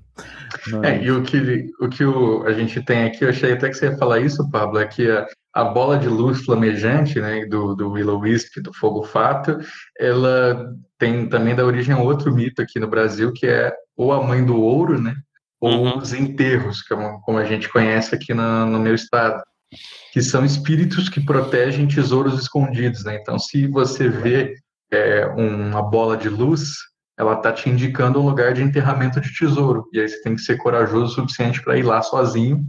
Não- É, e o que, o que o, a gente tem aqui, eu achei até que você ia falar isso, Pablo, é que a, a bola de luz flamejante, né, do, do Willow Wisp, do Fogo Fato, ela tem também da origem a outro mito aqui no Brasil, que é ou a mãe do ouro, né, ou Uhum. os enterros, como, como a gente conhece aqui na- no meu estado, que são espíritos que protegem tesouros escondidos, né, então se você vê é, uma bola de luz, ela tá te indicando um lugar de enterramento de tesouro. E aí você tem que ser corajoso o suficiente para ir lá sozinho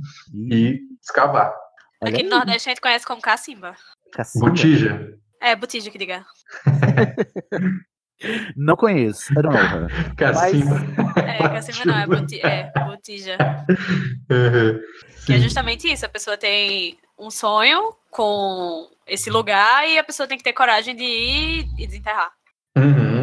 e escavar. Aqui no Nordeste a gente conhece como cacimba. cacimba. Botija. É, botija que diga. Não conheço. Don't know her. Cacimba. É, cacimba não, é, boti é botija. Uhum. Que é justamente isso. A pessoa tem um sonho com esse lugar e a pessoa tem que ter coragem de ir e desenterrar. Uhum.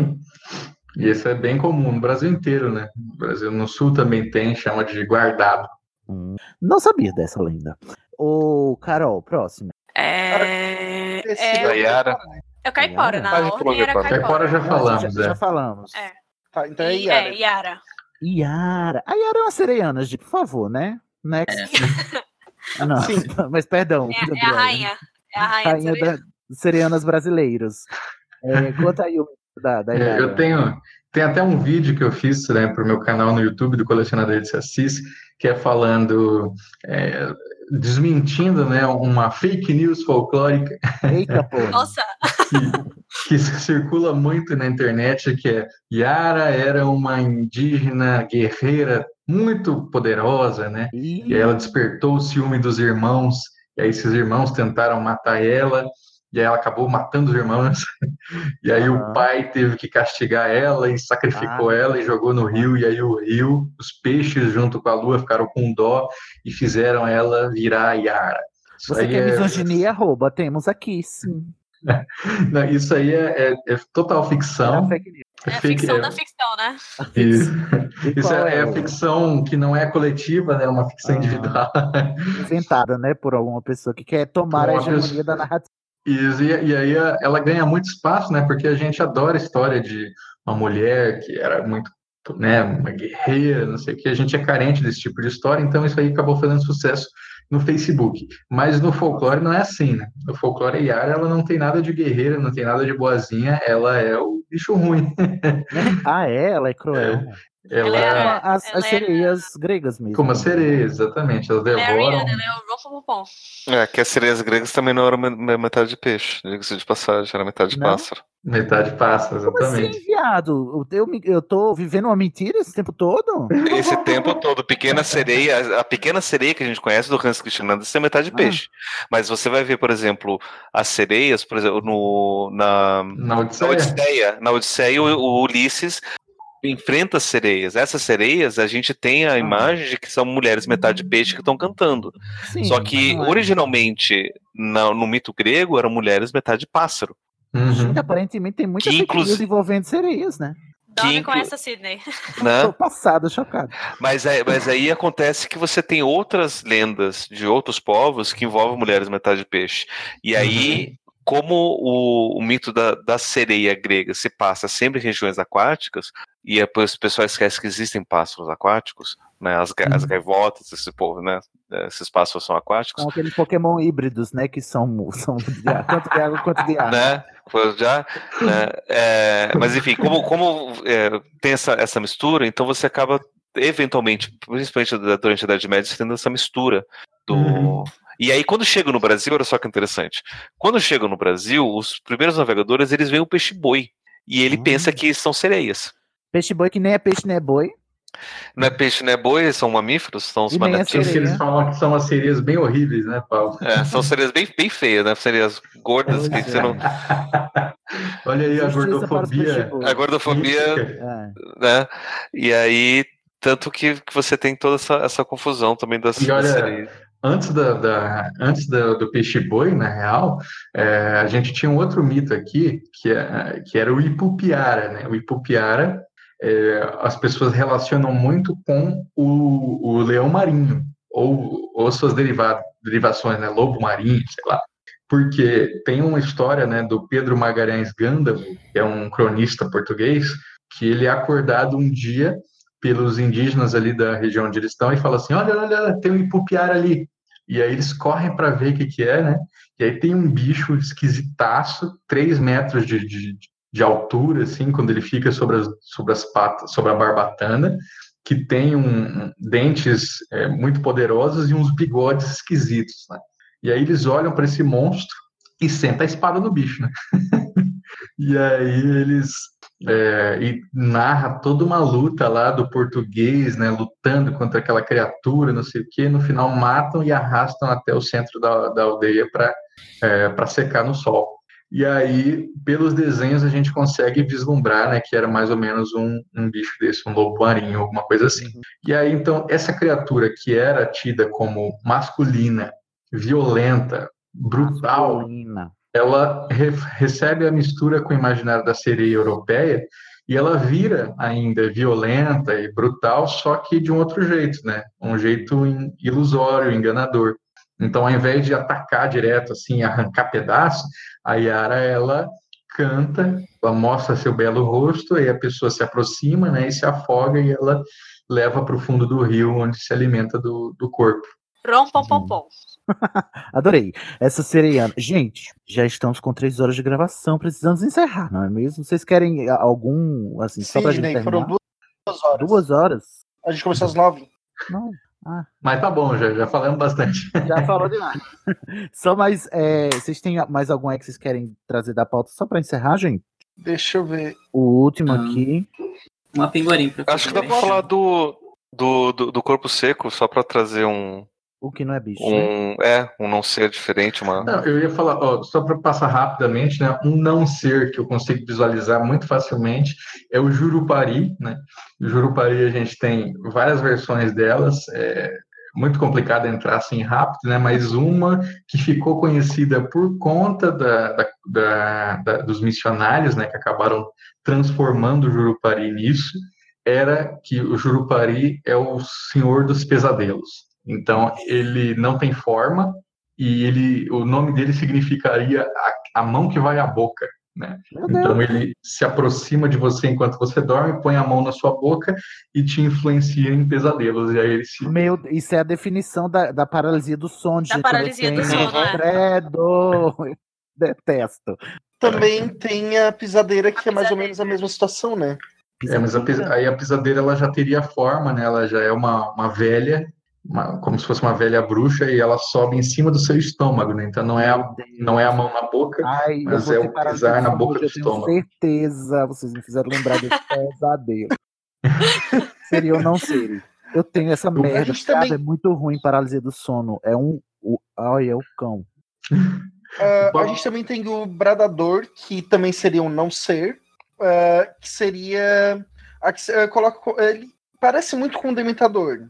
E isso é bem comum no Brasil inteiro, né? No Brasil no Sul também tem, chama de guardado. Hum, Não sabia dessa lenda. Ô, Carol, próximo. É. É, Yara. é o caipora, na Ah, ordem era caipora. Caipora caipora. já falamos, já, já é. falamos. É. Tá, então é Yara. É, Yara. Yara. A Yara é uma sereiana, gente, por favor, né? Next. Ah, não, Sim. mas perdão. É, é a rainha. É a rainha, Rainha da, sereianas brasileiros. É, conta aí o da, da É, eu tenho, tem até um vídeo que eu fiz né, para o meu canal no YouTube do Colecionador de Assis, que é falando, é, desmentindo, né, uma fake news folclórica Eita, pô. Nossa, que circula muito na internet, que é Yara era uma indígena guerreira muito poderosa, né? E aí ela despertou o ciúme dos irmãos, e aí esses irmãos tentaram matar ela, e aí ela acabou matando os irmãos, e aí o pai teve que castigar ela e sacrificou ela e jogou no rio, e aí o rio, os peixes junto com a lua ficaram com dó e fizeram ela virar Yara. Isso Você quer é- misoginia, arroba, temos aqui, sim. Não, isso aí é, é- é total ficção. é a ficção da ficção, né? Isso, Isso é, é é o- ficção que não é coletiva, né? É uma ficção individual. Inventada, né, por alguma pessoa que quer tomar a hegemonia pessoa- da narrativa. Isso, e, e aí ela ganha muito espaço, né? Porque a gente adora a história de uma mulher que era muito, né, uma guerreira, não sei o que. A gente é carente desse tipo de história, então isso aí acabou fazendo sucesso no Facebook. Mas no folclore não é assim, né? No folclore Yara, ela não tem nada de guerreira, não tem nada de boazinha, ela é o bicho ruim. Ah, é? Ela é cruel. Ela, Como as, ela as é- sereias gregas mesmo. como a sereia, exatamente, elas Ela é devoram. Ela é o. É, que as sereias gregas também não eram me- me- metade de peixe, diga-se de passagem, era metade Não? pássaro. Metade passa, Como assim, exatamente. viado? Eu, eu, eu tô vivendo uma mentira esse tempo todo? Esse tempo todo, pequena sereia, a pequena sereia que a gente conhece do Hans Christian Andersen é metade Ah. peixe. Mas você vai ver, por exemplo, as sereias, por exemplo, no, na, Na Odisseia. na Odisseia, na Odisseia o, o Ulisses enfrenta as sereias. Essas sereias, a gente tem Ah. a imagem de que são mulheres metade peixe que estão cantando. Sim, Só que, é. originalmente, na- no mito grego, eram mulheres metade pássaro. Uhum. Gente, aparentemente tem muita Que fake news inclusi- envolvendo sereias, né? Dorme inclu- com essa, Sidney. Né? Tô passado, chocado. Mas, aí, mas aí acontece que você tem outras lendas de outros povos que envolvem mulheres metade peixe. E aí, como o, o mito da, da sereia grega se passa sempre em regiões aquáticas, e depois o pessoal esquece que existem pássaros aquáticos, né? As, ga- as gaivotas, esse povo, né? Esses pássaros são aquáticos. São aqueles Pokémon híbridos, né? Que são, são de ar, tanto de água quanto de ar. né? Já, né? É, mas enfim, como, como é, tem essa, essa mistura, então você acaba eventualmente, principalmente durante a Idade Média, tendo essa mistura do. Uhum. E aí, quando chega no Brasil, olha só que interessante. Quando chegam no Brasil, os primeiros navegadores eles veem o peixe-boi. E ele pensa que são sereias. Peixe boi que nem é peixe, nem é boi. Não é peixe, não é boi, são mamíferos, são os E é manatis. Eles falam que são as sereias bem horríveis, né, Paulo? É, são sereias bem, bem feias, né? Sereias gordas que você não. Olha aí a gordofobia. A gordofobia É. né? E aí, tanto que, que você tem toda essa, essa confusão também das, E das olha, sereias. antes, da, da- antes da- do peixe-boi, na real, é, a gente tinha um outro mito aqui, que, é, que era o Ipupiara, né? O Ipupiara, é, as pessoas relacionam muito com o, o leão marinho, ou, ou suas deriva- derivações, né? Lobo marinho, sei lá. Porque tem uma história, né, do Pedro Magalhães Gândavo, que é um cronista português, que ele é acordado um dia pelos indígenas ali da região onde eles estão e fala assim: olha, olha, tem um ipupiara ali. E aí eles correm para ver o que, que é, né? E aí tem um bicho esquisitaço, três metros de, de, de altura, assim, quando ele fica sobre as, sobre as patas, sobre a barbatana, que tem um, dentes é, muito poderosos e uns bigodes esquisitos, né? E aí eles olham para esse monstro e senta a espada no bicho, né? e aí eles é, e narra toda uma luta lá do português, né, lutando contra aquela criatura, não sei o que, no final matam e arrastam até o centro da, da aldeia para é, para secar no sol. E aí, pelos desenhos, a gente consegue vislumbrar, né, que era mais ou menos um, um bicho desse, um lobo marinho, alguma coisa assim. E aí, então, essa criatura que era tida como masculina, violenta, brutal, Masculina. ela re- recebe a mistura com o imaginário da sereia europeia e ela vira ainda violenta e brutal, só que de um outro jeito, né? Um jeito ilusório, enganador. Então, ao invés de atacar direto, assim, arrancar pedaço, a Yara, ela canta, ela mostra seu belo rosto, aí a pessoa se aproxima, né, e se afoga e ela leva para o fundo do rio, onde se alimenta do, do corpo. Rom, pom, pom, pom. Adorei. Essa sereiana. Gente, já estamos com três horas de gravação. Precisamos encerrar, não é mesmo? Vocês querem algum, assim, só pra gente Sidney, terminar? foram duas horas. Duas horas? A gente começou às nove. Não. Ah. Mas tá bom, já, já falamos bastante. Já falou demais. Só mais. é, vocês têm mais algum aí que vocês querem trazer da pauta só pra encerrar, gente? Deixa eu ver. O último aqui. Uma pinguarim pra Acho que dá pra falar do, do, do, do corpo seco, só pra trazer um. O que não é bicho. né? Um, é, um não ser diferente, uma. Não, eu ia falar, ó, só para passar rapidamente, né, um não ser que eu consigo visualizar muito facilmente é o Jurupari, né? O Jurupari a gente tem várias versões delas, é muito complicado entrar assim rápido, né? Mas uma que ficou conhecida por conta da, da- da- da- dos missionários, né, que acabaram transformando o Jurupari nisso, era que o Jurupari é o senhor dos pesadelos. Então, ele não tem forma e ele, o nome dele significaria a, a mão que vai à boca, né? Então, ele se aproxima de você enquanto você dorme, põe a mão na sua boca e te influencia em pesadelos. E aí ele se... Meu, isso é a definição da, da paralisia do sono. gente, quando paralisia do sono, é. Credo! Detesto. Também tem a pisadeira, que é mais ou menos a mesma situação, né? É, mas a pis- aí a pisadeira ela já teria forma, né? Ela já é uma, uma velha, uma- como se fosse uma velha bruxa, e ela sobe em cima do seu estômago, né? Então não é a, não é a mão na boca, Ai, eu mas é o pisar na boca do eu tenho estômago. certeza, vocês me fizeram lembrar desse pesadelo. Seria ou não seria? Eu tenho essa merda, gente cara, também- é muito ruim paralisia do sono. É um. O, ai, é o cão. Ah, a gente também tem o Bradador, que também seria um não ser, ah, que seria. a que se- ah, coloca, co- ele parece muito com o Dementador.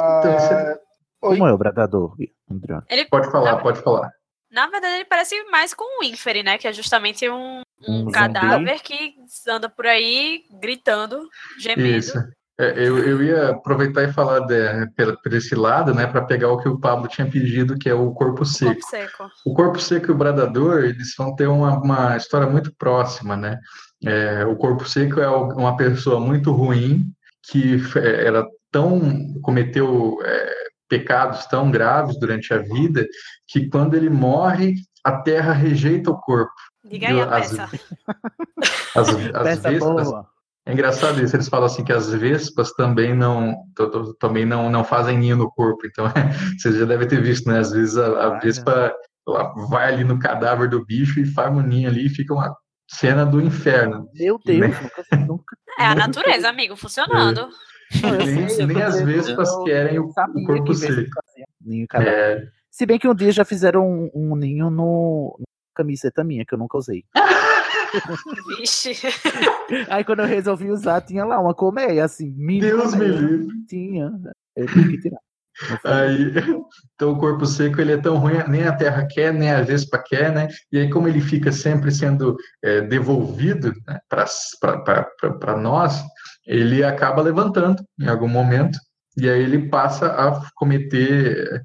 Ah, Então, esse- Como é o bradador, André? Ele, Pode falar, pode falar. na verdade, ele parece mais com o Inferi, né? Que é justamente um, um Um cadáver que anda por aí gritando, gemendo. Isso. É, eu, eu ia aproveitar e falar de, pela- por esse lado, né, para pegar o que o Pablo tinha pedido, que é o corpo seco. Corpo seco. O corpo seco e o bradador, eles vão ter uma, uma história muito próxima, né? É, o corpo seco é o- uma pessoa muito ruim que é, era tão cometeu é, pecados tão graves durante a vida que quando ele morre a terra rejeita o corpo. Diga aí a As- peça. As, as Peça vespas, boa. é engraçado isso, eles falam assim que as vespas também não também não, não fazem ninho no corpo. Então, você já deve ter visto, né? Às vezes a, a vespa ela vai ali no cadáver do bicho e faz um ninho ali e fica uma cena do inferno. Meu Deus, nunca, nunca. É a natureza, amigo, funcionando. Eu Nem, eu nem as vespas eu querem o, sabia o corpo seco. ninho. É, Se bem que um dia já fizeram um, um ninho no na camiseta minha, que eu nunca usei. Vixe. Aí quando eu resolvi usar, tinha lá uma colmeia, assim, mini Deus me livre. Tinha. Eu tive que tirar. Aí, então o corpo seco ele é tão ruim, nem a terra quer, nem a vespa quer, né? E aí, como ele fica sempre sendo é, devolvido né, para nós, ele acaba levantando em algum momento, e aí ele passa a cometer,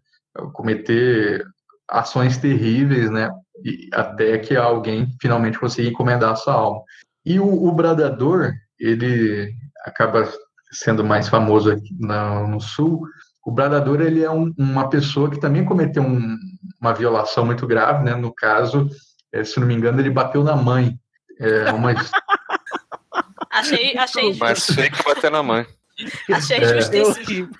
cometer ações terríveis, né? E até que alguém finalmente consiga encomendar a sua alma. E o, o bradador, ele acaba sendo mais famoso aqui na- no sul, o bradador ele é um- uma pessoa que também cometeu um- uma violação muito grave, né? No caso, eh, se não me engano, ele bateu na mãe. É uma Achei, achei justo. feio que bater na mãe. Achei É. Eu justíssimo.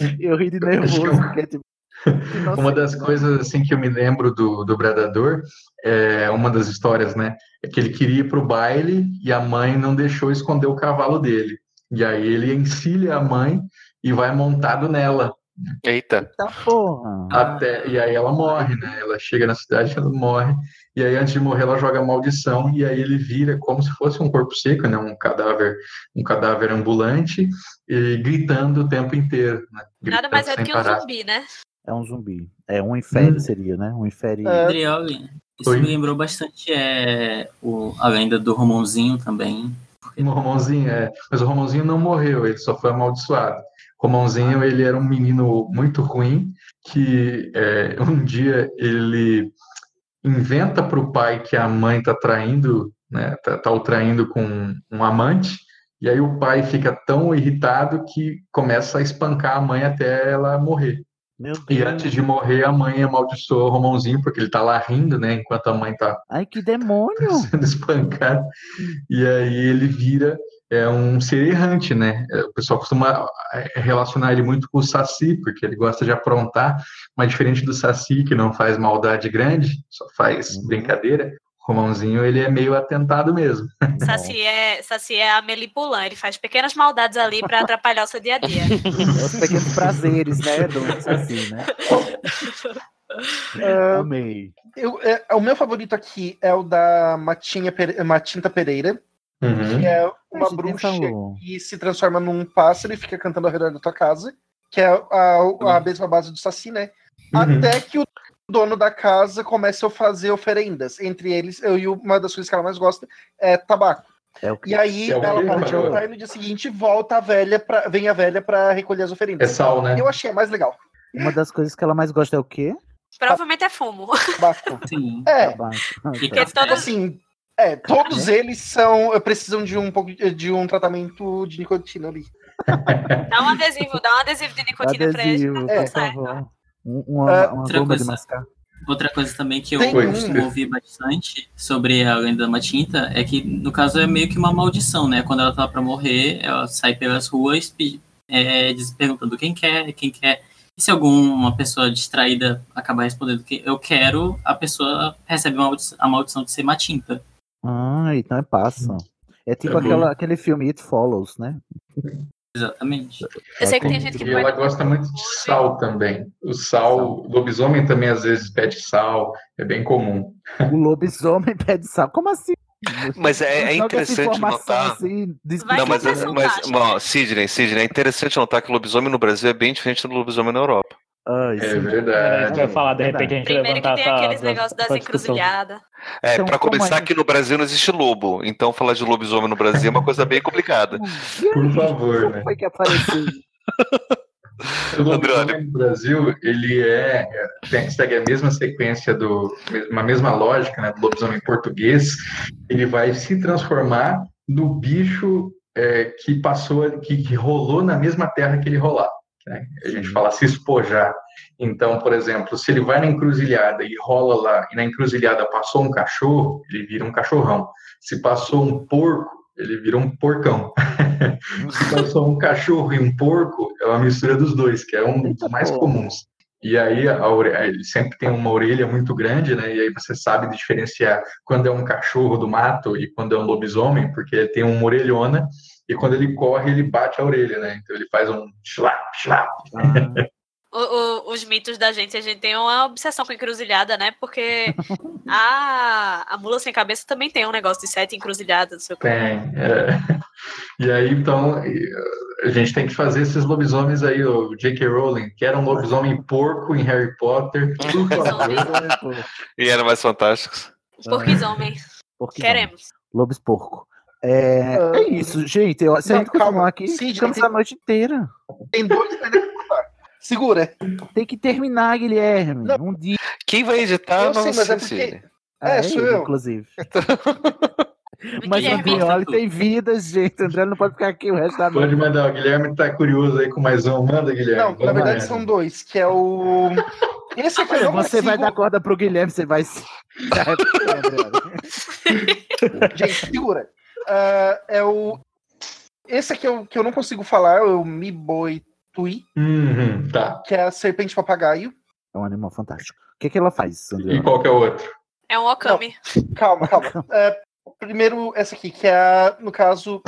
ri, eu ri de nervoso, porque tipo. nossa, uma das coisas assim que eu me lembro do, do bradador é uma das histórias, né? É que ele queria ir para o baile e a mãe não deixou esconder o cavalo dele. E aí ele encilha a mãe e vai montado nela. Eita. Tá porra. Até, e aí ela morre, né? Ela chega na cidade, ela morre. E aí, antes de morrer, ela joga maldição. E aí ele vira como se fosse um corpo seco, né? Um cadáver, um cadáver ambulante, e gritando o tempo inteiro. Né? Nada mais é do que um parar. zumbi, né? É um zumbi. É um infere Hum. seria, né? Um infere. É. Adrioli, isso Oi. me lembrou bastante é, o, a lenda do Romonzinho também. O Romonzinho, é. Mas o Romonzinho não morreu, ele só foi amaldiçoado. O Romonzinho, ele era um menino muito ruim, que é, um dia ele inventa para o pai que a mãe está traindo, né, tá, tá o traindo com um amante, e aí o pai fica tão irritado que começa a espancar a mãe até ela morrer. E antes de morrer, a mãe amaldiçoou o Romonzinho, porque ele tá lá rindo, né, enquanto a mãe tá Ai, que demônio! sendo espancado. E aí ele vira é um ser errante, né? É, O pessoal costuma é, relacionar ele muito com o Saci, porque ele gosta de aprontar, mas diferente do Saci, que não faz maldade grande, só faz brincadeira, o Romãozinho, ele é meio atentado mesmo. Saci é, Saci é a Melipulan, ele faz pequenas maldades ali pra atrapalhar o seu dia a dia. Os pequenos prazeres, né, do assim, né? Ah, Amei. eu- é, o meu favorito aqui é o da Matinha Pere- Matinta Pereira, Uhum. que é uma bruxa que se transforma num pássaro e fica cantando ao redor da tua casa, que é a, a mesma base do Saci, né? Uhum. Até que o dono da casa começa a fazer oferendas. Entre eles, eu e uma das coisas que ela mais gosta é tabaco. É o E aí É o ela pode Carol? jantar e no dia seguinte volta a velha pra, vem a velha pra recolher as É oferendas. sal, né? Eu achei a mais legal. Uma das coisas que ela mais gosta é o quê? Provavelmente é fumo. Tabaco. Sim. É, Tabaco. E Porque todos, assim, é, todos eles são precisam de um pouco de, um tratamento de nicotina ali. dá um adesivo, dá um adesivo de nicotina pra eles. Adesivo, tá. Um- Uma, É, uma outra coisa. mascar. Outra coisa também que eu Tem um- costumo ouvir bastante sobre a lenda da Matinta é que, no caso, é meio que uma maldição, né? Quando ela tá pra morrer, ela sai pelas ruas é, perguntando quem quer, quem quer. E se alguma pessoa distraída acabar respondendo que eu quero, a pessoa recebe uma maldição- a maldição de ser Matinta. Ah, então é passa. É tipo Uhum. aquela, aquele filme It Follows, né? Exatamente. Eu sei que tem gente que E ela gosta muito de sal também. O sal, o lobisomem também às vezes pede sal, é bem comum. O lobisomem pede sal. Como assim? Mas é, é interessante notar. assim, Não, mas, é mas, fantástico. bom, Sidney, Sidney, é interessante notar que o lobisomem no Brasil é bem diferente do lobisomem na Europa. É. Era isso verdade. que eu ia falar, de repente a gente Primeiro que levantar tem essa, aqueles negócios das encruzilhadas. É, Então, pra como começar, é? aqui no Brasil não existe lobo, então falar de lobisomem no Brasil é uma coisa bem complicada. Por favor, Como né? foi que apareceu? O lobisomem André, no Brasil, ele é, tem, segue a mesma sequência, do, uma mesma lógica né, do lobisomem português. Ele vai se transformar no bicho é, que passou, que, que rolou na mesma terra que ele rolar. Né? A gente fala se espojar. Então, por exemplo, se ele vai na encruzilhada e rola lá, e na encruzilhada passou um cachorro, ele vira um cachorrão. Se passou um porco, ele vira um porcão. Se passou um cachorro e um porco, é uma mistura dos dois, que é um dos mais comuns. E aí a ore- ele sempre tem uma orelha muito grande, né? E aí você sabe diferenciar quando é um cachorro do mato e quando é um lobisomem, porque ele tem uma orelhona e quando ele corre ele bate a orelha, né? Então ele faz um chlap, chlap. Ah, O- o- os mitos da gente, a gente tem uma obsessão com encruzilhada, né? Porque a, a mula sem cabeça também tem um negócio de sete encruzilhadas. Tem. é. E aí, então, a gente tem que fazer esses lobisomens aí, o J.K. Rowling, que era um lobisomem porco em Harry Potter. E eram mais fantásticos. Porquisomem. Porque Queremos. Lobos porco. É, Ah. é isso, gente. Eu, se a Não, gente continuar calma. aqui, Sidney, ficamos tem- a noite inteira. Tem dois. Segura. Tem que terminar, Guilherme. Não. Um dia. Quem vai editar Eu não sei, mas é porque-. É, Ah, sou ele, eu. Inclusive. Mas o Guilherme. Andrioli tem vida, gente. O André não pode ficar aqui o resto da Pode noite. mandar, o Guilherme tá curioso aí com mais um. Manda, Guilherme. Não, na Vamos verdade nessa. são dois, que é o. Esse aqui eu não Você vai consigo- dar corda pro Guilherme, você vai. Gente, segura. Ah, é o. Esse aqui é o que eu não consigo falar, é o Miboi Tui, Uhum, tá. que é a serpente papagaio. É um animal fantástico. O que, que ela faz, E Andrioli? qual que é o outro? É um Okami. Calma, calma. É, primeiro, essa aqui, que é, a, no caso,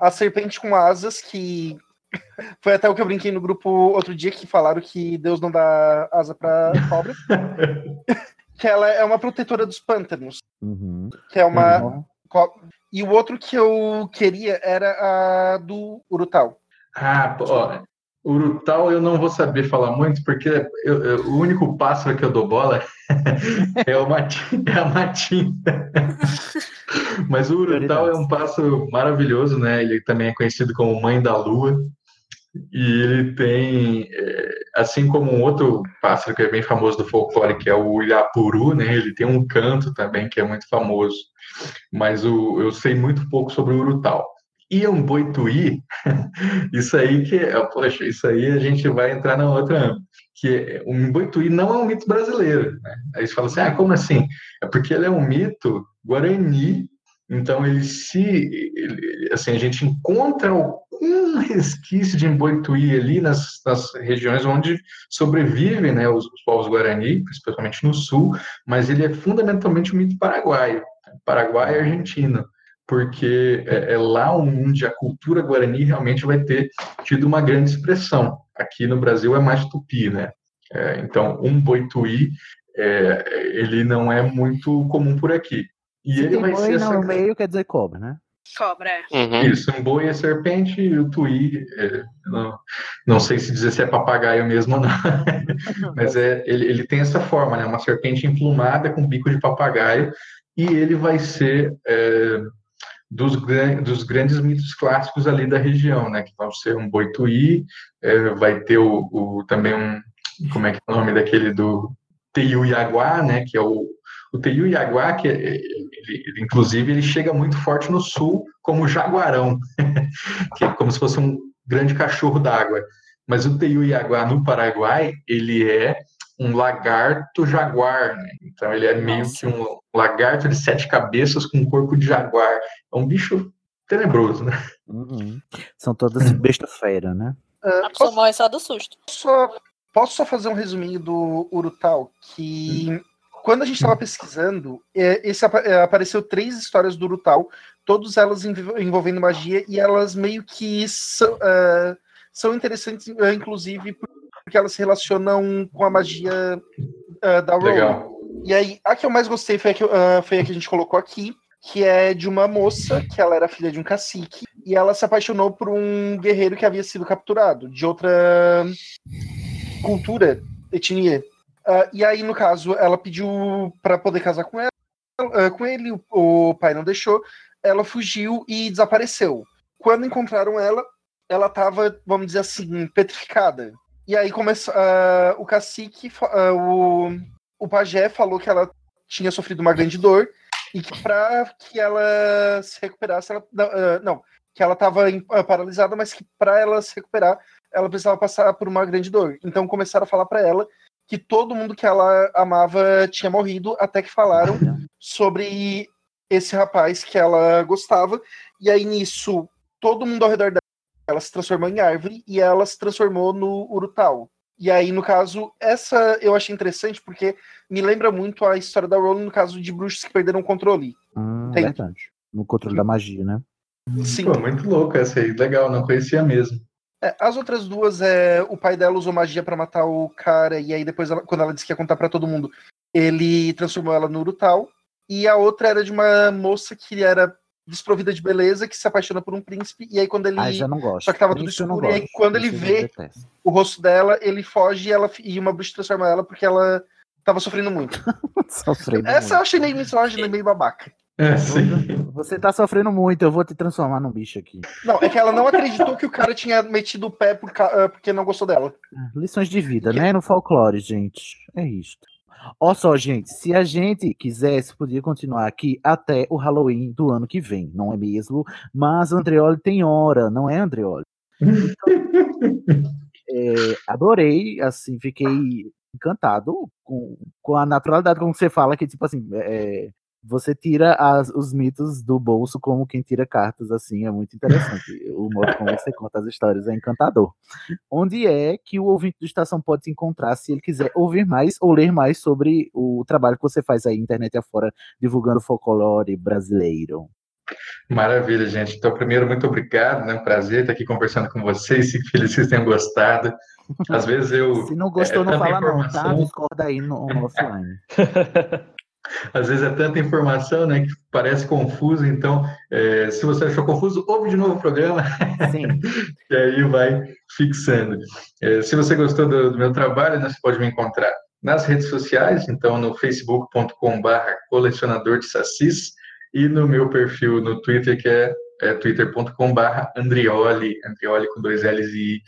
a serpente com asas, que foi até o que eu brinquei no grupo outro dia, que falaram que Deus não dá asa pra cobra. que ela é uma protetora dos pântanos, Uhum. que é uma. Uhum. E o outro que eu queria era a do Urutau. Ah, ó, Urutau eu não vou saber falar muito, porque eu- eu- o único pássaro que eu dou bola é, o mati, é a matinta. Mas o Urutau é um pássaro maravilhoso, né? Ele também é conhecido como Mãe da Lua. E ele tem, é, assim como um outro pássaro que é bem famoso do folclore, que é o Ilhapuru, né? Ele tem um canto também que é muito famoso. Mas o, eu sei muito pouco sobre o Urutau. E um boituí, isso aí que, é- poxa, isso aí a gente vai entrar na outra que o boituí não é um mito brasileiro, né? Aí você fala assim, ah, como assim? É porque ele é um mito guarani Então ele se, ele, assim, a gente encontra algum resquício de Emboituí ali nas, nas regiões onde sobrevivem, né, os, os povos guarani, principalmente no sul, mas ele é fundamentalmente um mito paraguaio, Paraguai e Argentina, porque é, é lá onde a cultura guarani realmente vai ter tido uma grande expressão. Aqui no Brasil é mais tupi, né? É, então, um boituí, é, ele não é muito comum por aqui. E Se ele tem vai boi ser essa... no meio, quer dizer cobra, né? Cobra. é. Isso, um boi é serpente e o tuí, é, não, não sei se dizer se é papagaio mesmo ou não, mas é, ele, ele tem essa forma, né? Uma serpente emplumada com bico de papagaio e ele vai ser é, dos, gran- dos grandes mitos clássicos ali da região, né? Que vão ser um boituí, é, vai ter o, o- também um, como é que é o nome daquele do Teiuiaguá, né? Que é o, o Teiuiaguá, que é- ele, ele, inclusive ele chega muito forte no sul como jaguarão, que é como se fosse um grande cachorro d'água. Mas o Teiuiaguá no Paraguai, ele é um lagarto jaguar, né? Então ele é meio que um lagarto de sete cabeças com um corpo de jaguar. É um bicho tenebroso, né? Uhum. São todas besta fera, né? A pessoa morre só do susto. Só, posso só fazer um resuminho do Urutau? Que quando a gente estava pesquisando, é, esse, é, apareceu três histórias do Urutau, todas elas env- envolvendo magia, e elas meio que são, é, são interessantes, é, inclusive, porque elas se relacionam com a magia é, da Rowling. Legal. E aí, a que eu mais gostei foi a que, ah, foi a que a gente colocou aqui, que é de uma moça, que ela era filha de um cacique, e ela se apaixonou por um guerreiro que havia sido capturado, de outra cultura, etnia. Ah, e aí, no caso, ela pediu para poder casar com ela, ah, com ele, o, pai não deixou, ela fugiu e desapareceu. Quando encontraram ela, ela estava, vamos dizer assim, petrificada. E aí começou, ah, o cacique, ah, o, o pajé falou que ela tinha sofrido uma grande dor e que para que ela se recuperasse, ela, ah, não, que ela estava paralisada, mas que para ela se recuperar, ela precisava passar por uma grande dor. Então começaram a falar para ela que todo mundo que ela amava tinha morrido, até que falaram sobre esse rapaz que ela gostava. E aí nisso, todo mundo ao redor dela se transformou em árvore e ela se transformou no Urutau. E aí, no caso, essa eu achei interessante porque me lembra muito a história da Rowling no caso de bruxos que perderam o controle. Hum, verdade. No controle da magia, né? Sim. Pô, muito louco essa aí, legal, não conhecia mesmo. É, as outras duas, é, o pai dela usou magia pra matar o cara, e aí depois, ela- quando ela disse que ia contar pra todo mundo, ele transformou ela no Urutau. E a outra era de uma moça que era desprovida de beleza, que se apaixona por um príncipe, e aí quando ele. Ai, já não gosto. Só que tava tudo eu não escuro, e aí quando ele eu vê o rosto dela, ele foge e, ela, e uma bruxa transforma ela porque ela tava sofrendo muito. Sofrendo Essa eu muito. achei meio misógina, meio babaca. É, sim. Você tá sofrendo muito, eu vou te transformar num bicho aqui. Não, é que ela não acreditou que o cara tinha metido o pé por ca- ah, porque não gostou dela. Lições de vida, né? No folclore, gente. É isto. Ó só, gente, se a gente quisesse, podia continuar aqui até o Halloween do ano que vem, não é mesmo? Mas Andreoli tem hora, não é, Andreoli? É, adorei, assim, fiquei encantado com, com a naturalidade como você fala, que, tipo assim, é, você tira as- os mitos do bolso como quem tira cartas, assim, é muito interessante. O modo como você conta as histórias é encantador. Onde é que o ouvinte do Estação pode se encontrar se ele quiser ouvir mais ou ler mais sobre o trabalho que você faz aí, internet afora, divulgando folclore brasileiro? Maravilha, gente. Então, primeiro, muito obrigado, né? Um prazer estar aqui conversando com vocês. Fico feliz que vocês tenham gostado. Às vezes eu. Se não gostou, é não fala não, tá? informação. Discorda aí no, no offline. Às vezes é tanta informação, né, que parece confuso. Então, é, se você achou confuso, ouve de novo o programa. Sim. e aí vai fixando. É, se você gostou do, do meu trabalho, né, você pode me encontrar nas redes sociais, então no facebook.com/barra colecionador de sacis e no meu perfil no Twitter, que é, é twitter.com/barra andrioli, andrioli com dois L's e I.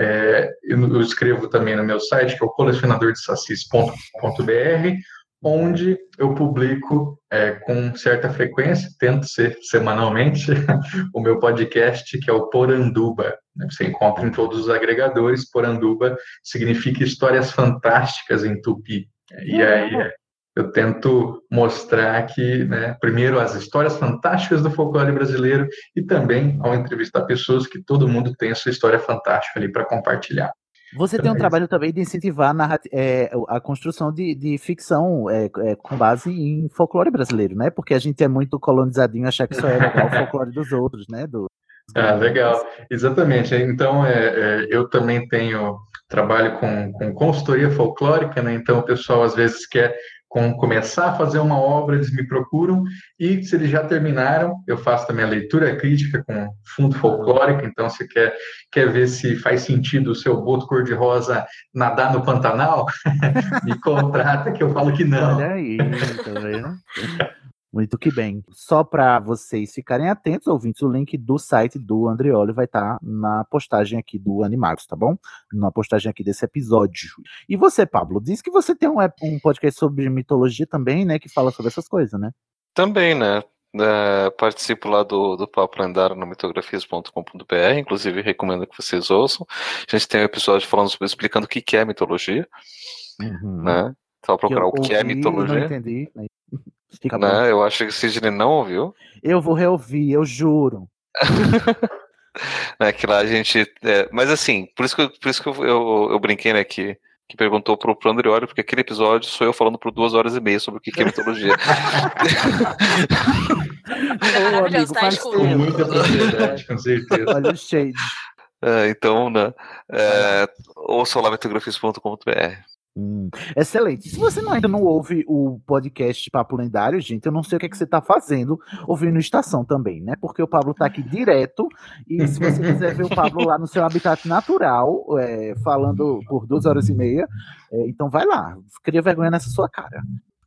É, eu, eu escrevo também no meu site, que é o colecionadordesacis.com.br, onde eu publico é, com certa frequência, tento ser semanalmente, o meu podcast, que é o Poranduba. né? Você encontra em todos os agregadores. Poranduba significa histórias fantásticas em tupi. E aí é, eu tento mostrar que, né, primeiro, as histórias fantásticas do folclore brasileiro e também, ao entrevistar pessoas, que todo mundo tem a sua história fantástica ali para compartilhar. Você tem um trabalho também de incentivar a, é, a construção de, de ficção é, é, com base em folclore brasileiro, né? Porque a gente é muito colonizadinho achar que só é legal o folclore dos outros, né? Do, Ah, legal, exatamente. Então, é, é, eu também tenho trabalho com, com consultoria folclórica, né? Então, o pessoal às vezes quer com, começar a fazer uma obra, eles me procuram, e se eles já terminaram, eu faço também a leitura crítica com fundo folclórico. Então, se quer, quer ver se faz sentido o seu boto cor-de-rosa nadar no Pantanal, me contrata que eu falo que não. Olha aí, tá vendo? Muito que bem. Só para vocês ficarem atentos, ouvintes, o link do site do Andrioli vai estar na postagem aqui do Animagos, tá bom? Na postagem aqui desse episódio. E você, Pablo, diz que você tem um, um podcast sobre mitologia também, né? Que fala sobre essas coisas, né? Também, né? É, participo lá do, do Papo Lendário no mitografias.com.br, inclusive recomendo que vocês ouçam. A gente tem um episódio falando sobre explicando o que que é mitologia, né? Só procurar o que é mitologia. Não entendi. né? Fica bom. Né? Eu acho que o Sidney não ouviu. Eu vou reouvir, eu juro. né, que lá a gente. é, mas assim, por isso que, eu, por isso que eu, eu, eu brinquei, né? Que, que perguntou pro, pro Andrioli, porque aquele episódio sou eu falando por duas horas e meia sobre o que, que é mitologia. Ô, amigo, tá faz escuro. tempo. Muita propriedade, com certeza. Olha o shade. É, então, né? É, ouçam lá mitografias.com.br. Hum, excelente. Se você não- ainda não ouve o podcast Papo Lendário, gente, eu não sei o que, é que você está fazendo ouvindo Estação também, né? Porque o Pablo está aqui direto. E se você quiser ver o Pablo lá no seu habitat natural, é, falando por duas horas e meia, é, então vai lá. Cria vergonha nessa sua cara.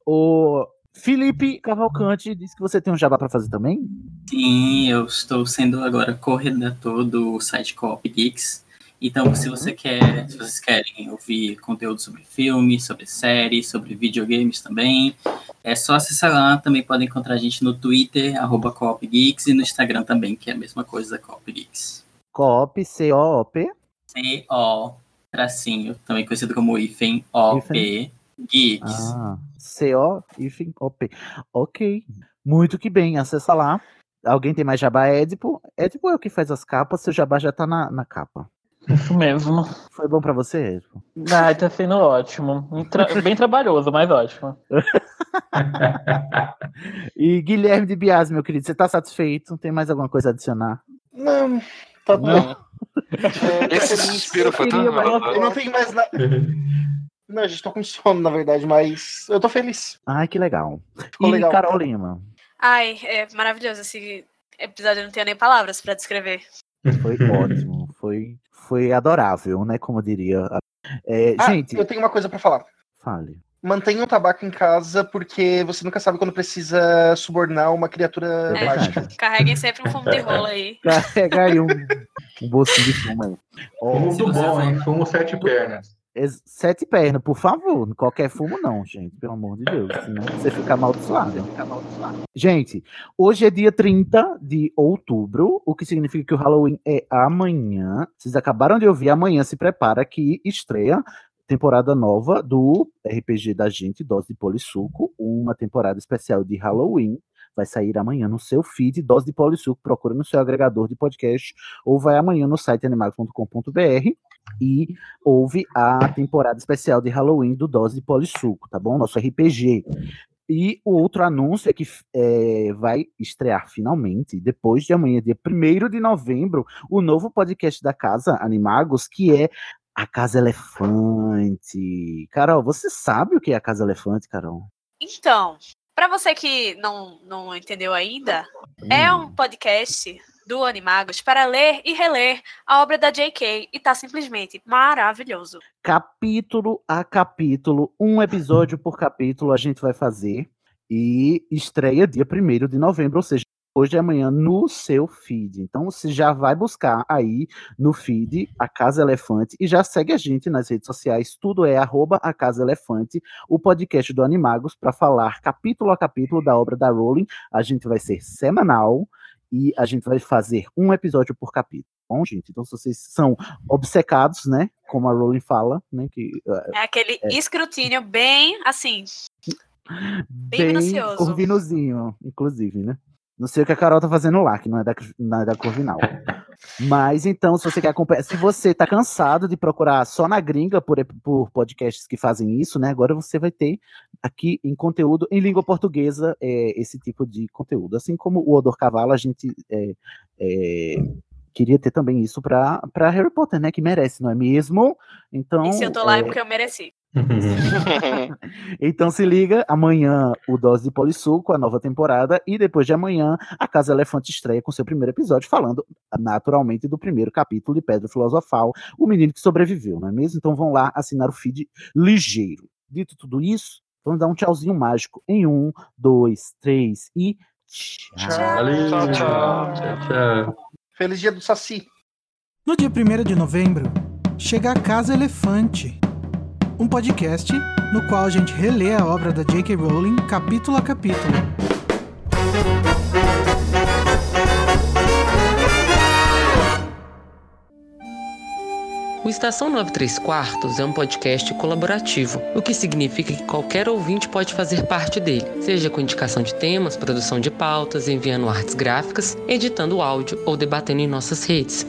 O Felipe Cavalcante disse que você tem um jabá para fazer também. Sim, eu estou sendo agora corredator do site Coop Geeks. Então, se você quer, se vocês querem ouvir conteúdo sobre filmes, sobre séries, sobre videogames também, é só acessar lá. Também podem encontrar a gente no Twitter, arroba Geeks, e no Instagram também, que é a mesma coisa, Coop Geeks. Coop, C-O-O-P. C-O, tracinho, também conhecido como hífen, O-P, Geeks. Ah, C-O, hífen, O-P. Ok. Muito que bem, acessa lá. Alguém tem mais jabá? Édipo? Édipo é o que faz as capas, seu jabá já tá na, na capa. Isso mesmo. Foi bom pra você, Édipo? Ai, tá sendo ótimo. Bem trabalhoso, mas ótimo. E Guilherme de Bias, meu querido, você tá satisfeito? Tem mais alguma coisa a adicionar? Não, tá bom. Não? É, Esse suspiro foi tão Eu não- engraçado. Eu não tenho mais nada. Não, a gente tô com sono, na verdade, mas eu tô feliz. Ai, que legal. Ficou e legal. Carol Lima? Ai, é maravilhoso esse episódio, eu não tenho nem palavras pra descrever. Foi ótimo. Foi, foi adorável, né? Como diria. É, Ah, gente, eu tenho uma coisa pra falar. fale. Mantenha o tabaco em casa, porque você nunca sabe quando precisa subornar uma criatura É mágica. Carreguem sempre um fumo de rola aí. Carrega aí um, um bolsinho de fumo aí. Ó, Fumo do bom, hein? Fumo sete pernas. Sete pernas, por favor. Qualquer fumo, não, gente. Pelo amor de Deus. Senão você fica amaldiçoado. Fica amaldiçoado. Gente, hoje é dia 30 de outubro, o que significa que o Halloween é amanhã. Vocês acabaram de ouvir, amanhã se prepara que estreia temporada nova do RPG da gente, Dose de Polissuco, uma temporada especial de Halloween. Vai sair amanhã no seu feed, Dose de Polissuco, procura no seu agregador de podcast, ou vai amanhã no site animagos.com.br e ouve a temporada especial de Halloween do Dose de Polissuco, tá bom? Nosso RPG. E o outro anúncio é que é, vai estrear finalmente, depois de amanhã, dia 1 de novembro, o novo podcast da Casa Animagos, que é a Casa Elefante. Carol, você sabe o que é a Casa Elefante, Carol? Então, pra você que não, não entendeu ainda, é um podcast do Animagos para ler e reler a obra da J.K. e tá simplesmente maravilhoso. capítulo a capítulo, um episódio por capítulo a gente vai fazer. E estreia dia 1 de novembro, ou seja, hoje e amanhã no seu feed. Então você já vai buscar aí no feed a Casa Elefante e já segue a gente nas redes sociais. Tudo é arroba a Casa Elefante, o podcast do Animagos, para falar capítulo a capítulo da obra da Rowling. A gente vai ser semanal e a gente vai fazer um episódio por capítulo. Bom, gente, então se vocês são obcecados, né, como a Rowling fala, né, que uh, É aquele É. escrutínio bem assim. Bem minucioso. corvinozinho, inclusive, né? Não sei o que a Carol tá fazendo lá, que não é da, não é da Corvinal. Mas então, se você quer acompanhar, se você tá cansado de procurar só na gringa por, por podcasts que fazem isso, né? Agora você vai ter aqui em conteúdo em língua portuguesa é, esse tipo de conteúdo. Assim como o Odor Cavalo, a gente é, é, queria ter também isso para Harry Potter, né? Que merece, não é mesmo? Então. E se eu tô lá é é, porque eu mereci. então se liga, amanhã o Dose de Polissuco, a nova temporada, e depois de amanhã a Casa Elefante estreia com seu primeiro episódio, falando naturalmente do primeiro capítulo de Pedra Filosofal, o menino que sobreviveu, não é mesmo? Então vão lá assinar o feed ligeiro. Dito tudo isso, vamos dar um tchauzinho mágico em um, dois, três e tchau. Tchau, tchau. Tchau, tchau. Feliz dia do Saci. No dia 1 de novembro, chega a Casa Elefante, um podcast no qual a gente relê a obra da J.K. Rowling capítulo a capítulo. O Estação 93 Quartos é um podcast colaborativo, o que significa que qualquer ouvinte pode fazer parte dele, seja com indicação de temas, produção de pautas, enviando artes gráficas, editando áudio ou debatendo em nossas redes.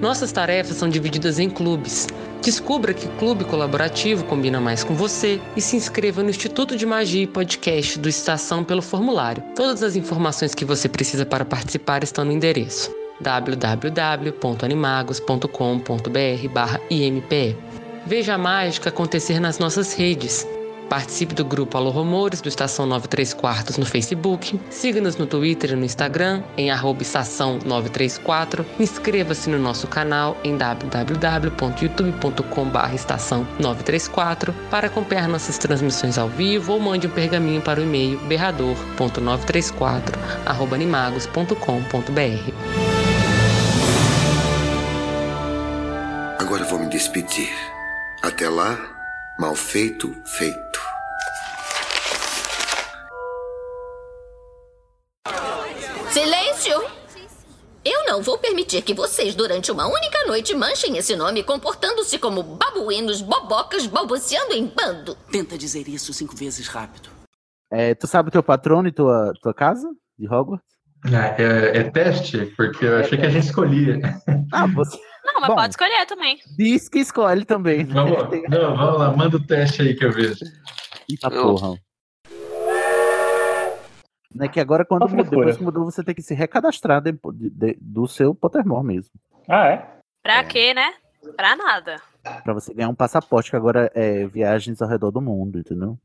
Nossas tarefas são divididas em clubes. Descubra que clube colaborativo combina mais com você e se inscreva no Instituto de Magia e Podcast do Estação pelo formulário. Todas as informações que você precisa para participar estão no endereço www.animagos.com.br/impe. Veja a mágica acontecer nas nossas redes. Participe do grupo Alô Rumores do Estação 93 Quartos no Facebook. Siga-nos no Twitter e no Instagram em estação 934. Inscreva-se no nosso canal em www.youtube.com.br estação 934 para acompanhar nossas transmissões ao vivo ou mande um pergaminho para o e-mail berrador.934 arroba animagos.com.br. Agora vou me despedir. Até lá, mal feito, feito. Silêncio! Eu não vou permitir que vocês, durante uma única noite, manchem esse nome comportando-se como babuínos, bobocas, balbuciando em bando. Tenta dizer isso cinco vezes rápido. É, tu sabe o teu patrono e tua, tua casa de Hogwarts? É, é- é teste, porque eu achei que a gente escolhia. Ah, você. Não, mas Bom. pode escolher também. Diz que escolhe também. né? Vamos, não, vamos lá, manda o teste aí que eu vejo. Eita porra. Né, que agora, quando mudou, depois que mudou, você tem que se recadastrar depo- de- de- do seu Pottermore mesmo. Ah, é? Pra quê, né? Pra nada. Pra você ganhar um passaporte, que agora é viagens ao redor do mundo, entendeu?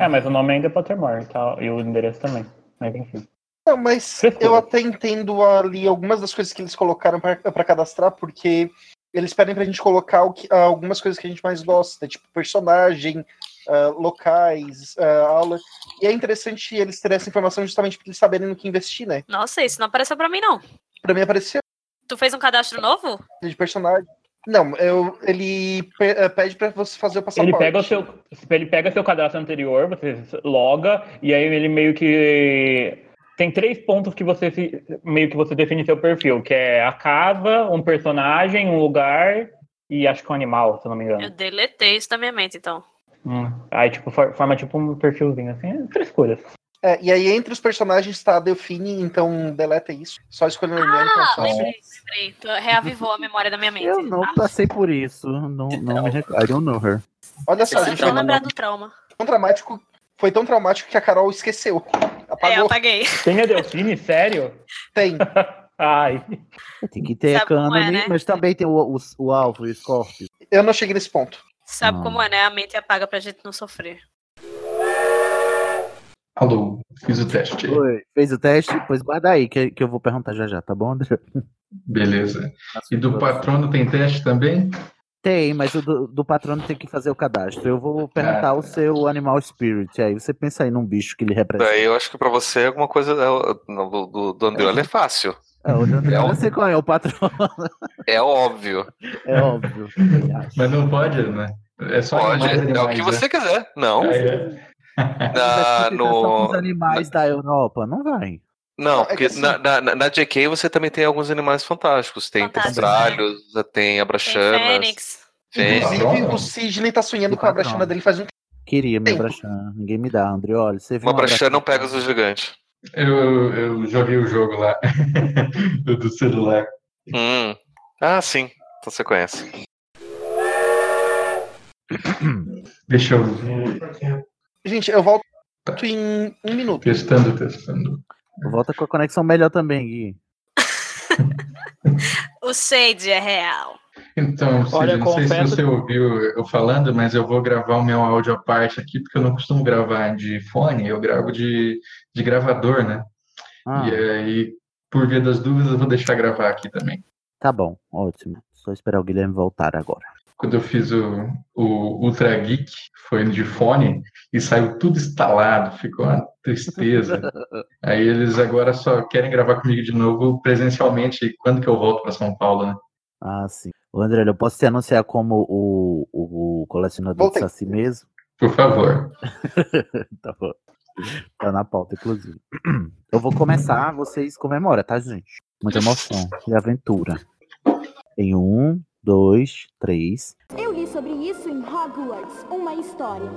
É, mas o nome ainda é Pottermore tá? e o endereço também. Mas enfim. Não, mas eu até entendo ali algumas das coisas que eles colocaram pra pra cadastrar, porque eles pedem pra gente colocar o que- algumas coisas que a gente mais gosta, tipo personagem, ah, locais, ah, aula. E é interessante eles terem essa informação justamente pra eles saberem no que investir, né? Nossa, isso não apareceu pra mim, não. Pra mim apareceu Tu fez um cadastro novo? de personagem. Não, eu, ele eh, pede pra você fazer o passaporte. Ele pega o seu, ele pega seu cadastro anterior, você loga e aí ele meio que tem três pontos que você se- meio que você define seu perfil, que é a casa, um personagem, um lugar e acho que um animal, se eu não me engano. Eu deletei isso da minha mente, então. Hum. Aí tipo for- forma tipo um perfilzinho assim, é frescura. É, e aí entre os personagens tá Delfine, então deleta isso. Só escolhendo o nome, então é Ah, fácil. lembrei, lembrei. Tu reavivou a memória da minha mente. Eu não passei por isso. Não, não me recordo. I don't know her. Olha só, a gente Não vai lembrar do trauma. tão dramático. Foi tão traumático que a Carol esqueceu. É, Apagou. apaguei. Tem a Delfine, sério? Tem. Ai. Tem que ter a Sabe como é, cânone, né? mas também tem o, o, o alvo, o Scorpio. Eu não cheguei nesse ponto. Sabe Não. como é, né? A mente apaga pra gente não sofrer. Alô, fiz o teste. Oi, fez o teste? Pois guarda aí, que, que eu vou perguntar já já, tá bom, André? Beleza. E do patrono tem teste também? Tem, mas o do, do patrono tem que fazer o cadastro. Eu vou perguntar o seu animal spirit. Aí você pensa aí num bicho que ele representa. Daí eu acho que pra você alguma coisa é, do, do, do Andriola é fácil. É, o André, É sei qual é o patrono. É óbvio. É óbvio. Mas não pode, né? É só Pode, animais, é o que né? você quiser. Não. Ah, é. Na, Só os no, animais da Europa, não vai. Não, É que porque assim- na, na, na JK você também tem alguns animais fantásticos. Tem Fantásticos, pestralhos, tem Tem abraxanas. Fênix. Fênix. Inclusive, o Sidney tá sonhando com a brachana dele faz um tempo. Queria me abraxar. Ninguém me dá, André. Olha, você viu Uma um brachã não pega os gigantes. Eu, eu joguei o jogo lá do do celular. Hum. Ah, sim. Então você conhece. Deixa eu ver. Gente, eu volto em um minuto. Testando, testando. Volta com a conexão melhor também, Gui. O Shade é real. Então, Cid, Olha, não sei se você que- ouviu eu falando, mas eu vou gravar o meu áudio à parte aqui, porque eu não costumo gravar de fone, eu gravo de, de gravador, né? Ah. E aí, por via das dúvidas, eu vou deixar gravar aqui também. Tá bom, ótimo. Só esperar o Guilherme voltar agora. Quando eu fiz o, o Ultra Geek, foi de fone, e saiu tudo instalado, ficou uma tristeza. Aí eles agora só querem gravar comigo de novo presencialmente quando que eu volto para São Paulo, né? Ah, sim. Ô, André, eu posso te anunciar como o, o, o colecionador Voltei. de Saci mesmo? Por favor. tá bom. Tá na pauta, inclusive. Eu vou começar, vocês comemoram, tá, gente? Muita emoção e aventura. Em um, dois, três. Eu li sobre isso em Hogwarts, uma história.